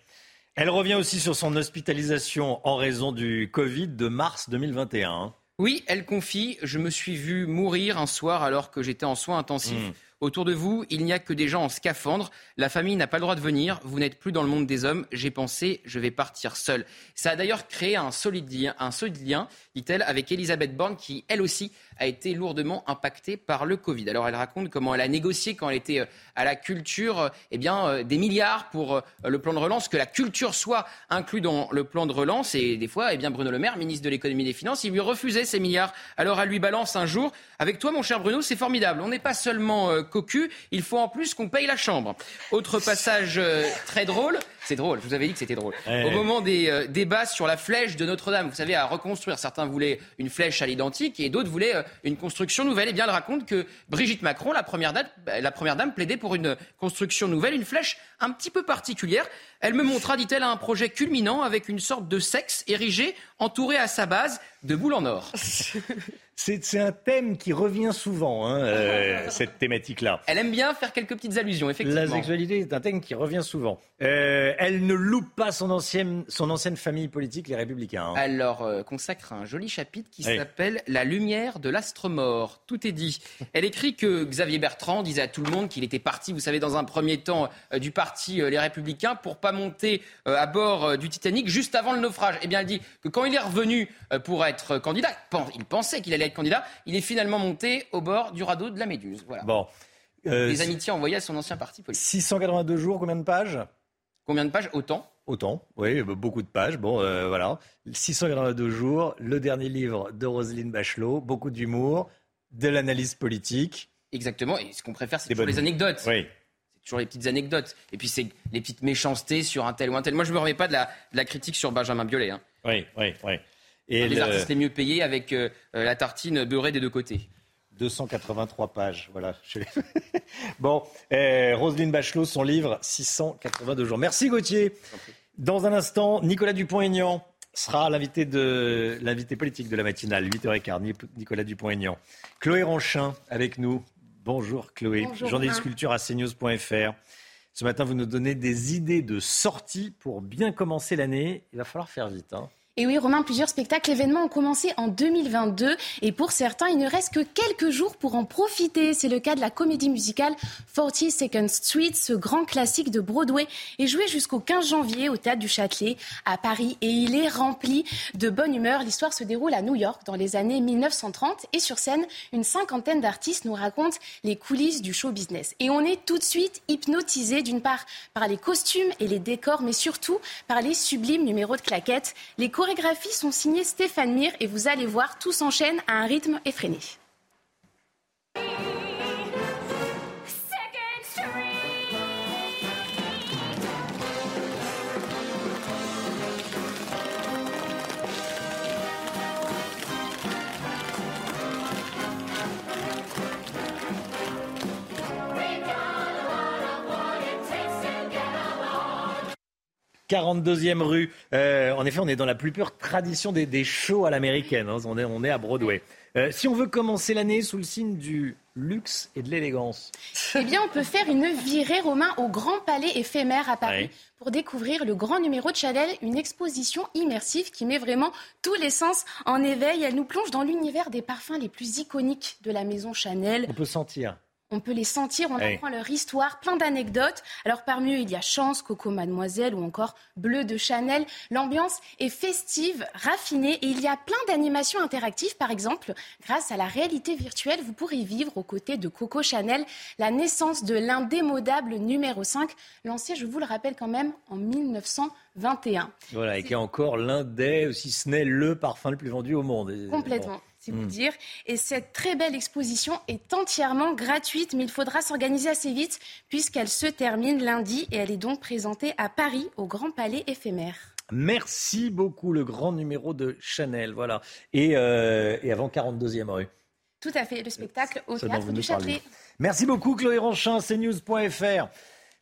Elle revient aussi sur son hospitalisation en raison du Covid de mars 2021. Oui, elle confie Je me suis vu mourir un soir alors que j'étais en soins intensifs. Hmm. Autour de vous, il n'y a que des gens en scaphandre. La famille n'a pas le droit de venir. Vous n'êtes plus dans le monde des hommes. J'ai pensé, je vais partir seul. Ça a d'ailleurs créé un solide lien, un solide lien, dit-elle, avec Elisabeth Borne, qui elle aussi a été lourdement impactée par le Covid. Alors elle raconte comment elle a négocié quand elle était euh, à la culture, euh, eh bien, euh, des milliards pour le plan de relance, que la culture soit inclue dans le plan de relance. Et des fois, eh bien, Bruno Le Maire, ministre de l'économie et des finances, il lui refusait ces milliards. Alors elle lui balance un jour, avec toi, mon cher Bruno, c'est formidable. On n'est pas seulement cocu, il faut en plus qu'on paye la chambre. Autre passage très drôle. C'est drôle, je vous avais dit que c'était drôle. Au moment des débats sur la flèche de Notre-Dame, vous savez, à reconstruire, certains voulaient une flèche à l'identique et d'autres voulaient une construction nouvelle. Et eh bien, elle raconte que Brigitte Macron, la première, dame, la première dame, plaidait pour une construction nouvelle, une flèche un petit peu particulière. Elle me montra, dit-elle, un projet culminant avec une sorte de sexe érigé, entouré à sa base de boules en or. C'est un thème qui revient souvent, hein, euh, cette thématique-là. Elle aime bien faire quelques petites allusions, effectivement. La sexualité est un thème qui revient souvent. Euh, elle ne loupe pas son ancienne, son ancienne famille politique, les Républicains. Hein. Elle leur euh, consacre un joli chapitre qui s'appelle La lumière de l'astre mort. Tout est dit. Elle écrit que Xavier Bertrand disait à tout le monde qu'il était parti, vous savez, dans un premier temps du parti Les Républicains pour pas monter à bord du Titanic juste avant le naufrage. Eh bien, elle dit que quand il est revenu pour être candidat, il pensait qu'il allait être candidat, il est finalement monté au bord du radeau de la Méduse. Voilà. Bon. Les amitiés envoyées à son ancien parti politique. 682 jours, combien de pages? Combien de pages? Autant. Autant, oui, beaucoup de pages. Bon, euh, voilà. 682 jours, le dernier livre de Roselyne Bachelot, beaucoup d'humour, de l'analyse politique. Exactement, et ce qu'on préfère, c'est toujours les anecdotes. Oui. Toujours les petites anecdotes. Et puis, c'est les petites méchancetés sur un tel ou un tel. Moi, je ne me remets pas de la, de la critique sur Benjamin Biolay. Hein. Oui, oui, oui. Et les artistes les mieux payés avec euh, euh, la tartine beurrée des deux côtés. 283 pages, voilà. bon, eh, Roselyne Bachelot, son livre, 682 jours. Merci Gauthier. Dans un instant, Nicolas Dupont-Aignan sera l'invité de l'invité politique de la matinale, 8h15, Nicolas Dupont-Aignan. Chloé Ranchin avec nous. Bonjour Chloé, Bonjour, journaliste culture à cnews.fr. Ce matin, vous nous donnez des idées de sortie pour bien commencer l'année. Il va falloir faire vite. Hein. Et oui, Romain, plusieurs spectacles, événements ont commencé en 2022 et pour certains, il ne reste que quelques jours pour en profiter. C'est le cas de la comédie musicale 42nd Street, ce grand classique de Broadway, est joué jusqu'au 15 janvier au Théâtre du Châtelet à Paris et il est rempli de bonne humeur. L'histoire se déroule à New York dans les années 1930 et sur scène, une cinquantaine d'artistes nous racontent les coulisses du show business. Et on est tout de suite hypnotisé d'une part par les costumes et les décors, mais surtout par les sublimes numéros de claquettes. Les chorégraphies sont signées Stéphane Mir et vous allez voir, tout s'enchaîne à un rythme effréné. 42e rue. Euh, en effet, on est dans la plus pure tradition des, shows à l'américaine. hein. On, est, on est à Broadway. Euh, si on veut commencer l'année sous le signe du luxe et de l'élégance. Eh bien, on peut faire une virée romain au Grand Palais éphémère à Paris Ouais. pour découvrir le grand numéro de Chanel, une exposition immersive qui met vraiment tous les sens en éveil. Elle nous plonge dans l'univers des parfums les plus iconiques de la maison Chanel. On peut sentir. On peut les sentir, on apprend leur histoire, plein d'anecdotes. Alors parmi eux, il y a Chance, Coco Mademoiselle ou encore Bleu de Chanel. L'ambiance est festive, raffinée et il y a plein d'animations interactives. Par exemple, grâce à la réalité virtuelle, vous pourrez vivre aux côtés de Coco Chanel la naissance de l'indémodable numéro 5, lancé, je vous le rappelle quand même, en 1921. Voilà, et qui est encore l'un des, si ce n'est le parfum le plus vendu au monde. Complètement. bon. C'est vous Mm. dire. Et cette très belle exposition est entièrement gratuite, mais il faudra s'organiser assez vite puisqu'elle se termine lundi et elle est donc présentée à Paris au Grand Palais éphémère. Merci beaucoup, le grand numéro de Chanel. Voilà. Et, euh, et avant 42e rue. Tout à fait, le spectacle au théâtre du. Châtelet. Merci beaucoup, Chloé Ranchin, cnews.fr.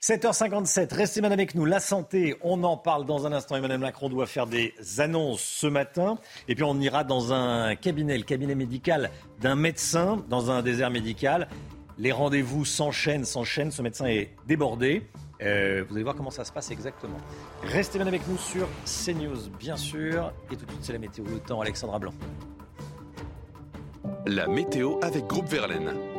7h57, restez bien avec nous. La santé, on en parle dans un instant. Emmanuel Macron doit faire des annonces ce matin. Et puis on ira dans un cabinet, le cabinet médical d'un médecin, dans un désert médical. Les rendez-vous s'enchaînent, s'enchaînent. Ce médecin est débordé. Euh, vous allez voir comment ça se passe exactement. Restez bien avec nous sur CNews, bien sûr. Et tout de suite, c'est la météo, le temps, Alexandra Blanc. La météo avec Groupe Verlaine.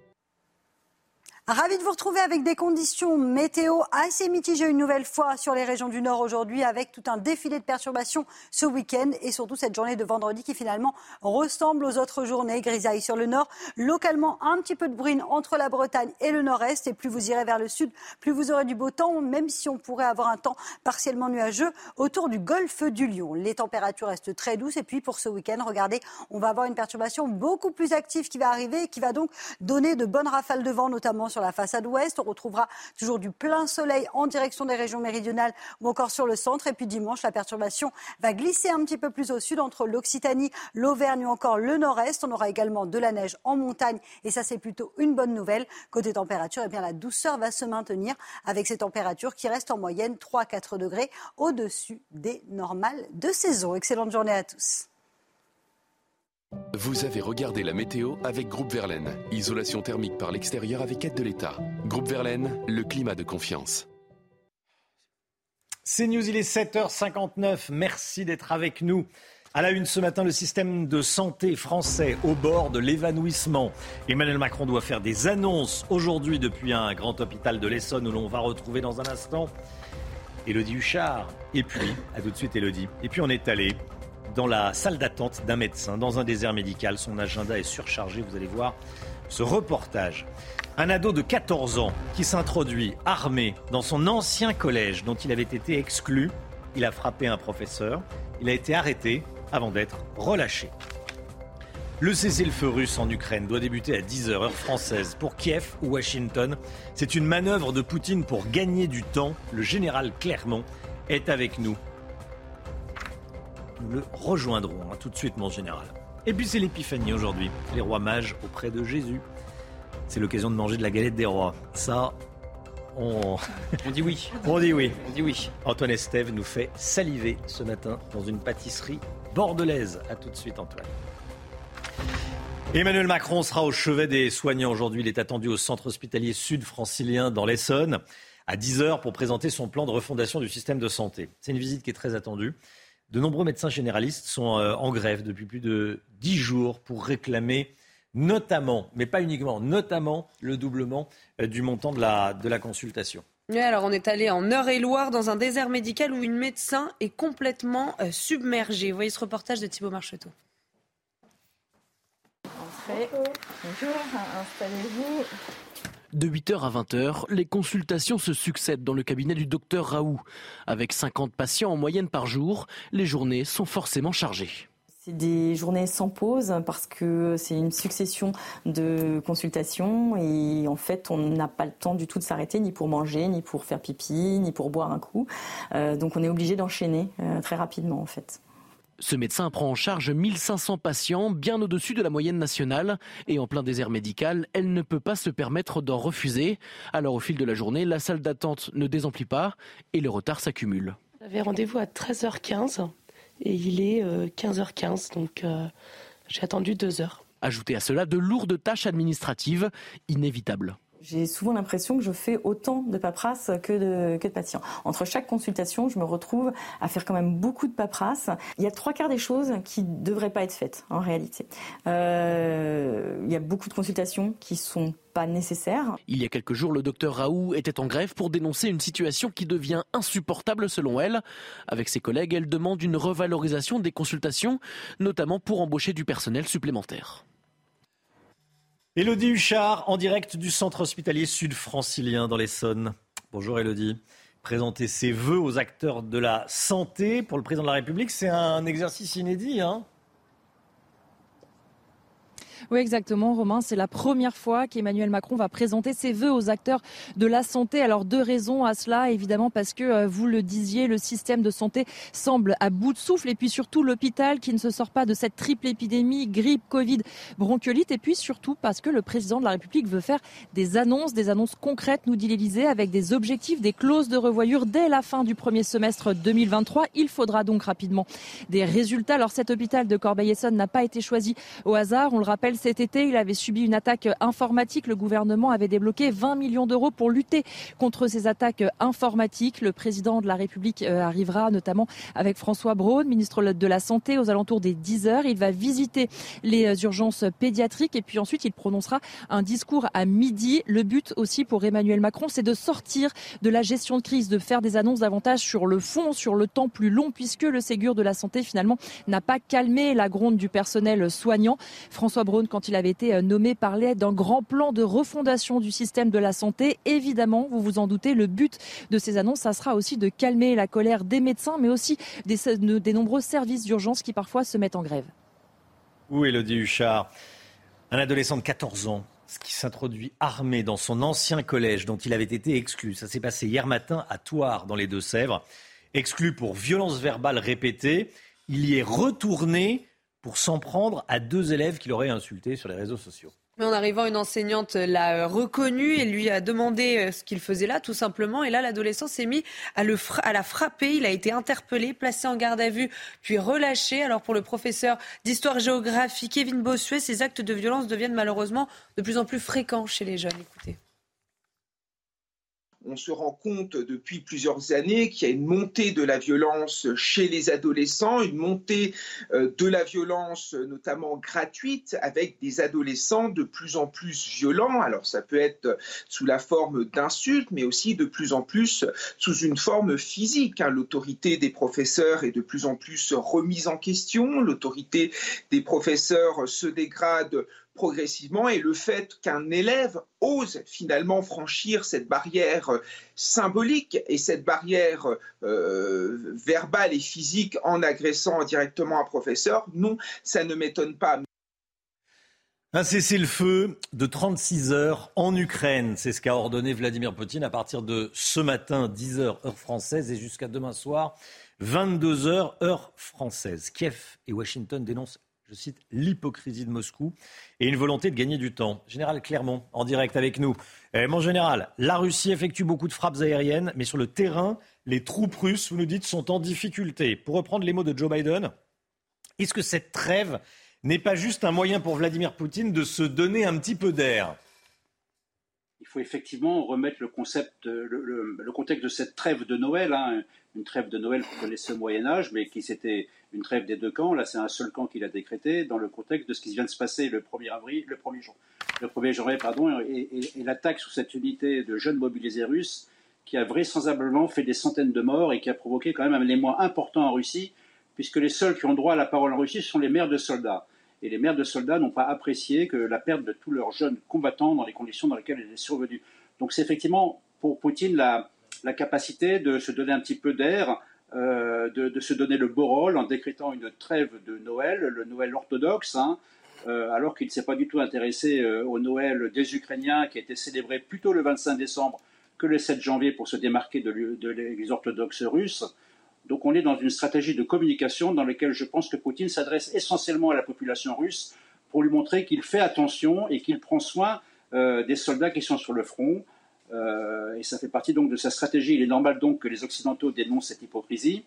Ravi de vous retrouver avec des conditions météo assez mitigées une nouvelle fois sur les régions du Nord aujourd'hui avec tout un défilé de perturbations ce week-end et surtout cette journée de vendredi qui finalement ressemble aux autres journées. Grisaille sur le Nord, localement un petit peu de bruine entre la Bretagne et le Nord-Est et plus vous irez vers le Sud, plus vous aurez du beau temps même si on pourrait avoir un temps partiellement nuageux autour du golfe du Lion. Les températures restent très douces et puis pour ce week-end, regardez, on va avoir une perturbation beaucoup plus active qui va arriver et qui va donc donner de bonnes rafales de vent notamment sur la façade ouest. On retrouvera toujours du plein soleil en direction des régions méridionales ou encore sur le centre. Et puis dimanche, la perturbation va glisser un petit peu plus au sud entre l'Occitanie, l'Auvergne ou encore le nord-est. On aura également de la neige en montagne et ça c'est plutôt une bonne nouvelle. Côté température, eh bien, la douceur va se maintenir avec ces températures qui restent en moyenne 3-4 degrés au-dessus des normales de saison. Excellente journée à tous. Vous avez regardé la météo avec Groupe Verlaine. Isolation thermique par l'extérieur avec aide de l'État. Groupe Verlaine, le climat de confiance. C'est News, il est 7h59. Merci d'être avec nous. À la une ce matin, le système de santé français au bord de l'évanouissement. Emmanuel Macron doit faire des annonces aujourd'hui depuis un grand hôpital de l'Essonne où l'on va retrouver dans un instant Elodie Huchard. Et puis, à tout de suite Elodie. Et puis on est allé dans la salle d'attente d'un médecin dans un désert médical. Son agenda est surchargé, vous allez voir ce reportage. Un ado de 14 ans qui s'introduit armé dans son ancien collège dont il avait été exclu. Il a frappé un professeur. Il a été arrêté avant d'être relâché. Le cessez-le-feu russe en Ukraine doit débuter à 10h heure française. Pour Kiev ou Washington, c'est une manœuvre de Poutine pour gagner du temps. Le général Clermont est avec nous. Nous le rejoindrons hein, tout de suite, mon général. Et puis c'est l'épiphanie aujourd'hui, les rois mages auprès de Jésus. C'est l'occasion de manger de la galette des rois. Ça, on... On dit oui. on dit oui. On dit oui. Antoine Estève nous fait saliver ce matin dans une pâtisserie bordelaise. A tout de suite, Antoine. Emmanuel Macron sera au chevet des soignants aujourd'hui. Il est attendu au centre hospitalier sud francilien dans l'Essonne. à 10h pour présenter son plan de refondation du système de santé. C'est une visite qui est très attendue. De nombreux médecins généralistes sont euh, en grève depuis plus de 10 jours pour réclamer notamment, mais pas uniquement, notamment le doublement euh, du montant de la, de la consultation. alors on est allé en Eure-et-Loire dans un désert médical où une médecin est complètement euh, submergée. Vous voyez ce reportage de Thibault Marcheteau. Bonjour, installez-vous. De 8h à 20h, les consultations se succèdent dans le cabinet du docteur Raoult. Avec 50 patients en moyenne par jour, les journées sont forcément chargées. C'est des journées sans pause parce que c'est une succession de consultations et en fait on n'a pas le temps du tout de s'arrêter ni pour manger, ni pour faire pipi, ni pour boire un coup. Euh, donc on est obligé d'enchaîner euh, très rapidement en fait. Ce médecin prend en charge 1500 patients, bien au-dessus de la moyenne nationale. Et en plein désert médical, elle ne peut pas se permettre d'en refuser. Alors au fil de la journée, la salle d'attente ne désemplit pas et le retard s'accumule. J'avais rendez-vous à 13h15 et il est 15h15, euh, donc euh, j'ai attendu deux heures. Ajoutez à cela de lourdes tâches administratives inévitables. J'ai souvent l'impression que je fais autant de paperasse que de, patients. Entre chaque consultation, je me retrouve à faire quand même beaucoup de paperasse. Il y a trois quarts des choses qui ne devraient pas être faites en réalité. Euh, il y a beaucoup de consultations qui sont pas nécessaires. Il y a quelques jours, le docteur Raoult était en grève pour dénoncer une situation qui devient insupportable selon elle. Avec ses collègues, elle demande une revalorisation des consultations, notamment pour embaucher du personnel supplémentaire. Elodie Huchard, en direct du centre hospitalier sud-francilien dans l'Essonne. Bonjour Elodie. Présenter ses voeux aux acteurs de la santé pour le président de la République, c'est un exercice inédit. Hein oui, exactement, Romain. C'est la première fois qu'Emmanuel Macron va présenter ses vœux aux acteurs de la santé. Alors, deux raisons à cela, évidemment, parce que, euh, vous le disiez, le système de santé semble à bout de souffle. Et puis surtout, l'hôpital qui ne se sort pas de cette triple épidémie, grippe, Covid, bronchiolite. Et puis surtout, parce que le président de la République veut faire des annonces, des annonces concrètes, nous dit l'Élysée, avec des objectifs, des clauses de revoyure dès la fin du premier semestre 2023. Il faudra donc rapidement des résultats. Alors, cet hôpital de Corbeil-Essonne n'a pas été choisi au hasard. On le rappelle, cet été, il avait subi une attaque informatique. Le gouvernement avait débloqué 20 millions d'euros pour lutter contre ces attaques informatiques. Le président de la République euh, arrivera notamment avec François Braun, ministre de la Santé, aux alentours des 10 heures. Il va visiter les urgences pédiatriques et puis ensuite il prononcera un discours à midi. Le but aussi pour Emmanuel Macron, c'est de sortir de la gestion de crise, de faire des annonces davantage sur le fond, sur le temps plus long, puisque le Ségur de la santé finalement n'a pas calmé la gronde du personnel soignant. François Braun quand il avait été euh, nommé, parlait d'un grand plan de refondation du système de la santé. Évidemment, vous vous en doutez, le but de ces annonces, ça sera aussi de calmer la colère des médecins, mais aussi des, nombreux services d'urgence qui parfois se mettent en grève. Oui, Elodie Huchard, un adolescent de 14 ans qui s'introduit armé dans son ancien collège dont il avait été exclu. Ça s'est passé hier matin à Thouars, dans les Deux-Sèvres. Exclu pour violence verbale répétée, il y est retourné pour s'en prendre à deux élèves qu'il aurait insultés sur les réseaux sociaux. Mais en arrivant, une enseignante l'a reconnu et lui a demandé euh, ce qu'il faisait là, tout simplement. Et là, l'adolescent s'est mis à, le à la frapper. Il a été interpellé, placé en garde à vue, puis relâché. Alors pour le professeur d'histoire-géographie Kevin Bossuet, ces actes de violence deviennent malheureusement de plus en plus fréquents chez les jeunes. Écoutez on se rend compte depuis plusieurs années qu'il y a une montée de la violence chez les adolescents, une montée euh, de la violence notamment gratuite avec des adolescents de plus en plus violents. Alors ça peut être sous la forme d'insultes, mais aussi de plus en plus sous une forme physique. Hein. L'autorité des professeurs est de plus en plus remise en question, l'autorité des professeurs se dégrade progressivement et le fait qu'un élève ose finalement franchir cette barrière euh, symbolique et cette barrière euh, verbale et physique en agressant directement un professeur, non, ça ne m'étonne pas. Un cessez-le-feu de 36 heures en Ukraine, c'est ce qu'a ordonné Vladimir Poutine à partir de ce matin, 10 heures heure française, et jusqu'à demain soir, 22 heures heure française. Kiev et Washington dénoncent je cite, l'hypocrisie de Moscou et une volonté de gagner du temps. Général Clermont, en direct avec nous. Eh, mon général, la Russie effectue beaucoup de frappes aériennes, mais sur le terrain, les troupes russes, vous nous dites, sont en difficulté. Pour reprendre les mots de Joe Biden, est-ce que cette trêve n'est pas juste un moyen pour Vladimir Poutine de se donner un petit peu d'air? Faut effectivement remettre le concept, le, contexte de cette trêve de Noël, hein, une trêve de Noël qu'on connaissait au Moyen Âge, mais qui c'était une trêve des deux camps. Là, c'est un seul camp qui l'a décrété dans le contexte de ce qui vient de se passer le 1er avril, le 1er, jour, le 1er janvier, pardon, et, l'attaque sur cette unité de jeunes mobilisés russes qui a vraisemblablement fait des centaines de morts et qui a provoqué quand même un émoi important en Russie, puisque les seuls qui ont droit à la parole en Russie sont les mères de soldats. Et les mères de soldats n'ont pas apprécié que la perte de tous leurs jeunes combattants dans les conditions dans lesquelles elle est survenue. Donc c'est effectivement pour Poutine la, capacité de se donner un petit peu d'air, euh, de, se donner le beau rôle en décrétant une trêve de Noël, le Noël orthodoxe, hein, euh, alors qu'il ne s'est pas du tout intéressé euh, au Noël des Ukrainiens qui a été célébré plutôt le 25 décembre que le 7 janvier pour se démarquer de, de l'Église orthodoxe russe. Donc on est dans une stratégie de communication dans laquelle je pense que Poutine s'adresse essentiellement à la population russe pour lui montrer qu'il fait attention et qu'il prend soin des soldats qui sont sur le front, euh, et ça fait partie donc de sa stratégie. Il est normal donc que les Occidentaux dénoncent cette hypocrisie.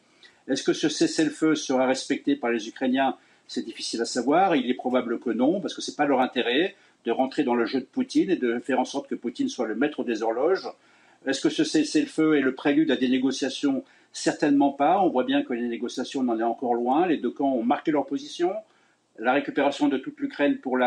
Est-ce que ce cessez-le-feu sera respecté par les Ukrainiens? C'est difficile à savoir. Il est probable que non, parce que ce n'est pas leur intérêt de rentrer dans le jeu de Poutine et de faire en sorte que Poutine soit le maître des horloges. Est-ce que ce cessez-le-feu est le prélude à des négociations Certainement pas. On voit bien que les négociations n'en est encore loin. Les deux camps ont marqué leur position. La récupération de toute l'Ukraine pour,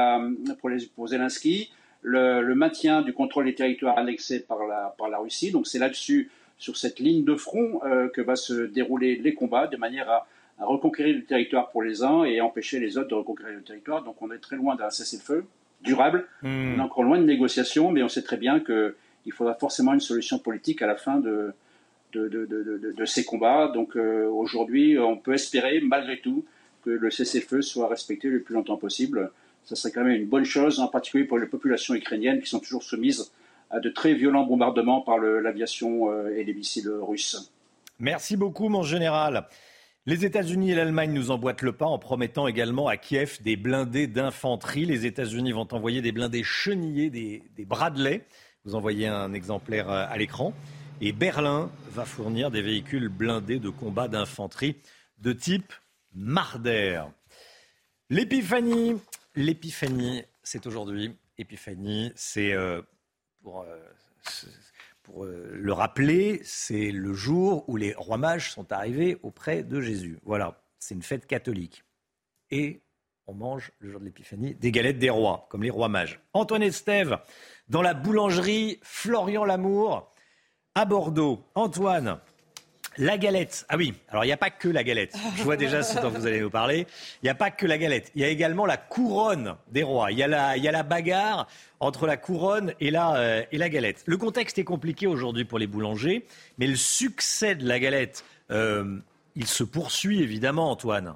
pour, pour Zelensky, le, maintien du contrôle des territoires annexés par la, par la Russie. Donc c'est là-dessus, sur cette ligne de front, euh, que va se dérouler les combats, de manière à, reconquérir le territoire pour les uns et empêcher les autres de reconquérir le territoire. Donc on est très loin d'un cessez-le-feu durable. Hmm. On est encore loin de négociations, mais on sait très bien qu'il faudra forcément une solution politique à la fin de, de, ces combats. Donc euh, aujourd'hui, on peut espérer, malgré tout, que le cessez-le-feu soit respecté le plus longtemps possible ça serait quand même une bonne chose, en particulier pour les populations ukrainiennes qui sont toujours soumises à de très violents bombardements par l'aviation euh, et les missiles russes. Merci beaucoup, mon général. Les États-Unis et l'Allemagne nous emboîtent le pas en promettant également à Kiev des blindés d'infanterie. Les États-Unis vont envoyer des blindés chenillés, des, des Bradley. Vous envoyez un exemplaire euh, à l'écran. Et Berlin va fournir des véhicules blindés de combat d'infanterie de type Marder. L'épiphanie, L'épiphanie, c'est aujourd'hui. Épiphanie, c'est euh, pour, euh, euh, le rappeler, c'est le jour où les rois mages sont arrivés auprès de Jésus. Voilà, c'est une fête catholique. Et on mange le jour de l'épiphanie des galettes des rois, comme les rois mages. Antoine Estève, dans la boulangerie Florian Lamour, à Bordeaux. Antoine, la galette. Ah oui, alors il n'y a pas que la galette. Je vois déjà ce dont vous allez nous parler. Il n'y a pas que la galette. Il y a également la couronne des rois. Il y a la, bagarre entre la couronne et la, euh, et la galette. Le contexte est compliqué aujourd'hui pour les boulangers, mais le succès de la galette, euh, il se poursuit évidemment, Antoine.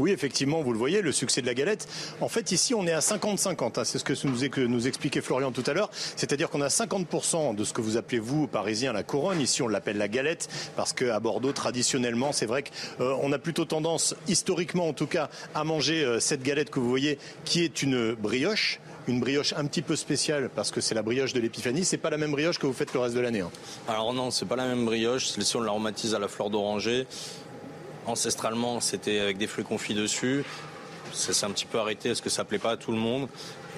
Oui, effectivement, vous le voyez, le succès de la galette. En fait, ici, on est à 50-50. Hein. C'est ce que nous, expliquait Florian tout à l'heure. C'est-à-dire qu'on a 50% de ce que vous appelez, vous, Parisiens, la couronne. Ici, on l'appelle la galette parce qu'à Bordeaux, traditionnellement, c'est vrai qu'on euh, a plutôt tendance, historiquement en tout cas, à manger euh, cette galette que vous voyez, qui est une brioche une brioche un petit peu spéciale parce que c'est la brioche de l'épiphanie. C'est pas la même brioche que vous faites le reste de l'année. Hein. Alors non, c'est pas la même brioche. Celle-ci on l'aromatise à la fleur d'oranger. Ancestralement, c'était avec des fruits confits dessus. Ça s'est un petit peu arrêté parce que ça plaît pas à tout le monde.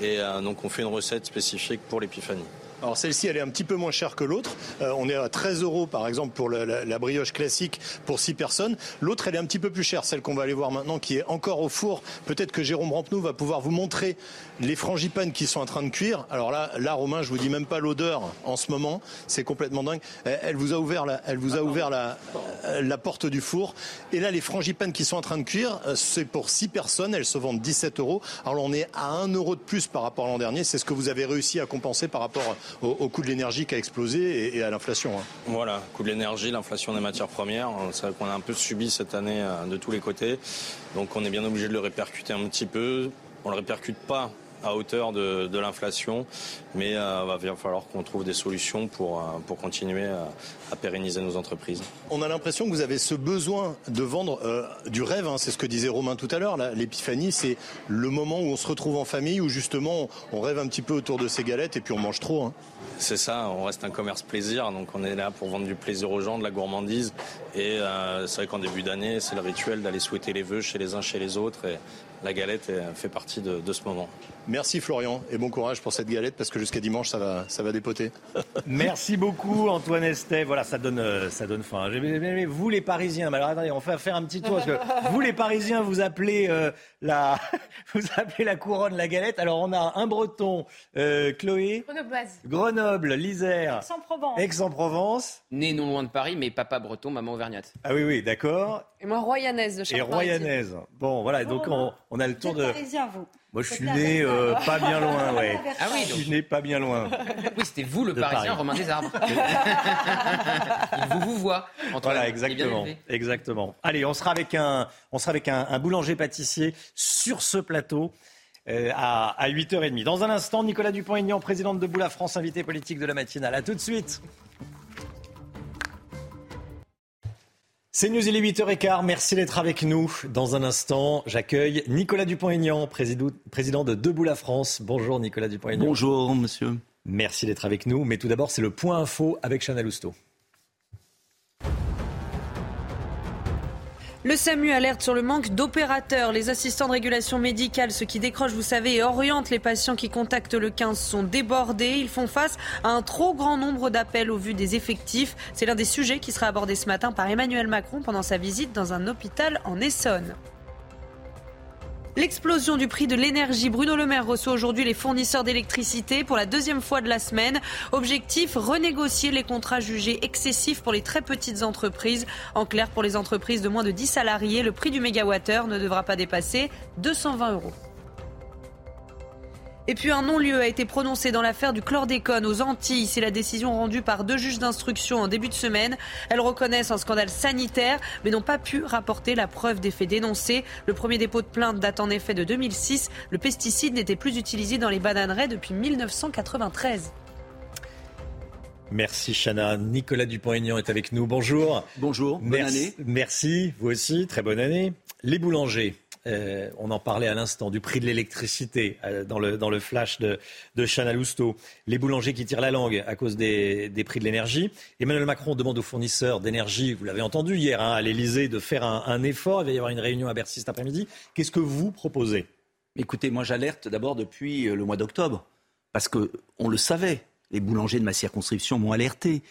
Et euh, donc on fait une recette spécifique pour l'épiphanie. Alors celle-ci, elle est un petit peu moins chère que l'autre. Euh, on est à 13 euros par exemple pour la, brioche classique pour 6 personnes. L'autre, elle est un petit peu plus chère, celle qu'on va aller voir maintenant, qui est encore au four. Peut-être que Jérôme Rampenou va pouvoir vous montrer les frangipanes qui sont en train de cuire. Alors là, là Romain, je vous dis même pas l'odeur en ce moment. C'est complètement dingue. Elle vous a ouvert, la, elle vous a ouvert la, la porte du four. Et là, les frangipanes qui sont en train de cuire, euh, c'est pour 6 personnes. Elles se vendent 17 euros. Alors on est à 1 euro de plus par rapport à l'an dernier. C'est ce que vous avez réussi à compenser par rapport au, coût de l'énergie qui a explosé et, à l'inflation. Hein. Voilà, coût de l'énergie, l'inflation des matières premières. C'est vrai qu'on a un peu subi cette année euh, de tous les côtés. Donc on est bien obligé de le répercuter un petit peu. On ne le répercute pas à hauteur de, l'inflation, mais il euh, va bien falloir qu'on trouve des solutions pour, euh, pour continuer à, pérenniser nos entreprises. On a l'impression que vous avez ce besoin de vendre euh, du rêve, hein, c'est ce que disait Romain tout à l'heure. L'épiphanie, c'est le moment où on se retrouve en famille, où justement on rêve un petit peu autour de ces galettes et puis on mange trop. Hein. C'est ça, on reste un commerce plaisir, donc on est là pour vendre du plaisir aux gens, de la gourmandise. Et c'est vrai qu'en début d'année, c'est le rituel d'aller souhaiter les vœux chez les uns, chez les autres. Et la galette fait partie de, ce moment. Merci Florian et bon courage pour cette galette parce que jusqu'à dimanche ça va, ça va dépoter. Merci beaucoup Antoine Estet. Voilà, ça donne, euh, ça donne faim. Vous les Parisiens, alors attendez, on va faire un petit tour parce que vous les Parisiens, vous appelez euh, la, vous appelez la couronne la galette. Alors on a un Breton, euh, Chloé, Grenoble, l'Isère, Aix-en-Provence. Aix-en-Provence. Né non loin de Paris, mais papa breton, maman auvergnate. Ah oui oui, d'accord. Et moi royanaise de Et royanaise. Bon voilà, donc on, on a le tour de. Parisien, vous. Moi, je suis né euh, pas bien loin, ouais. Ah oui, Je suis né pas bien loin. Oui, c'était vous le De Parisien, Paris. Romain des Arbres. Il vous vous voit. Voilà, exactement, exactement. Allez, on sera avec un, on sera avec un, un boulanger-pâtissier sur ce plateau. euh, à, à 8h30. Dans un instant, Nicolas Dupont-Aignan, président de Debout la France, invité politique de la matinale. À tout de suite. C'est News, il est 8h15. Merci d'être avec nous. Dans un instant, j'accueille Nicolas Dupont-Aignan, président, de Debout la France. Bonjour Nicolas Dupont-Aignan. Bonjour monsieur. Merci d'être avec nous. Mais tout d'abord, c'est le point info avec Chana Lousteau. Le SAMU alerte sur le manque d'opérateurs. Les assistants de régulation médicale, ceux qui décrochent, vous savez, et orientent les patients qui contactent le 15, sont débordés. Ils font face à un trop grand nombre d'appels au vu des effectifs. C'est l'un des sujets qui sera abordé ce matin par Emmanuel Macron pendant sa visite dans un hôpital en Essonne. L'explosion du prix de l'énergie. Bruno Le Maire reçoit aujourd'hui les fournisseurs d'électricité pour la deuxième fois de la semaine. Objectif, renégocier les contrats jugés excessifs pour les très petites entreprises. En clair, pour les entreprises de moins de 10 salariés, le prix du mégawattheure ne devra pas dépasser 220 euros. Et puis un non-lieu a été prononcé dans l'affaire du chlordécone aux Antilles. C'est la décision rendue par deux juges d'instruction en début de semaine. Elles reconnaissent un scandale sanitaire, mais n'ont pas pu rapporter la preuve des faits dénoncés. Le premier dépôt de plainte date en effet de 2006. Le pesticide n'était plus utilisé dans les bananeraies depuis 1993. Merci Chana. Nicolas Dupont-Aignan est avec nous. Bonjour. Bonjour, bonne merci, année. Merci, vous aussi, très bonne année. Les boulangers, euh, on en parlait à l'instant, du prix de l'électricité euh, dans, le, dans le flash de, de Chana Lousteau. Les boulangers qui tirent la langue à cause des, des prix de l'énergie. Emmanuel Macron demande aux fournisseurs d'énergie, vous l'avez entendu hier hein, à l'Elysée, de faire un, effort. Il va y avoir une réunion à Bercy cet après-midi. Qu'est-ce que vous proposez? Écoutez, moi j'alerte d'abord depuis euh, le mois d'octobre, parce que on le savait, les boulangers de ma circonscription m'ont alerté.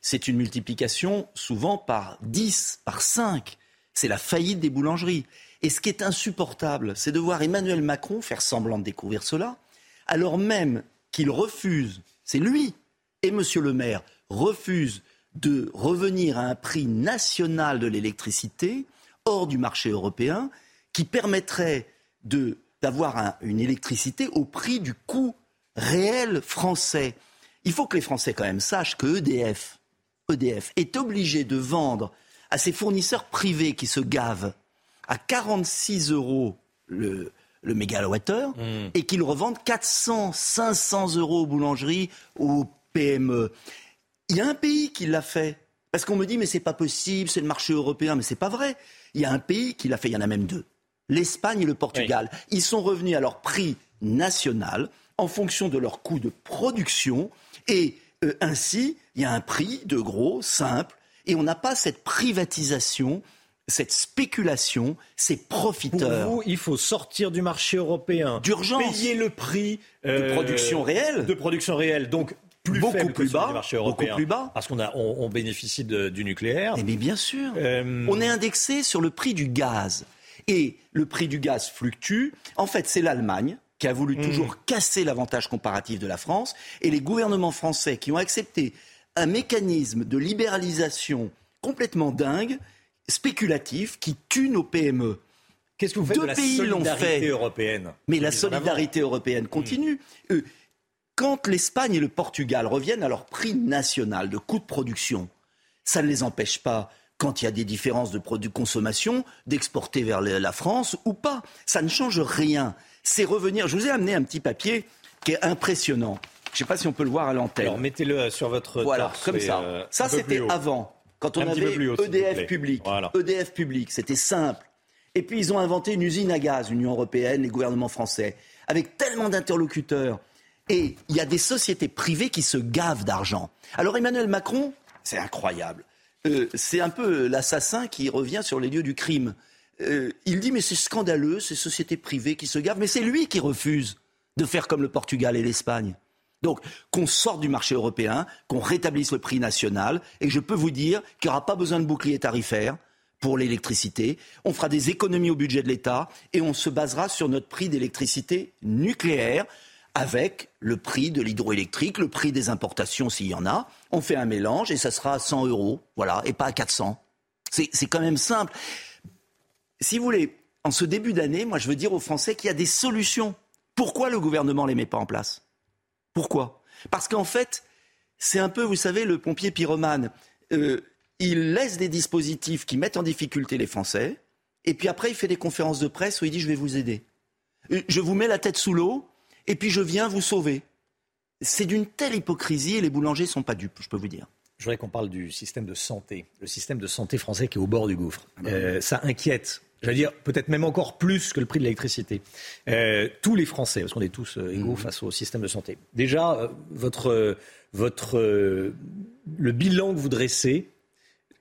C'est une multiplication souvent par 10, par 5. C'est la faillite des boulangeries. Et ce qui est insupportable, c'est de voir Emmanuel Macron faire semblant de découvrir cela, alors même qu'il refuse, c'est lui et Monsieur le maire refusent de revenir à un prix national de l'électricité hors du marché européen qui permettrait d'avoir un- une électricité au prix du coût réel français. Il faut que les Français quand même sachent que EDF, EDF est obligé de vendre à ses fournisseurs privés qui se gavent à 46 euros le, le mégawattheure et qu'ils revendent 400, 500 euros aux boulangeries, aux PME. Il y a un pays qui l'a fait. Parce qu'on me dit, mais c'est pas possible, c'est le marché européen. Mais c'est pas vrai. Il y a un pays qui l'a fait, il y en a même deux. L'Espagne et le Portugal. Ils sont revenus à leur prix national en fonction de leur coût de production. Et euh, ainsi, il y a un prix de gros, simple. Et on n'a pas cette privatisation, cette spéculation, ces profiteurs. Pour vous, il faut sortir du marché européen. D'urgence. Payer le prix De production réelle. De production réelle. Donc, plus Beaucoup plus bas, beaucoup plus bas. Parce qu'on a, on, on bénéficie de- du nucléaire. Mais bien sûr. Euh, On est indexé sur le prix du gaz. Et le prix du gaz fluctue. En fait, c'est l'Allemagne qui a voulu toujours casser l'avantage comparatif de la France et les gouvernements français qui ont accepté un mécanisme de libéralisation complètement dingue, spéculatif, qui tue nos PME. Qu'est-ce que vous faites Deux de la pays l'ont solidarité fait. européenne Mais la solidarité européenne continue. Euh, quand l'Espagne et le Portugal reviennent à leur prix national de coût de production, ça ne les empêche pas, quand il y a des différences de produits consommation, d'exporter vers la France ou pas. Ça ne change rien. C'est revenir. Je vous ai amené un petit papier qui est impressionnant. Je ne sais pas si on peut le voir à l'antenne. Alors, mettez-le sur votre Voilà, torse comme ça. euh, ça, c'était avant. Quand on Un avait haut, EDF plaît. public. Voilà. EDF public, c'était simple. Et puis, ils ont inventé une usine à gaz, l'Union européenne, les gouvernements français, avec tellement d'interlocuteurs. Et il y a des sociétés privées qui se gavent d'argent. Alors, Emmanuel Macron, c'est incroyable. Euh, c'est un peu l'assassin qui revient sur les lieux du crime. euh, il dit mais c'est scandaleux, ces sociétés privées qui se gavent, mais c'est lui qui refuse de faire comme le Portugal et l'Espagne. Donc, qu'on sorte du marché européen, qu'on rétablisse le prix national, et je peux vous dire qu'il n'y aura pas besoin de bouclier tarifaire pour l'électricité. On fera des économies au budget de l'État et on se basera sur notre prix d'électricité nucléaire avec le prix de l'hydroélectrique, le prix des importations s'il y en a. On fait un mélange et ça sera à 100 euros, voilà, et pas à 400. C'est quand même simple. Si vous voulez, en ce début d'année, moi je veux dire aux Français qu'il y a des solutions. Pourquoi le gouvernement ne les met pas en place? Pourquoi? Parce qu'en fait, c'est un peu, vous savez, le pompier pyromane. Euh, il laisse des dispositifs qui mettent en difficulté les Français, et puis après il fait des conférences de presse où il dit je vais vous aider. Euh, je vous mets la tête sous l'eau, et puis je viens vous sauver. C'est d'une telle hypocrisie et les boulangers sont pas dupes, je peux vous dire. Je voudrais qu'on parle du système de santé, le système de santé français qui est au bord du gouffre. Ah bah euh, ça inquiète. Je veux dire, peut-être même encore plus que le prix de l'électricité. Euh, tous les Français, parce qu'on est tous euh, égaux mmh. face au système de santé. Déjà, votre, votre, le bilan que vous dressez,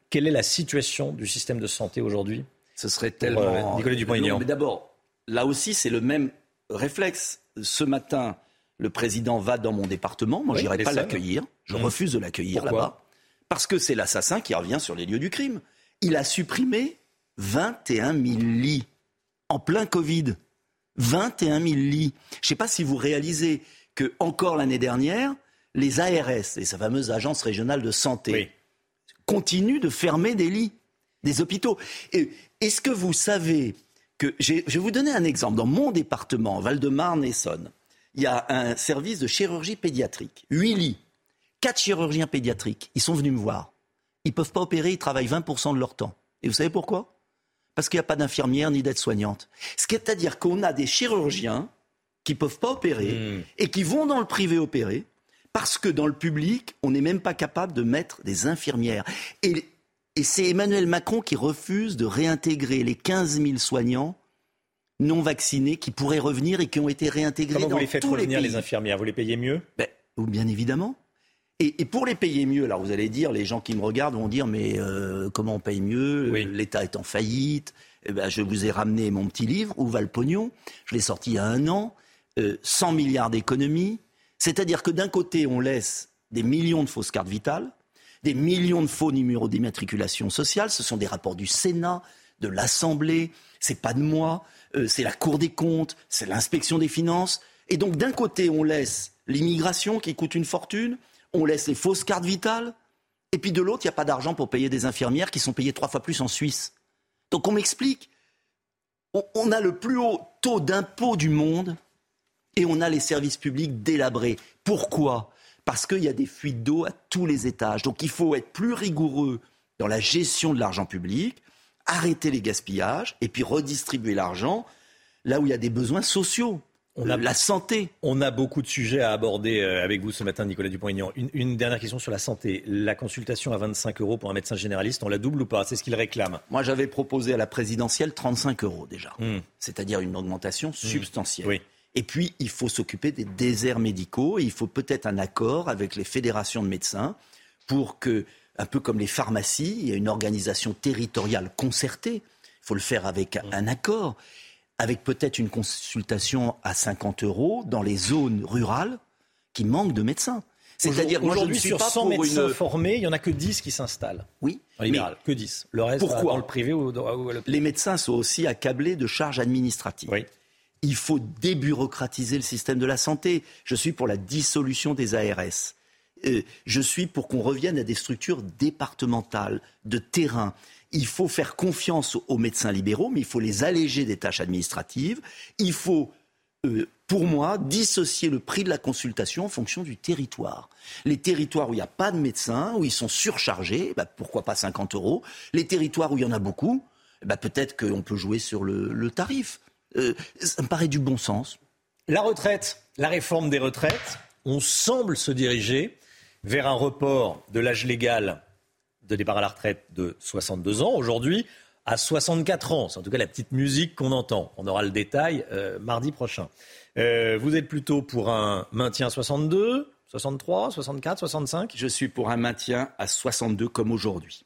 quelle est la situation du système de santé aujourd'hui Ce serait tellement. Nicolas Dupont-Aignan. Mais d'abord, là aussi, c'est le même réflexe ce matin, le président va dans mon département. Moi, je n'irai pas l'accueillir. Je mmh. refuse de l'accueillir là-bas. Parce que c'est l'assassin qui revient sur les lieux du crime. Il a supprimé 21 000 lits en plein Covid. 21 000 lits. Je ne sais pas si vous réalisez que encore l'année dernière, les ARS, les fameuses agences régionales de santé, continuent de fermer des lits, des hôpitaux. Est-ce que vous savez je vais vous donner un exemple. Dans mon département, Val-de-Marne-Essonne, il y a un service de chirurgie pédiatrique. Huit lits. Quatre chirurgiens pédiatriques. Ils sont venus me voir. Ils ne peuvent pas opérer, ils travaillent 20% de leur temps. Et vous savez pourquoi? Parce qu'il n'y a pas d'infirmière ni d'aide-soignante. C'est-à-dire qu'on a des chirurgiens qui ne peuvent pas opérer hmm. et qui vont dans le privé opérer parce que dans le public, on n'est même pas capable de mettre des infirmières. Et et c'est Emmanuel Macron qui refuse de réintégrer les 15 000 soignants non vaccinés qui pourraient revenir et qui ont été réintégrés Comment dans vous les faites revenir les, infirmières? Vous les payez mieux? Ben, Bien évidemment. Et, pour les payer mieux, alors vous allez dire, les gens qui me regardent vont dire, mais euh, comment on paye mieux? L'État est en faillite. Eh ben, je vous ai ramené mon petit livre, Où va le pognon? Je l'ai sorti il y a un an. 100 euh, milliards d'économies. C'est-à-dire que d'un côté, on laisse des millions de fausses cartes vitales des millions de faux numéros d'immatriculation sociale. Ce sont des rapports du Sénat, de l'Assemblée. C'est pas de moi. Euh, c'est la Cour des comptes. C'est l'inspection des finances. Et donc, d'un côté, on laisse l'immigration qui coûte une fortune. On laisse les fausses cartes vitales. Et puis de l'autre, il n'y a pas d'argent pour payer des infirmières qui sont payées trois fois plus en Suisse. Donc on m'explique. On a le plus haut taux d'impôt du monde et on a les services publics délabrés. Pourquoi? Parce qu'il y a des fuites d'eau à tous les étages. Donc il faut être plus rigoureux dans la gestion de l'argent public, arrêter les gaspillages et puis redistribuer l'argent là où il y a des besoins sociaux. On a, la santé. On a beaucoup de sujets à aborder euh, avec vous ce matin, Nicolas Dupont-Aignan. Une, dernière question sur la santé. La consultation à 25 euros pour un médecin généraliste, on la double ou pas? C'est ce qu'il réclame. Moi, j'avais proposé à la présidentielle 35 euros déjà. Hmm. C'est-à-dire une augmentation hmm. substantielle. Oui. Et puis, il faut s'occuper des déserts médicaux. Et il faut peut-être un accord avec les fédérations de médecins pour que, un peu comme les pharmacies, il y ait une organisation territoriale concertée. Il faut le faire avec un accord, avec peut-être une consultation à 50 euros dans les zones rurales qui manquent de médecins. C'est-à-dire, aujourd'hui, sur 100 médecins formés, il n'y en a que 10 qui s'installent. Oui. En libéral, que 10. Le reste, pourquoi dans le privé ou, ou Les médecins sont aussi accablés de charges administratives. Oui il faut débureaucratiser le système de la santé. Je suis pour la dissolution des ARS. Euh, je suis pour qu'on revienne à des structures départementales, de terrain. Il faut faire confiance aux médecins libéraux, mais il faut les alléger des tâches administratives. Il faut, euh, pour moi, dissocier le prix de la consultation en fonction du territoire. Les territoires où il n'y a pas de médecins, où ils sont surchargés, bah, pourquoi pas 50 euros Les territoires où il y en a beaucoup, bah, peut-être qu'on peut jouer sur le tarif. Euh, ça me paraît du bon sens. La retraite, la réforme des retraites, on semble se diriger vers un report de l'âge légal de départ à la retraite de 62 ans aujourd'hui à 64 ans. C'est en tout cas la petite musique qu'on entend. On aura le détail euh, mardi prochain. Euh, vous êtes plutôt pour un maintien à 62, 63, 64, 65 Je suis pour un maintien à 62 comme aujourd'hui.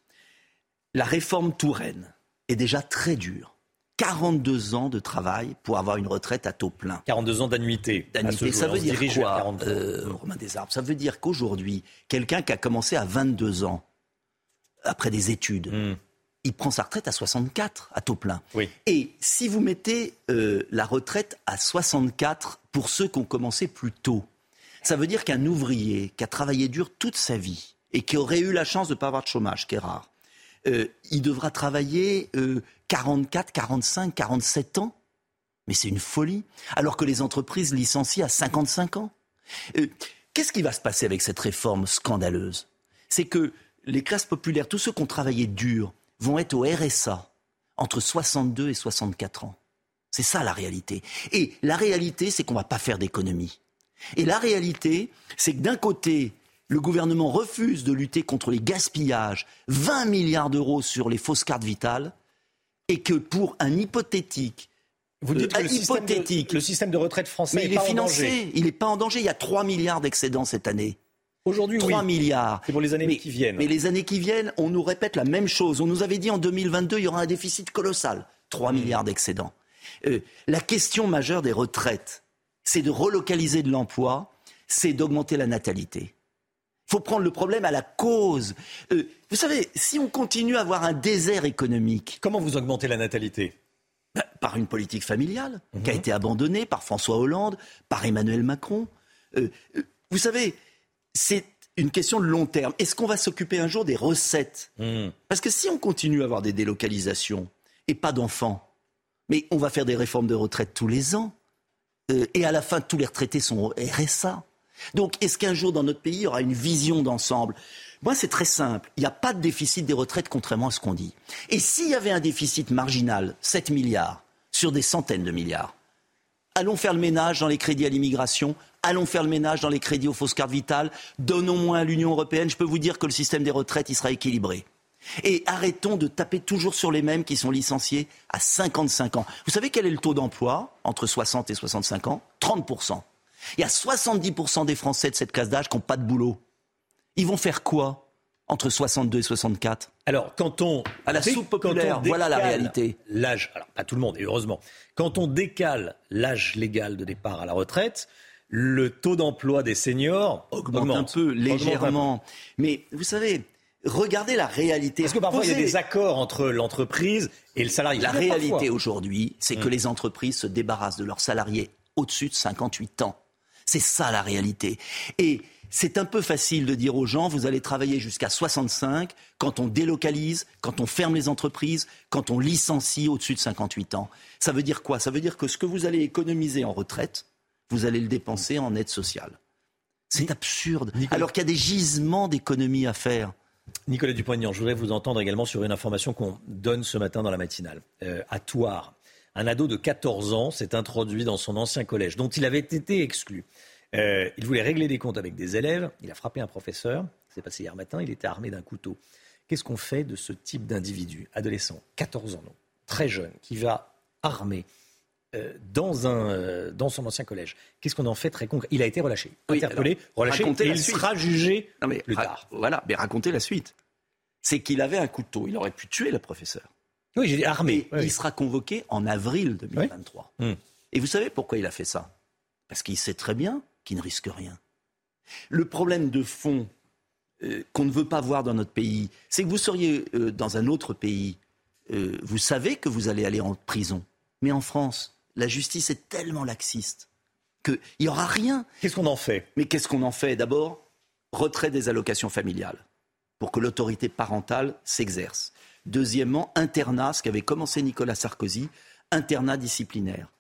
La réforme Touraine est déjà très dure 42 ans de travail pour avoir une retraite à taux plein. 42 ans d'annuité. D'annuité, ça veut dire quoi, euh, Romain Desarbres? Ça veut dire qu'aujourd'hui, quelqu'un qui a commencé à 22 ans, après des études, Hmm. il prend sa retraite à 64 à taux plein. Oui. Et si vous mettez euh, la retraite à 64 pour ceux qui ont commencé plus tôt, ça veut dire qu'un ouvrier qui a travaillé dur toute sa vie et qui aurait eu la chance de ne pas avoir de chômage, qui est rare, euh, il devra travailler euh, 44, 45, 47 ans. Mais c'est une folie. Alors que les entreprises licencient à 55 ans. Euh, Qu'est-ce qui va se passer avec cette réforme scandaleuse? C'est que les classes populaires, tous ceux qui ont travaillé dur, vont être au RSA entre 62 et 64 ans. C'est ça la réalité. Et la réalité, c'est qu'on ne va pas faire d'économie. Et la réalité, c'est que d'un côté, le gouvernement refuse de lutter contre les gaspillages, 20 milliards d'euros sur les fausses cartes vitales, et que pour un hypothétique, Vous dites euh, que le système, de, hypothétique, le système de retraite français mais est il est pas en financé, danger. il n'est pas en danger. Il y a 3 milliards d'excédents cette année. Aujourd'hui, 3 oui. milliards. C'est pour les années mais, qui viennent. Mais les années qui viennent, on nous répète la même chose. On nous avait dit en 2022, il y aura un déficit colossal. 3 Hmm. milliards d'excédents. Euh, la question majeure des retraites, c'est de relocaliser de l'emploi, c'est d'augmenter la natalité. Il faut prendre le problème à la cause. Euh, vous savez, si on continue à avoir un désert économique. Comment vous augmentez la natalité? Ben, Par une politique familiale qui a Mhm. été abandonnée par François Hollande, par Emmanuel Macron. Euh, vous savez, c'est une question de long terme. Est-ce qu'on va s'occuper un jour des recettes Hmm. Parce que si on continue à avoir des délocalisations et pas d'enfants, mais on va faire des réformes de retraite tous les ans. Euh, et à la fin, tous les retraités sont au RSA. Donc, est-ce qu'un jour dans notre pays, il y aura une vision d'ensemble? Moi, c'est très simple. Il n'y a pas de déficit des retraites, contrairement à ce qu'on dit. Et s'il y avait un déficit marginal, 7 milliards, sur des centaines de milliards, allons faire le ménage dans les crédits à l'immigration, allons faire le ménage dans les crédits aux fausses cartes vitales, donnons moins à l'Union européenne. Je peux vous dire que le système des retraites, il sera équilibré. Et arrêtons de taper toujours sur les mêmes qui sont licenciés à 55 ans. Vous savez quel est le taux d'emploi entre 60 et 65 ans? 30%. Il y a 70% des Français de cette classe d'âge qui n'ont pas de boulot. Ils vont faire quoi entre 62 et 64 Alors, quand on. À la soupe populaire, voilà la réalité. L'âge, alors pas tout le monde, et heureusement. Quand on décale l'âge légal de départ à la retraite, le taux d'emploi des seniors augmente, un peu, Augmente un légèrement. Mais vous savez, regardez la réalité. Parce que parfois, il y a des accords entre l'entreprise et le salarié. La réalité aujourd'hui, c'est que Mm. les entreprises se débarrassent de leurs salariés au-dessus de 58 ans. C'est ça la réalité. Et c'est un peu facile de dire aux gens, vous allez travailler jusqu'à 65 quand on délocalise, quand on ferme les entreprises, quand on licencie au-dessus de 58 ans. Ça veut dire quoi? Ça veut dire que ce que vous allez économiser en retraite, vous allez le dépenser en aide sociale. C'est absurde. Alors qu'il y a des gisements d'économies à faire. Nicolas Dupont-Aignan, je voudrais vous entendre également sur une information qu'on donne ce matin dans la matinale. Euh, à Thouars, un ado de 14 ans s'est introduit dans son ancien collège, dont il avait été exclu. Euh, il voulait régler des comptes avec des élèves. Il a frappé un professeur. C'est passé hier matin. Il était armé d'un couteau. Qu'est-ce qu'on fait de ce type d'individu, adolescent, 14 ans, non, très jeune, qui va armé dans, un, euh, dans son ancien collège Qu'est-ce qu'on en fait très concret Il a été relâché, Oui, interpellé, alors, relâché, et il suite. sera jugé Non, mais plus tard. Voilà, mais racontez la suite. C'est qu'il avait un couteau. Il aurait pu tuer le professeur. Oui, j'ai dit armé. Oui. il sera convoqué en avril 2023. Hmm. Et vous savez pourquoi il a fait ça? Parce qu'il sait très bien qu'il ne risque rien. Le problème de fond euh, qu'on ne veut pas voir dans notre pays, c'est que vous seriez euh, dans un autre pays, euh, vous savez que vous allez aller en prison. Mais en France, la justice est tellement laxiste qu'il n'y aura rien. Qu'est-ce qu'on en fait? Mais qu'est-ce qu'on en fait? D'abord, retrait des allocations familiales pour que l'autorité parentale s'exerce. Deuxièmement, internat, ce qu'avait commencé Nicolas Sarkozy, internat disciplinaire.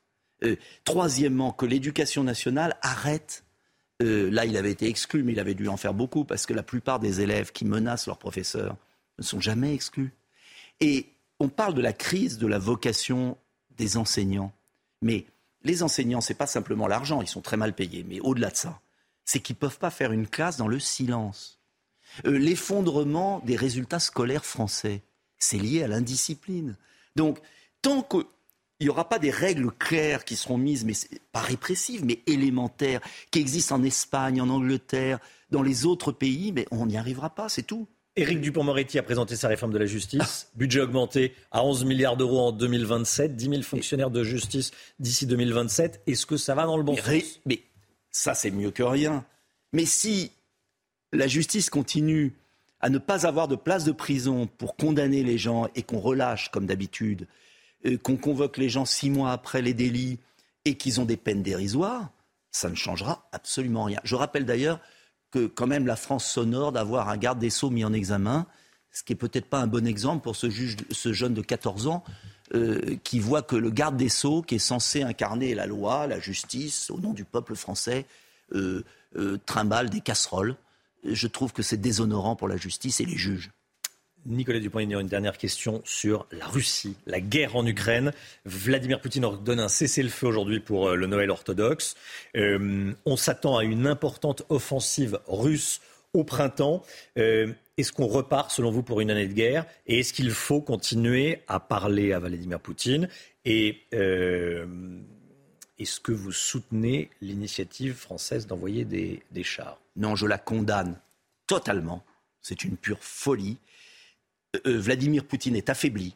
Euh, troisièmement, que l'éducation nationale arrête. euh, là, il avait été exclu, mais il avait dû en faire beaucoup parce que la plupart des élèves qui menacent leurs professeurs ne sont jamais exclus. Et on parle de la crise de la vocation des enseignants. Mais les enseignants, c'est pas simplement l'argent, ils sont très mal payés. Mais au-delà de ça, c'est qu'ils ne peuvent pas faire une classe dans le silence. Euh, L'effondrement des résultats scolaires français, c'est lié à l'indiscipline. Donc, tant qu'il n'y aura pas des règles claires qui seront mises, mais pas répressives, mais élémentaires, qui existent en Espagne, en Angleterre, dans les autres pays, on n'y arrivera pas, c'est tout. Éric Dupont-Moretti a présenté sa réforme de la justice. Budget augmenté à 11 milliards d'euros en 2027, 10 000 fonctionnaires de justice d'ici 2027. Est-ce que ça va dans le bon mais, sens? Mais ça, c'est mieux que rien. Mais si la justice continue à ne pas avoir de place de prison pour condamner les gens et qu'on relâche comme d'habitude, euh, qu'on convoque les gens six mois après les délits et qu'ils ont des peines dérisoires, ça ne changera absolument rien. Je rappelle d'ailleurs que quand même la France s'honore d'avoir un garde des Sceaux mis en examen, ce qui est peut-être pas un bon exemple pour ce, juge, ce jeune de 14 ans euh, qui voit que le garde des Sceaux, qui est censé incarner la loi, la justice, au nom du peuple français, euh, euh, trimballe des casseroles. Je trouve que c'est déshonorant pour la justice et les juges. Nicolas Dupont-Aignan, une dernière question sur la Russie, la guerre en Ukraine. Vladimir Poutine ordonne un cessez-le-feu aujourd'hui pour euh, le Noël orthodoxe. Euh, on s'attend à une importante offensive russe au printemps. Euh, est-ce qu'on repart, selon vous, pour une année de guerre? Et est-ce qu'il faut continuer à parler à Vladimir Poutine? Et est-ce que vous soutenez l'initiative française d'envoyer des, des chars? Non, je la condamne totalement. C'est une pure folie. Euh, Vladimir Poutine est affaibli,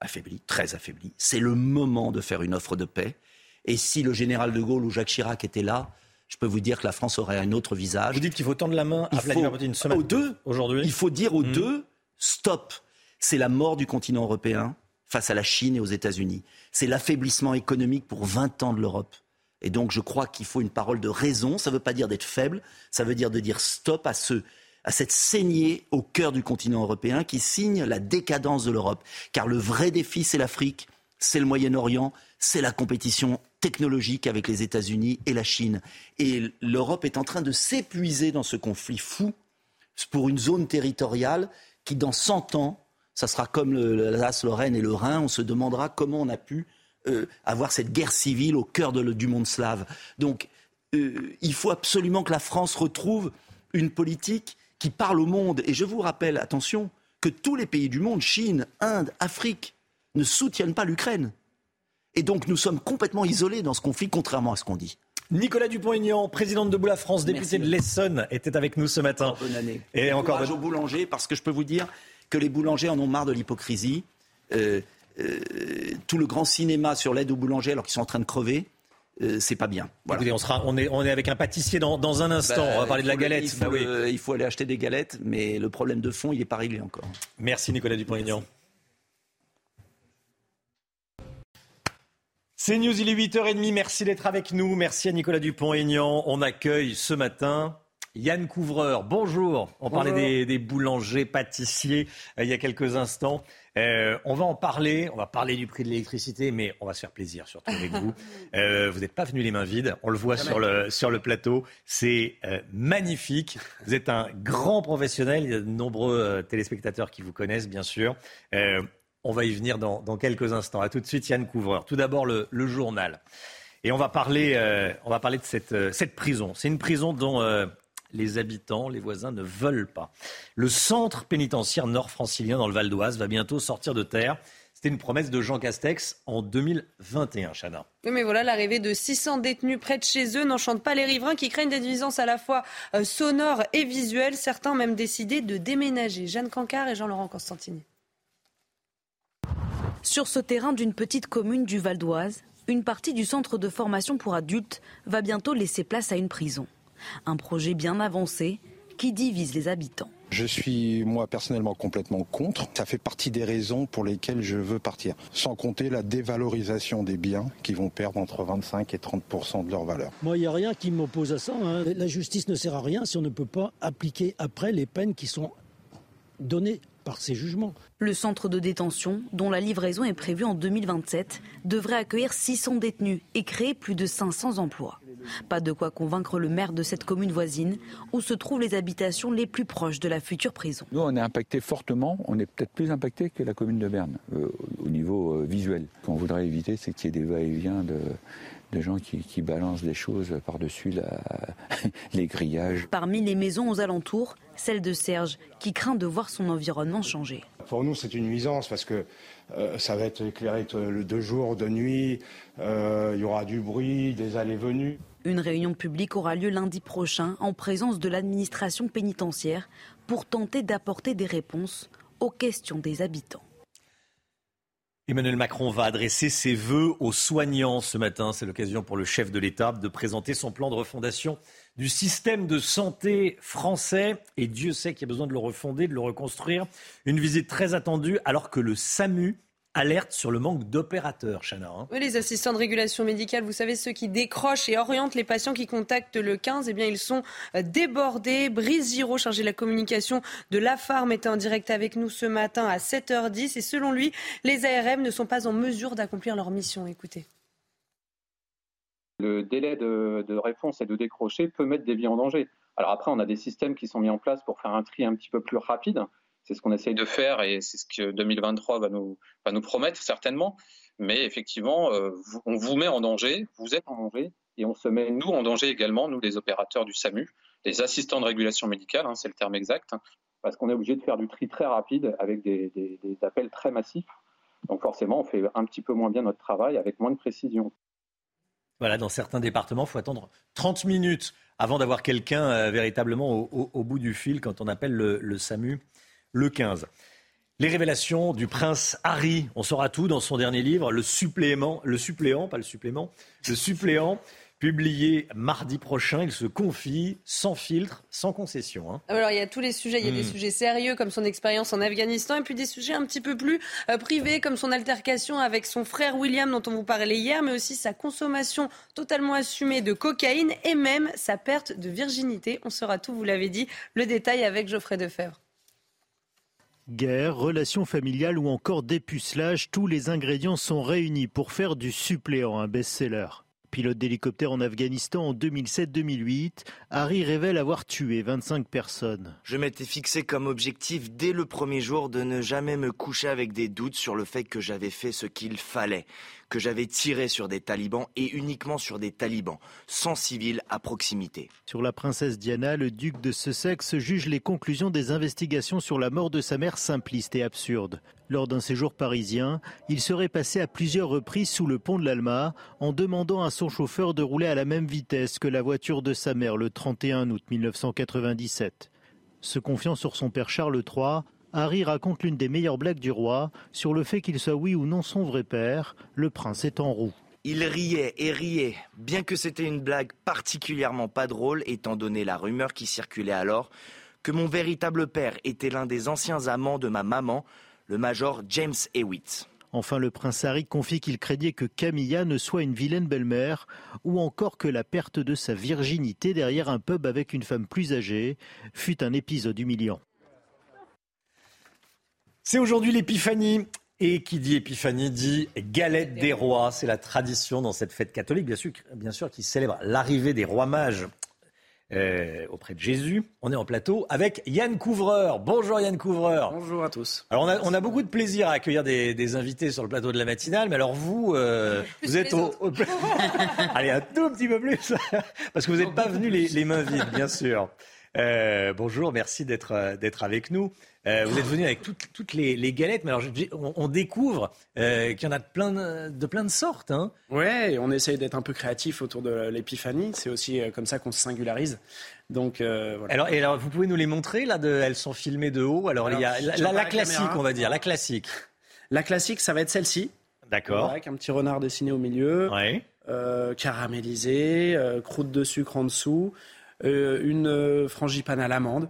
affaibli, très affaibli. C'est le moment de faire une offre de paix. Et si le général de Gaulle ou Jacques Chirac étaient là, je peux vous dire que la France aurait un autre visage. Vous dites qu'il faut tendre la main à Vladimir Poutine Aux deux, aujourd'hui. Il faut dire aux hmm. deux, stop. C'est la mort du continent européen face à la Chine et aux États-Unis. C'est l'affaiblissement économique pour 20 ans de l'Europe. Et donc je crois qu'il faut une parole de raison. Ça ne veut pas dire d'être faible, ça veut dire de dire stop à ce à cette saignée au cœur du continent européen qui signe la décadence de l'Europe. Car le vrai défi, c'est l'Afrique, c'est le Moyen-Orient, c'est la compétition technologique avec les États-Unis et la Chine. Et l'Europe est en train de s'épuiser dans ce conflit fou pour une zone territoriale qui, dans 100 ans, ça sera comme l'Alsace, Lorraine et le Rhin, on se demandera comment on a pu euh, avoir cette guerre civile au cœur du monde slave. Donc, euh, il faut absolument que la France retrouve une politique qui parle au monde. Et je vous rappelle, attention, que tous les pays du monde, Chine, Inde, Afrique, ne soutiennent pas l'Ukraine. Et donc nous sommes complètement isolés dans ce conflit, contrairement à ce qu'on dit. Nicolas Dupont-Aignan, président de Boula France, député de l'Essonne, était avec nous ce matin. bonne année. Et encore bonne... aux boulangers, parce que je peux vous dire que les boulangers en ont marre de l'hypocrisie. Euh, euh, tout le grand cinéma sur l'aide aux boulangers alors qu'ils sont en train de crever. Euh, c'est pas bien. on, sera, on, est, on est avec un pâtissier dans, un instant. on va bah, parler de la galette. Il faut, il faut, aller acheter des galettes, mais le problème de fond, il n'est pas réglé encore. Merci Nicolas Dupont-Aignan. C'est News, il est 8h30. Merci d'être avec nous. Merci à Nicolas Dupont-Aignan. On accueille ce matin Yann Couvreur. Bonjour. On parlait des, des, boulangers, pâtissiers euh, il y a quelques instants. Euh, on va en parler, on va parler du prix de l'électricité, mais on va se faire plaisir surtout avec vous. Euh, vous n'êtes pas venu les mains vides, on le voit sur le, sur le plateau. C'est euh, magnifique. Vous êtes un grand professionnel, il y a de nombreux téléspectateurs qui vous connaissent bien sûr. on va y venir dans, quelques instants. A tout de suite Yann Couvreur. Tout d'abord le, journal. Et on va parler, on va parler de cette, cette prison. C'est une prison dont les habitants, les voisins ne veulent pas. Le centre pénitentiaire nord-francilien dans le Val d'Oise va bientôt sortir de terre. C'était une promesse de Jean Castex en 2021, Chana. Oui, mais voilà, l'arrivée de 600 détenus près de chez eux n'enchante pas les riverains qui craignent des nuisances à la fois euh, sonores et visuelles. Certains ont même décidé de déménager. Jeanne Cancard et Jean-Laurent Constantini. Sur ce terrain d'une petite commune du Val d'Oise, une partie du centre de formation pour adultes va bientôt laisser place à une prison. Un projet bien avancé qui divise les habitants. Je suis moi personnellement complètement contre. Ça fait partie des raisons pour lesquelles je veux partir. Sans compter la dévalorisation des biens qui vont perdre entre 25 et 30% de leur valeur. Moi, il n'y a rien qui m'oppose à ça. Hein. La justice ne sert à rien si on ne peut pas appliquer après les peines qui sont données par ces jugements. Le centre de détention, dont la livraison est prévue en 2027, devrait accueillir 600 détenus et créer plus de 500 emplois. Pas de quoi convaincre le maire de cette commune voisine, où se trouvent les habitations les plus proches de la future prison. Nous, on est impacté fortement, on est peut-être plus impacté que la commune de Berne, euh, au niveau euh, visuel. Ce qu'on voudrait éviter, c'est qu'il y ait des va-et-vient de, gens qui, balancent des choses par-dessus les grillages. Parmi les maisons aux alentours, celle de Serge, qui craint de voir son environnement changer. Pour nous, c'est une nuisance parce que euh, ça va être éclairé de jour, de nuit, euh, il y aura du bruit, des allées-venues. Une réunion publique aura lieu lundi prochain en présence de l'administration pénitentiaire pour tenter d'apporter des réponses aux questions des habitants. Emmanuel Macron va adresser ses vœux aux soignants ce matin. C'est l'occasion pour le chef de l'État de présenter son plan de refondation du système de santé français. Et Dieu sait qu'il y a besoin de le refonder, de le reconstruire. Une visite très attendue alors que le SAMU alerte sur le manque d'opérateurs, Chana. Hein. Oui, les assistants de régulation médicale, vous savez, ceux qui décrochent et orientent les patients qui contactent le 15, eh bien, ils sont euh, débordés. Brice Giraud, chargé de la communication de la Farm, était en direct avec nous ce matin à 7h10. Et selon lui, les ARM ne sont pas en mesure d'accomplir leur mission. Écoutez. Le délai de, de réponse et de décrocher peut mettre des vies en danger. Alors après, on a des systèmes qui sont mis en place pour faire un tri un petit peu plus rapide. C'est ce qu'on essaye de faire et c'est ce que 2023 va nous, promettre certainement. Mais effectivement, euh, on vous met en danger, vous êtes en danger et on se met nous en danger également, nous les opérateurs du SAMU, les assistants de régulation médicale, hein, c'est le terme exact, parce qu'on est obligé de faire du tri très rapide avec des, appels très massifs. Donc forcément, on fait un petit peu moins bien notre travail avec moins de précision. Voilà, dans certains départements, il faut attendre 30 minutes avant d'avoir quelqu'un euh, véritablement au, bout du fil quand on appelle le, le SAMU le 15. Les révélations du prince Harry, on saura tout dans son dernier livre, le supplément, le suppléant, pas le supplément, le suppléant, publié mardi prochain. Il se confie sans filtre, sans concession. Hein. Alors il y a tous les sujets, il y a des hmm. sujets sérieux comme son expérience en Afghanistan et puis des sujets un petit peu plus euh, privés comme son altercation avec son frère William dont on vous parlait hier, mais aussi sa consommation totalement assumée de cocaïne et même sa perte de virginité. On saura tout, vous l'avez dit, le détail avec Geoffrey Defebvre. Guerre, relations familiales ou encore dépucelage, tous les ingrédients sont réunis pour faire du suppléant un best-seller. Pilote d'hélicoptère en Afghanistan en 2007-2008, Harry révèle avoir tué 25 personnes. Je m'étais fixé comme objectif dès le premier jour de ne jamais me coucher avec des doutes sur le fait que j'avais fait ce qu'il fallait que j'avais tiré sur des talibans et uniquement sur des talibans, sans civils à proximité. Sur la princesse Diana, le duc de Sussex juge les conclusions des investigations sur la mort de sa mère simplistes et absurdes. Lors d'un séjour parisien, il serait passé à plusieurs reprises sous le pont de l'Alma en demandant à son chauffeur de rouler à la même vitesse que la voiture de sa mère le 31 août 1997. Se confiant sur son père Charles III, Harry raconte l'une des meilleures blagues du roi sur le fait qu'il soit oui ou non son vrai père, le prince est en roue. Il riait et riait, bien que c'était une blague particulièrement pas drôle étant donné la rumeur qui circulait alors que mon véritable père était l'un des anciens amants de ma maman, le major James Hewitt. Enfin, le prince Harry confie qu'il craignait que Camilla ne soit une vilaine belle-mère, ou encore que la perte de sa virginité derrière un pub avec une femme plus âgée fut un épisode humiliant. C'est aujourd'hui l'épiphanie. Et qui dit épiphanie dit galette des rois. C'est la tradition dans cette fête catholique, bien sûr, bien sûr qui célèbre l'arrivée des rois mages euh, auprès de Jésus. On est en plateau avec Yann Couvreur. Bonjour Yann Couvreur. Bonjour à tous. Alors on a, beaucoup de plaisir à accueillir des, invités sur le plateau de la matinale, mais alors vous, euh, vous êtes au, Allez, un tout petit peu plus, parce que vous n'êtes pas venu les, mains vides, bien sûr. Euh, bonjour, merci d'être avec nous. Euh, vous êtes venu avec toutes, les, galettes, mais alors on, découvre euh, qu'il y en a de plein de, plein de sortes. Hein. Ouais, on essaye d'être un peu créatif autour de l'épiphanie. C'est aussi euh, comme ça qu'on se singularise. Donc voilà. Alors, et alors, vous pouvez nous les montrer là de, Elles sont filmées de haut? Alors, il y a la, classique, on va dire, la classique. La classique, ça va être celle-ci. D'accord. Avec un petit renard dessiné au milieu, caramélisé, croûte de sucre en dessous, une frangipane à l'amande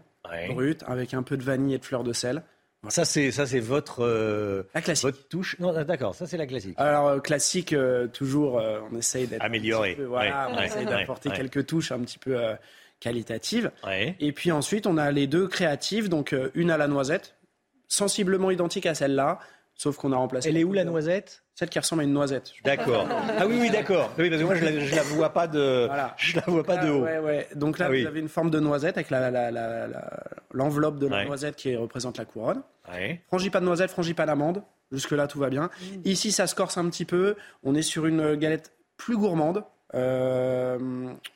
brute avec un peu de vanille et de fleur de sel. Ça c'est ça c'est votre euh, la classique. votre touche. Non d'accord, ça c'est la classique. Alors euh, classique euh, toujours on essaye d'être amélioré. voilà, on essaye d'apporter quelques touches un petit peu qualitatives. Et puis ensuite on a les deux créatives donc une à la noisette sensiblement identique à celle-là sauf qu'on a remplacé. Elle est où la noisette? Celle qui ressemble à une noisette. D'accord. Ah oui, oui, d'accord. Oui, parce que moi, je la, la vois pas de, je la vois pas de haut. Ouais, ouais. Donc là, ah vous avez une forme de noisette avec l'enveloppe de la noisette qui représente la couronne. De noisette, pas d'amande. Jusque-là, tout va bien. Mmh. Ici, ça se corse un petit peu. On est sur une galette plus gourmande. Euh,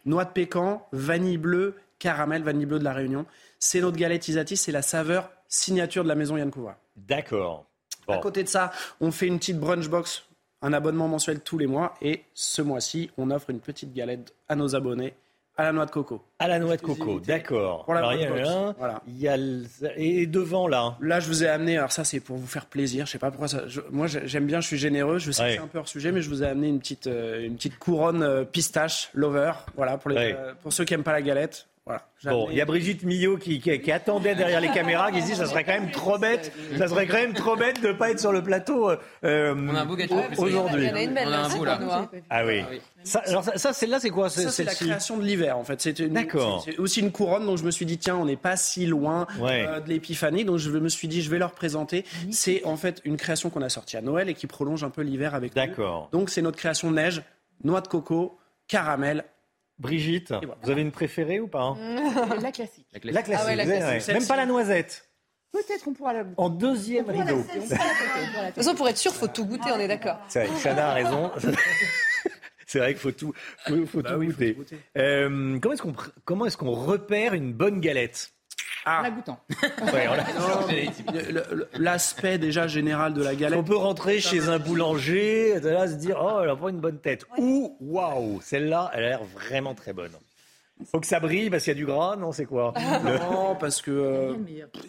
noix de pécan, vanille bleue caramel, vanille bleue de la Réunion. C'est notre galette Isatis, c'est la saveur signature de la maison Yann Couvreur. D'accord. À côté de ça, on fait une petite brunch box, un abonnement mensuel tous les mois. Et ce mois-ci, on offre une petite galette à nos abonnés à la noix de coco. À la noix de coco, d'accord. Pour la Alors, il y a brunch box. un, Voilà. il y a le- et devant là. Là, je vous ai amené, alors ça c'est pour vous faire plaisir, je sais pas pourquoi ça. je- moi j'ai- j'aime bien, je suis généreux, je sais Ouais. que c'est un peu hors sujet, mais je vous ai amené une petite, euh, une petite couronne euh, pistache lover, voilà, pour, les, Ouais. euh, pour ceux qui aiment pas la galette. Voilà. Bon, il y a Brigitte Millot qui, qui- qui attendait derrière les caméras, qui se dit ça serait quand même trop bête, ça serait quand même trop bête de pas être sur le plateau euh, On a un beau gâteau. en plus. aujourd'hui. Là, là. Ah oui. Ça, alors ça, ça, celle-là, c'est quoi? C'est la création de l'hiver, en fait. C'est une- D'accord. C'est aussi une couronne, donc je me suis dit, tiens, on n'est pas si loin Ouais. euh, de l'épiphanie, donc je me suis dit, je vais leur présenter. C'est en fait une création qu'on a sortie à Noël et qui prolonge un peu l'hiver avec nous. D'accord. Donc c'est notre création neige, noix de coco, caramel. Brigitte, vous avez une préférée ou pas hein La classique. La classique, Ah ouais, la vous avez- classique. ouais. même pas la noisette. Peut-être qu'on pourra la goûter. En deuxième rideau. De toute façon, pour être sûr, faut tout goûter, on est d'accord. C'est vrai, Chana a raison. C'est vrai qu'il faut tout, faut, faut Bah tout goûter. Euh, comment est-ce qu'on pr- comment est-ce qu'on repère une bonne galette? Ah. En la goûtant. Ouais, L'aspect déjà général de la galette. On peut rentrer chez un boulanger, et de là se dire oh elle a pas une bonne tête. Ou waouh celle-là elle a l'air vraiment très bonne. Faut que ça brille parce qu'il y a du gras, non c'est quoi? Non, parce que euh,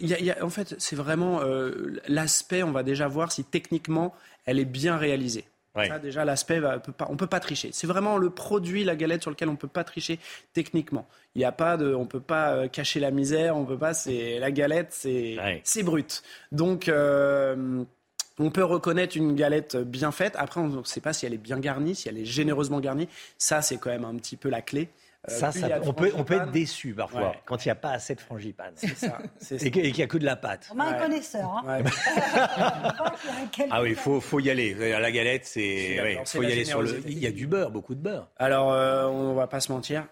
il y a- il y a- en fait, c'est vraiment euh, l'aspect. On va déjà voir si techniquement elle est bien réalisée. Ouais. Ça, déjà, l'aspect, pas- on peut pas tricher. C'est vraiment le produit, la galette, sur lequel on peut pas tricher techniquement. Il n'y a pas de, on peut pas euh, cacher la misère, on peut pas. C'est la galette, c'est c'est brut. Donc euh, on peut reconnaître une galette bien faite. Après, on ne sait pas si elle est bien garnie, si elle est généreusement garnie. Ça, c'est quand même un petit peu la clé. Euh, Ça, ça- on, peut, on peut être déçu parfois Ouais. quand il n'y a pas assez de frangipane. C'est ça. c'est ça. Et qu'il n'y a que de la pâte. On a un connaisseur. Hein. Ah oui, il faut, faut y aller. La galette, c'est. faut y aller sur le. Il y a du beurre, beaucoup de beurre. Alors, euh, on va pas se mentir,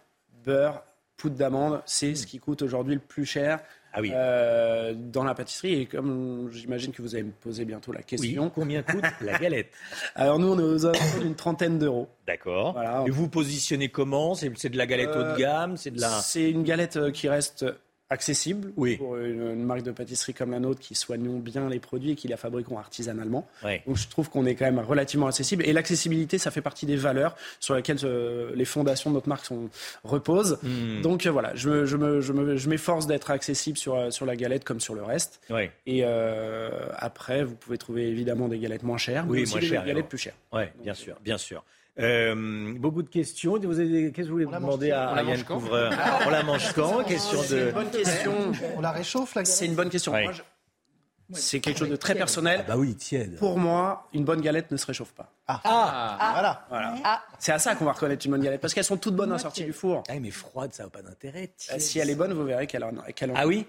beurre, poudre d'amande, c'est ce qui coûte aujourd'hui le plus cher Ah oui. euh, dans la pâtisserie. Et comme j'imagine que vous allez me poser bientôt la question. Oui, combien coûte la galette? Alors, nous, on est aux alentours d'une trentaine d'euros. D'accord. Voilà. Et vous positionnez comment? C'est de la galette haut Euh, de gamme? C'est de la. C'est une galette euh, qui reste accessible Oui. pour une, une marque de pâtisserie comme la nôtre qui soignons bien les produits et qui la fabriquons artisanalement. Ouais. Donc je trouve qu'on est quand même relativement accessible. Et l'accessibilité, ça fait partie des valeurs sur lesquelles euh, les fondations de notre marque sont, reposent. Hmm. Donc euh, voilà, je, je, me- je, me- je m'efforce d'être accessible sur, euh, sur la galette comme sur le reste. Ouais. Et euh, après, vous pouvez trouver évidemment des galettes moins chères, mais Oui, aussi moins des cher. galettes alors. plus chères. Ouais, bien sûr, bien sûr. Euh, beaucoup de questions. Vous avez des- Qu'est-ce que vous voulez demander à, à Yann Couvreur On la mange quand Question C'est de. une bonne question. On la réchauffe, la galette C'est une bonne question. Ouais. Moi, je- C'est quelque chose de très personnel. bah oui, tiède. Pour moi, une bonne galette ne se réchauffe pas. Ah, Voilà. Voilà. Ah. C'est à ça qu'on va reconnaître une bonne galette, parce qu'elles sont toutes bonnes à sortie du four. Ah, mais froide, ça n'a pas d'intérêt. Euh, Si elle est bonne, vous verrez qu'elle en, qu'elle en- Ah oui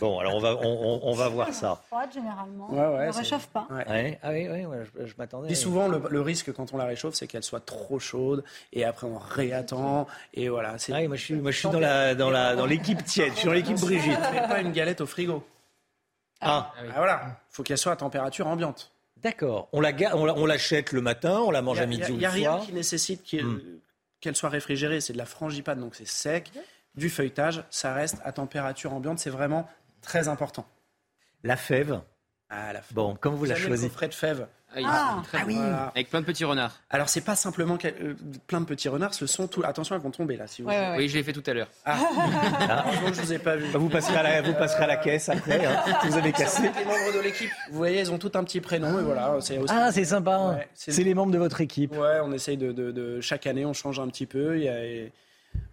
Bon, alors on va, on, on- on va voir ça. Froide, généralement. Ouais, ouais, ne réchauffe pas. Ouais. Ah oui, oui, ouais, je, je m'attendais. Puis souvent, le, le risque quand on la réchauffe, c'est qu'elle soit trop chaude, et après on réattend, et voilà. C'est Ah oui, moi je suis, moi, je suis dans la, dans la, dans l'équipe tiède. Je suis dans l'équipe Brigitte. Mais pas une galette au frigo. Ah, Ah, voilà. faut qu'elle soit à température ambiante. d'accord. On la, on on l'achète le matin, on la mange à Il midi ou n'y a, le rien soir. qui nécessite qu'il- Hmm. qu'elle soit réfrigérée. C'est de la frangipane, donc c'est sec. Du feuilletage, ça reste à température ambiante. C'est vraiment très important. La fève. Ah, la Bon, comment vous la avez le choisissez de fèves. Ah, Ah, très ah oui. Avec plein de petits renards. Alors, c'est pas simplement euh, plein de petits renards, ce sont tout. Attention, elles vont tomber là. Si vous... Ouais, ouais, ouais. Oui, je l'ai fait tout à l'heure. Ah, que je vous ai pas vu. Vous passerez à la, vous passerez à la caisse après. Hein, si vous avez cassé. Les membres de l'équipe, vous voyez, ils ont tout un petit prénom et voilà. C'est aussi- Ah, c'est sympa. Ouais, c'est- c'est les membres de votre équipe. Ouais, on essaye de, de- de- chaque année, on change un petit peu. Il y a- et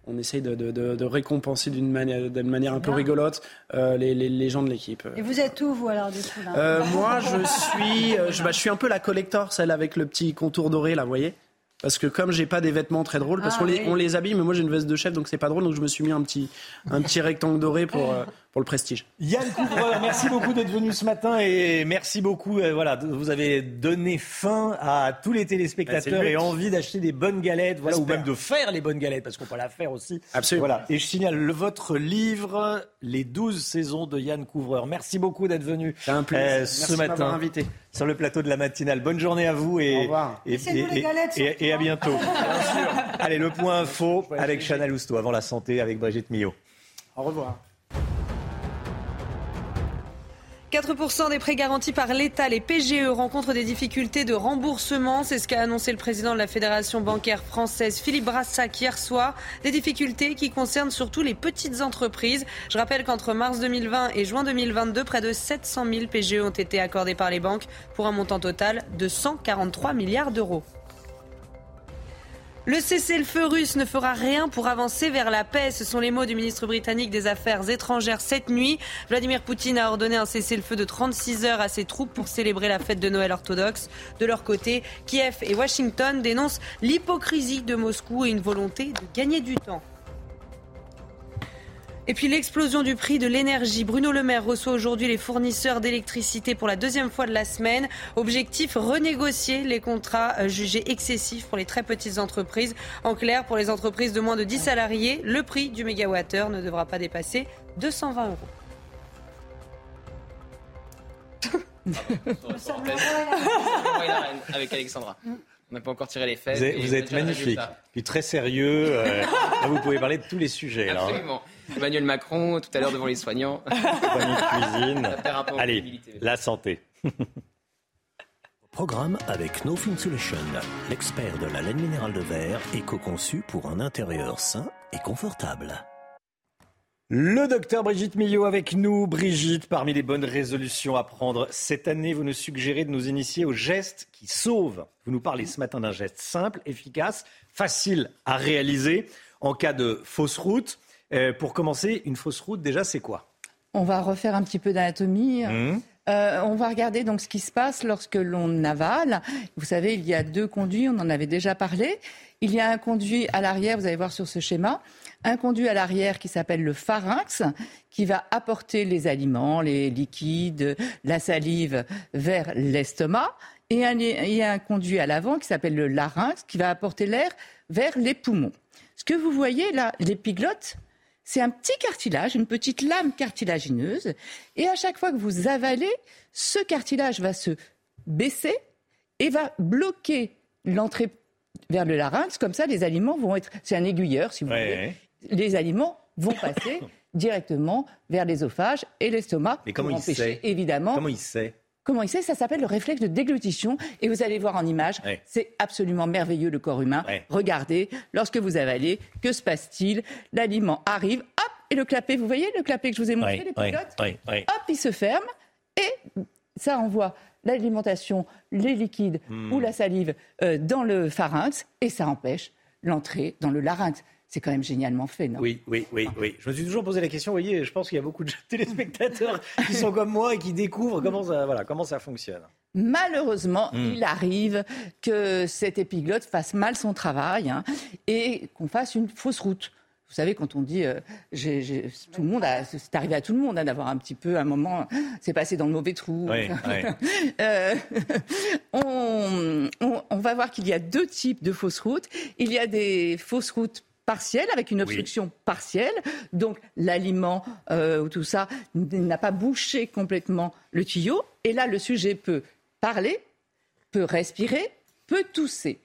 on essaye de, de- de- de récompenser d'une manière, un peu rigolote euh, les, les- les gens de l'équipe. Et vous êtes où, vous, alors, du coup là? Euh, moi, je suis, euh, je, bah, je suis un peu la collector, celle avec le petit contour doré, là, vous voyez? Parce que comme j'ai pas des vêtements très drôles, parce Ah, qu'on les, oui. on les habille, mais moi j'ai une veste de chef, donc c'est pas drôle, donc je me suis mis un petit, un petit rectangle doré pour, pour le prestige. Yann Couvreur, merci beaucoup d'être venu ce matin et merci beaucoup. euh, voilà, vous avez donné fin à tous les Bah, téléspectateurs et envie d'acheter des bonnes galettes, voilà, ou même de faire les bonnes galettes parce qu'on peut la faire aussi. Absolument. Voilà. Et je signale le, votre livre, Les 12 saisons de Yann Couvreur. Merci beaucoup d'être venu C'est un plaisir. euh, ce matin invité. sur le plateau de la matinale. Bonne journée à vous et, Au revoir. et, Laissez-nous les et- galettes, et- surtout, et à bientôt. Allez, le point info avec Chanel Housteau avant la santé avec Brigitte Millot. Au revoir. 4% des prêts garantis par l'État, les PGE, rencontrent des difficultés de remboursement. C'est ce qu'a annoncé le président de la Fédération bancaire française, Philippe Brassac, hier soir. Des difficultés qui concernent surtout les petites entreprises. Je rappelle qu'entre mars 2020 et juin 2022, près de 700 000 PGE ont été accordés par les banques pour un montant total de 143 milliards d'euros. Le cessez-le-feu russe ne fera rien pour avancer vers la paix. Ce sont les mots du ministre britannique des Affaires étrangères cette nuit. Vladimir Poutine a ordonné un cessez-le-feu de 36 heures à ses troupes pour célébrer la fête de Noël orthodoxe. De leur côté, Kiev et Washington dénoncent l'hypocrisie de Moscou et une volonté de gagner du temps. Et puis l'explosion du prix de l'énergie. Bruno Le Maire reçoit aujourd'hui les fournisseurs d'électricité pour la deuxième fois de la semaine. Objectif, renégocier les contrats euh, jugés excessifs pour les très petites entreprises. En clair, pour les entreprises de moins de 10 salariés, le prix du mégawattheure ne devra pas dépasser 220 euros. avec Alexandra. On n'a pas encore tiré les fesses. Vous êtes, vous êtes magnifique. Puis très sérieux. euh, là, vous pouvez parler de tous les sujets. là, hein. Emmanuel Macron, tout à l'heure devant les soignants. Cuisine. Allez, la santé. Programme avec No Insulation, l'expert de la laine minérale de verre, éco-conçu pour un intérieur sain et confortable. Le docteur Brigitte Millot avec nous. Brigitte, parmi les bonnes résolutions à prendre cette année, vous nous suggérez de nous initier au geste qui sauve. Vous nous parlez ce matin d'un geste simple, efficace, facile à réaliser en cas de fausse route. Euh, pour commencer, une fausse route, déjà, c'est quoi? On va refaire un petit peu d'anatomie. Mmh. Euh, on va regarder donc ce qui se passe lorsque l'on avale. Vous savez, il y a deux conduits, on en avait déjà parlé. Il y a un conduit à l'arrière, vous allez voir sur ce schéma, un conduit à l'arrière qui s'appelle le pharynx, qui va apporter les aliments, les liquides, la salive vers l'estomac. Et un, il y a un conduit à l'avant qui s'appelle le larynx, qui va apporter l'air vers les poumons. Ce que vous voyez là, l'épiglotte, c'est un petit cartilage, une petite lame cartilagineuse. Et à chaque fois que vous avalez, ce cartilage va se baisser et va bloquer l'entrée vers le larynx. Comme ça, les aliments vont être. C'est un aiguilleur, si vous Ouais. voulez. Les aliments vont passer directement vers l'ésophage et l'estomac. Mais comment pour il empêcher, sait? Évidemment. Comment il sait? Comment il sait? Ça s'appelle le réflexe de déglutition. Et vous allez voir en image, Ouais. c'est absolument merveilleux le corps humain. Ouais. Regardez, lorsque vous avalez, que se passe-t-il? L'aliment arrive, hop, et le clapet, vous voyez le clapet que je vous ai montré, Ouais, les pilotes? Hop, il se ferme et ça envoie l'alimentation, les liquides Hmm. ou la salive euh, dans le pharynx et ça empêche l'entrée dans le larynx. C'est quand même génialement fait, non? Oui, oui, oui, oui. Je me suis toujours posé la question. Vous voyez, je pense qu'il y a beaucoup de téléspectateurs qui sont comme moi et qui découvrent comment ça, voilà, comment ça fonctionne. Malheureusement, Mm. il arrive que cette épiglotte fasse mal son travail hein, et qu'on fasse une fausse route. Vous savez, quand on dit, euh, tout le monde, c'est arrivé à tout le monde hein, d'avoir un petit peu un moment, c'est passé dans le mauvais trou. Oui, oui. Euh, on, on- on va voir qu'il y a deux types de fausses routes. Il y a des fausses routes partielles avec une obstruction partielle, donc l'aliment euh, ou tout ça n'a pas bouché complètement le tuyau. Et là, le sujet peut parler, peut respirer, peut tousser.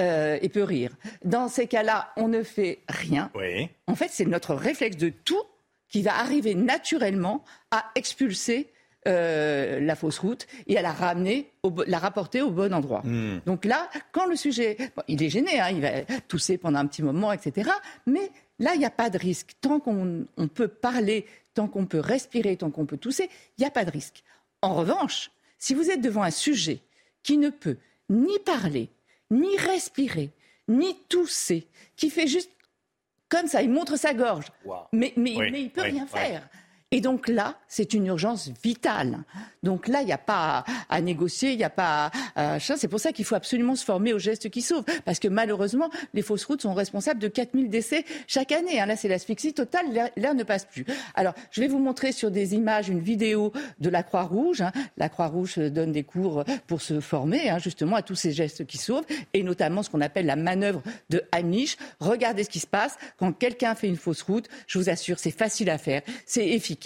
euh, et peut rire. Dans ces cas-là, on ne fait rien. Oui. En fait, c'est notre réflexe de tout qui va arriver naturellement à expulser euh, la fausse route et à la ramener, au la rapporter au bon endroit. Hmm. Donc là, quand le sujet, bon, il est gêné, hein, il va tousser pendant un petit moment, etc. Mais là, il n'y a pas de risque. Tant qu'on on peut parler, tant qu'on peut respirer, tant qu'on peut tousser, il n'y a pas de risque. En revanche, si vous êtes devant un sujet qui ne peut ni parler, ni respirer, ni tousser, qui fait juste comme ça, il montre sa gorge, mais, mais, Oui, mais il peut oui, rien faire. Et donc là, c'est une urgence vitale. Donc là, il n'y a pas à, négocier, il n'y a pas à... C'est pour ça qu'il faut absolument se former aux gestes qui sauvent. Parce que malheureusement, les fausses routes sont responsables de 4000 décès chaque année. hein. Là, c'est l'asphyxie totale, l'air- ne passe plus. Alors, je vais vous montrer sur des images une vidéo de la Croix-Rouge. hein. La Croix-Rouge donne des cours pour se former hein, justement à tous ces gestes qui sauvent, et notamment ce qu'on appelle la manœuvre de Heimlich. Regardez ce qui se passe quand quelqu'un fait une fausse route. Je vous assure, c'est facile à faire, c'est efficace,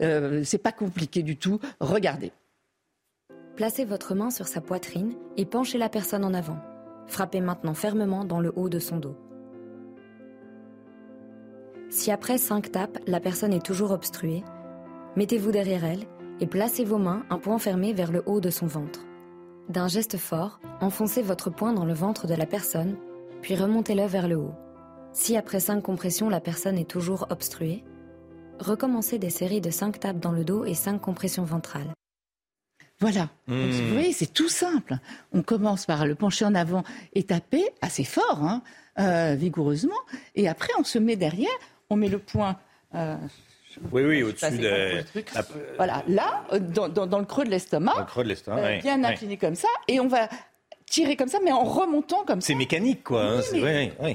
euh, c'est pas compliqué du tout. Regardez. Placez votre main sur sa poitrine et penchez la personne en avant. Frappez maintenant fermement dans le haut de son dos. Si après 5 tapes, la personne est toujours obstruée, mettez-vous derrière elle et placez vos mains un point fermé vers le haut de son ventre. D'un geste fort, enfoncez votre poing dans le ventre de la personne, puis remontez-le vers le haut. Si après 5 compressions, la personne est toujours obstruée, recommencez des séries de 5 tapes dans le dos et 5 compressions ventrales. Voilà. Donc, Hmm. vous voyez, c'est tout simple. On commence par le pencher en avant et taper assez fort, hein, euh, vigoureusement. Et après, on se met derrière, on met le poing. euh, Oui, oui, au-dessus de. la- Voilà, là, euh, dans, dans- dans le creux de l'estomac, le creux de l'estomac, euh, ouais, bien incliné comme ça, et on va tirer comme ça, mais en remontant comme ça. C'est mécanique, quoi. hein.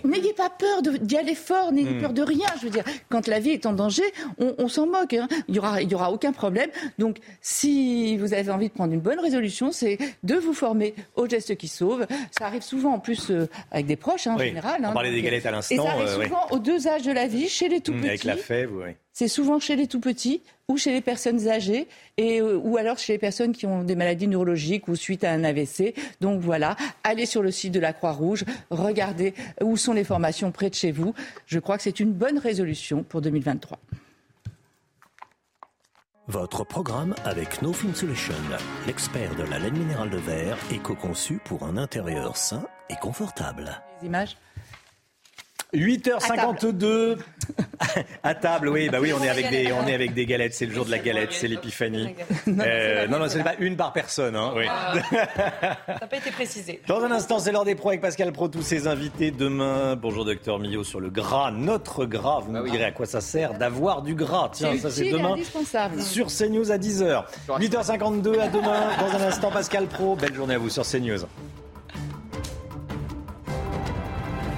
N'ayez pas peur d'y aller fort, n'ayez Mm. peur de rien. Je veux dire, quand la vie est en danger, on, on s'en moque. hein. Il y aura, il y aura aucun problème. Donc, si vous avez envie de prendre une bonne résolution, c'est de vous former aux gestes qui sauvent. Ça arrive souvent, en plus, euh, avec des proches, hein, en général. on parlait des galettes à Et l'instant, ça arrive euh, souvent aux deux âges de la vie, chez les tout Mmh, petits. Avec la fève, oui. C'est souvent chez les tout petits ou chez les personnes âgées et, euh, ou alors chez les personnes qui ont des maladies neurologiques ou suite à un AVC. Donc voilà, allez sur le site de la Croix-Rouge, regardez où sont les formations près de chez vous. Je crois que c'est une bonne résolution pour 2023. Votre programme avec No Film Solution, l'expert de la laine minérale de verre, éco-conçu pour un intérieur sain et confortable. Les images 8h52 à table, oui, bah oui, on est avec des, on est avec des galettes. C'est le jour de la galette, c'est l'épiphanie. Euh, non, non, c'est pas une par personne. Hein, oui. Ça n'a pas été précisé. Dans un instant, c'est l'heure des pros avec Pascal Pro, tous ses invités. Demain, bonjour docteur Millot sur le gras, notre gras. Vous me direz à quoi ça sert d'avoir du gras. Tiens, C'est ça c'est demain indispensable. sur CNews à 10h. 8h52 à demain. Dans un instant, Pascal Pro. Belle journée à vous sur CNews.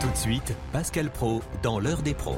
Tout de suite, Pascal Pro dans l'heure des pros.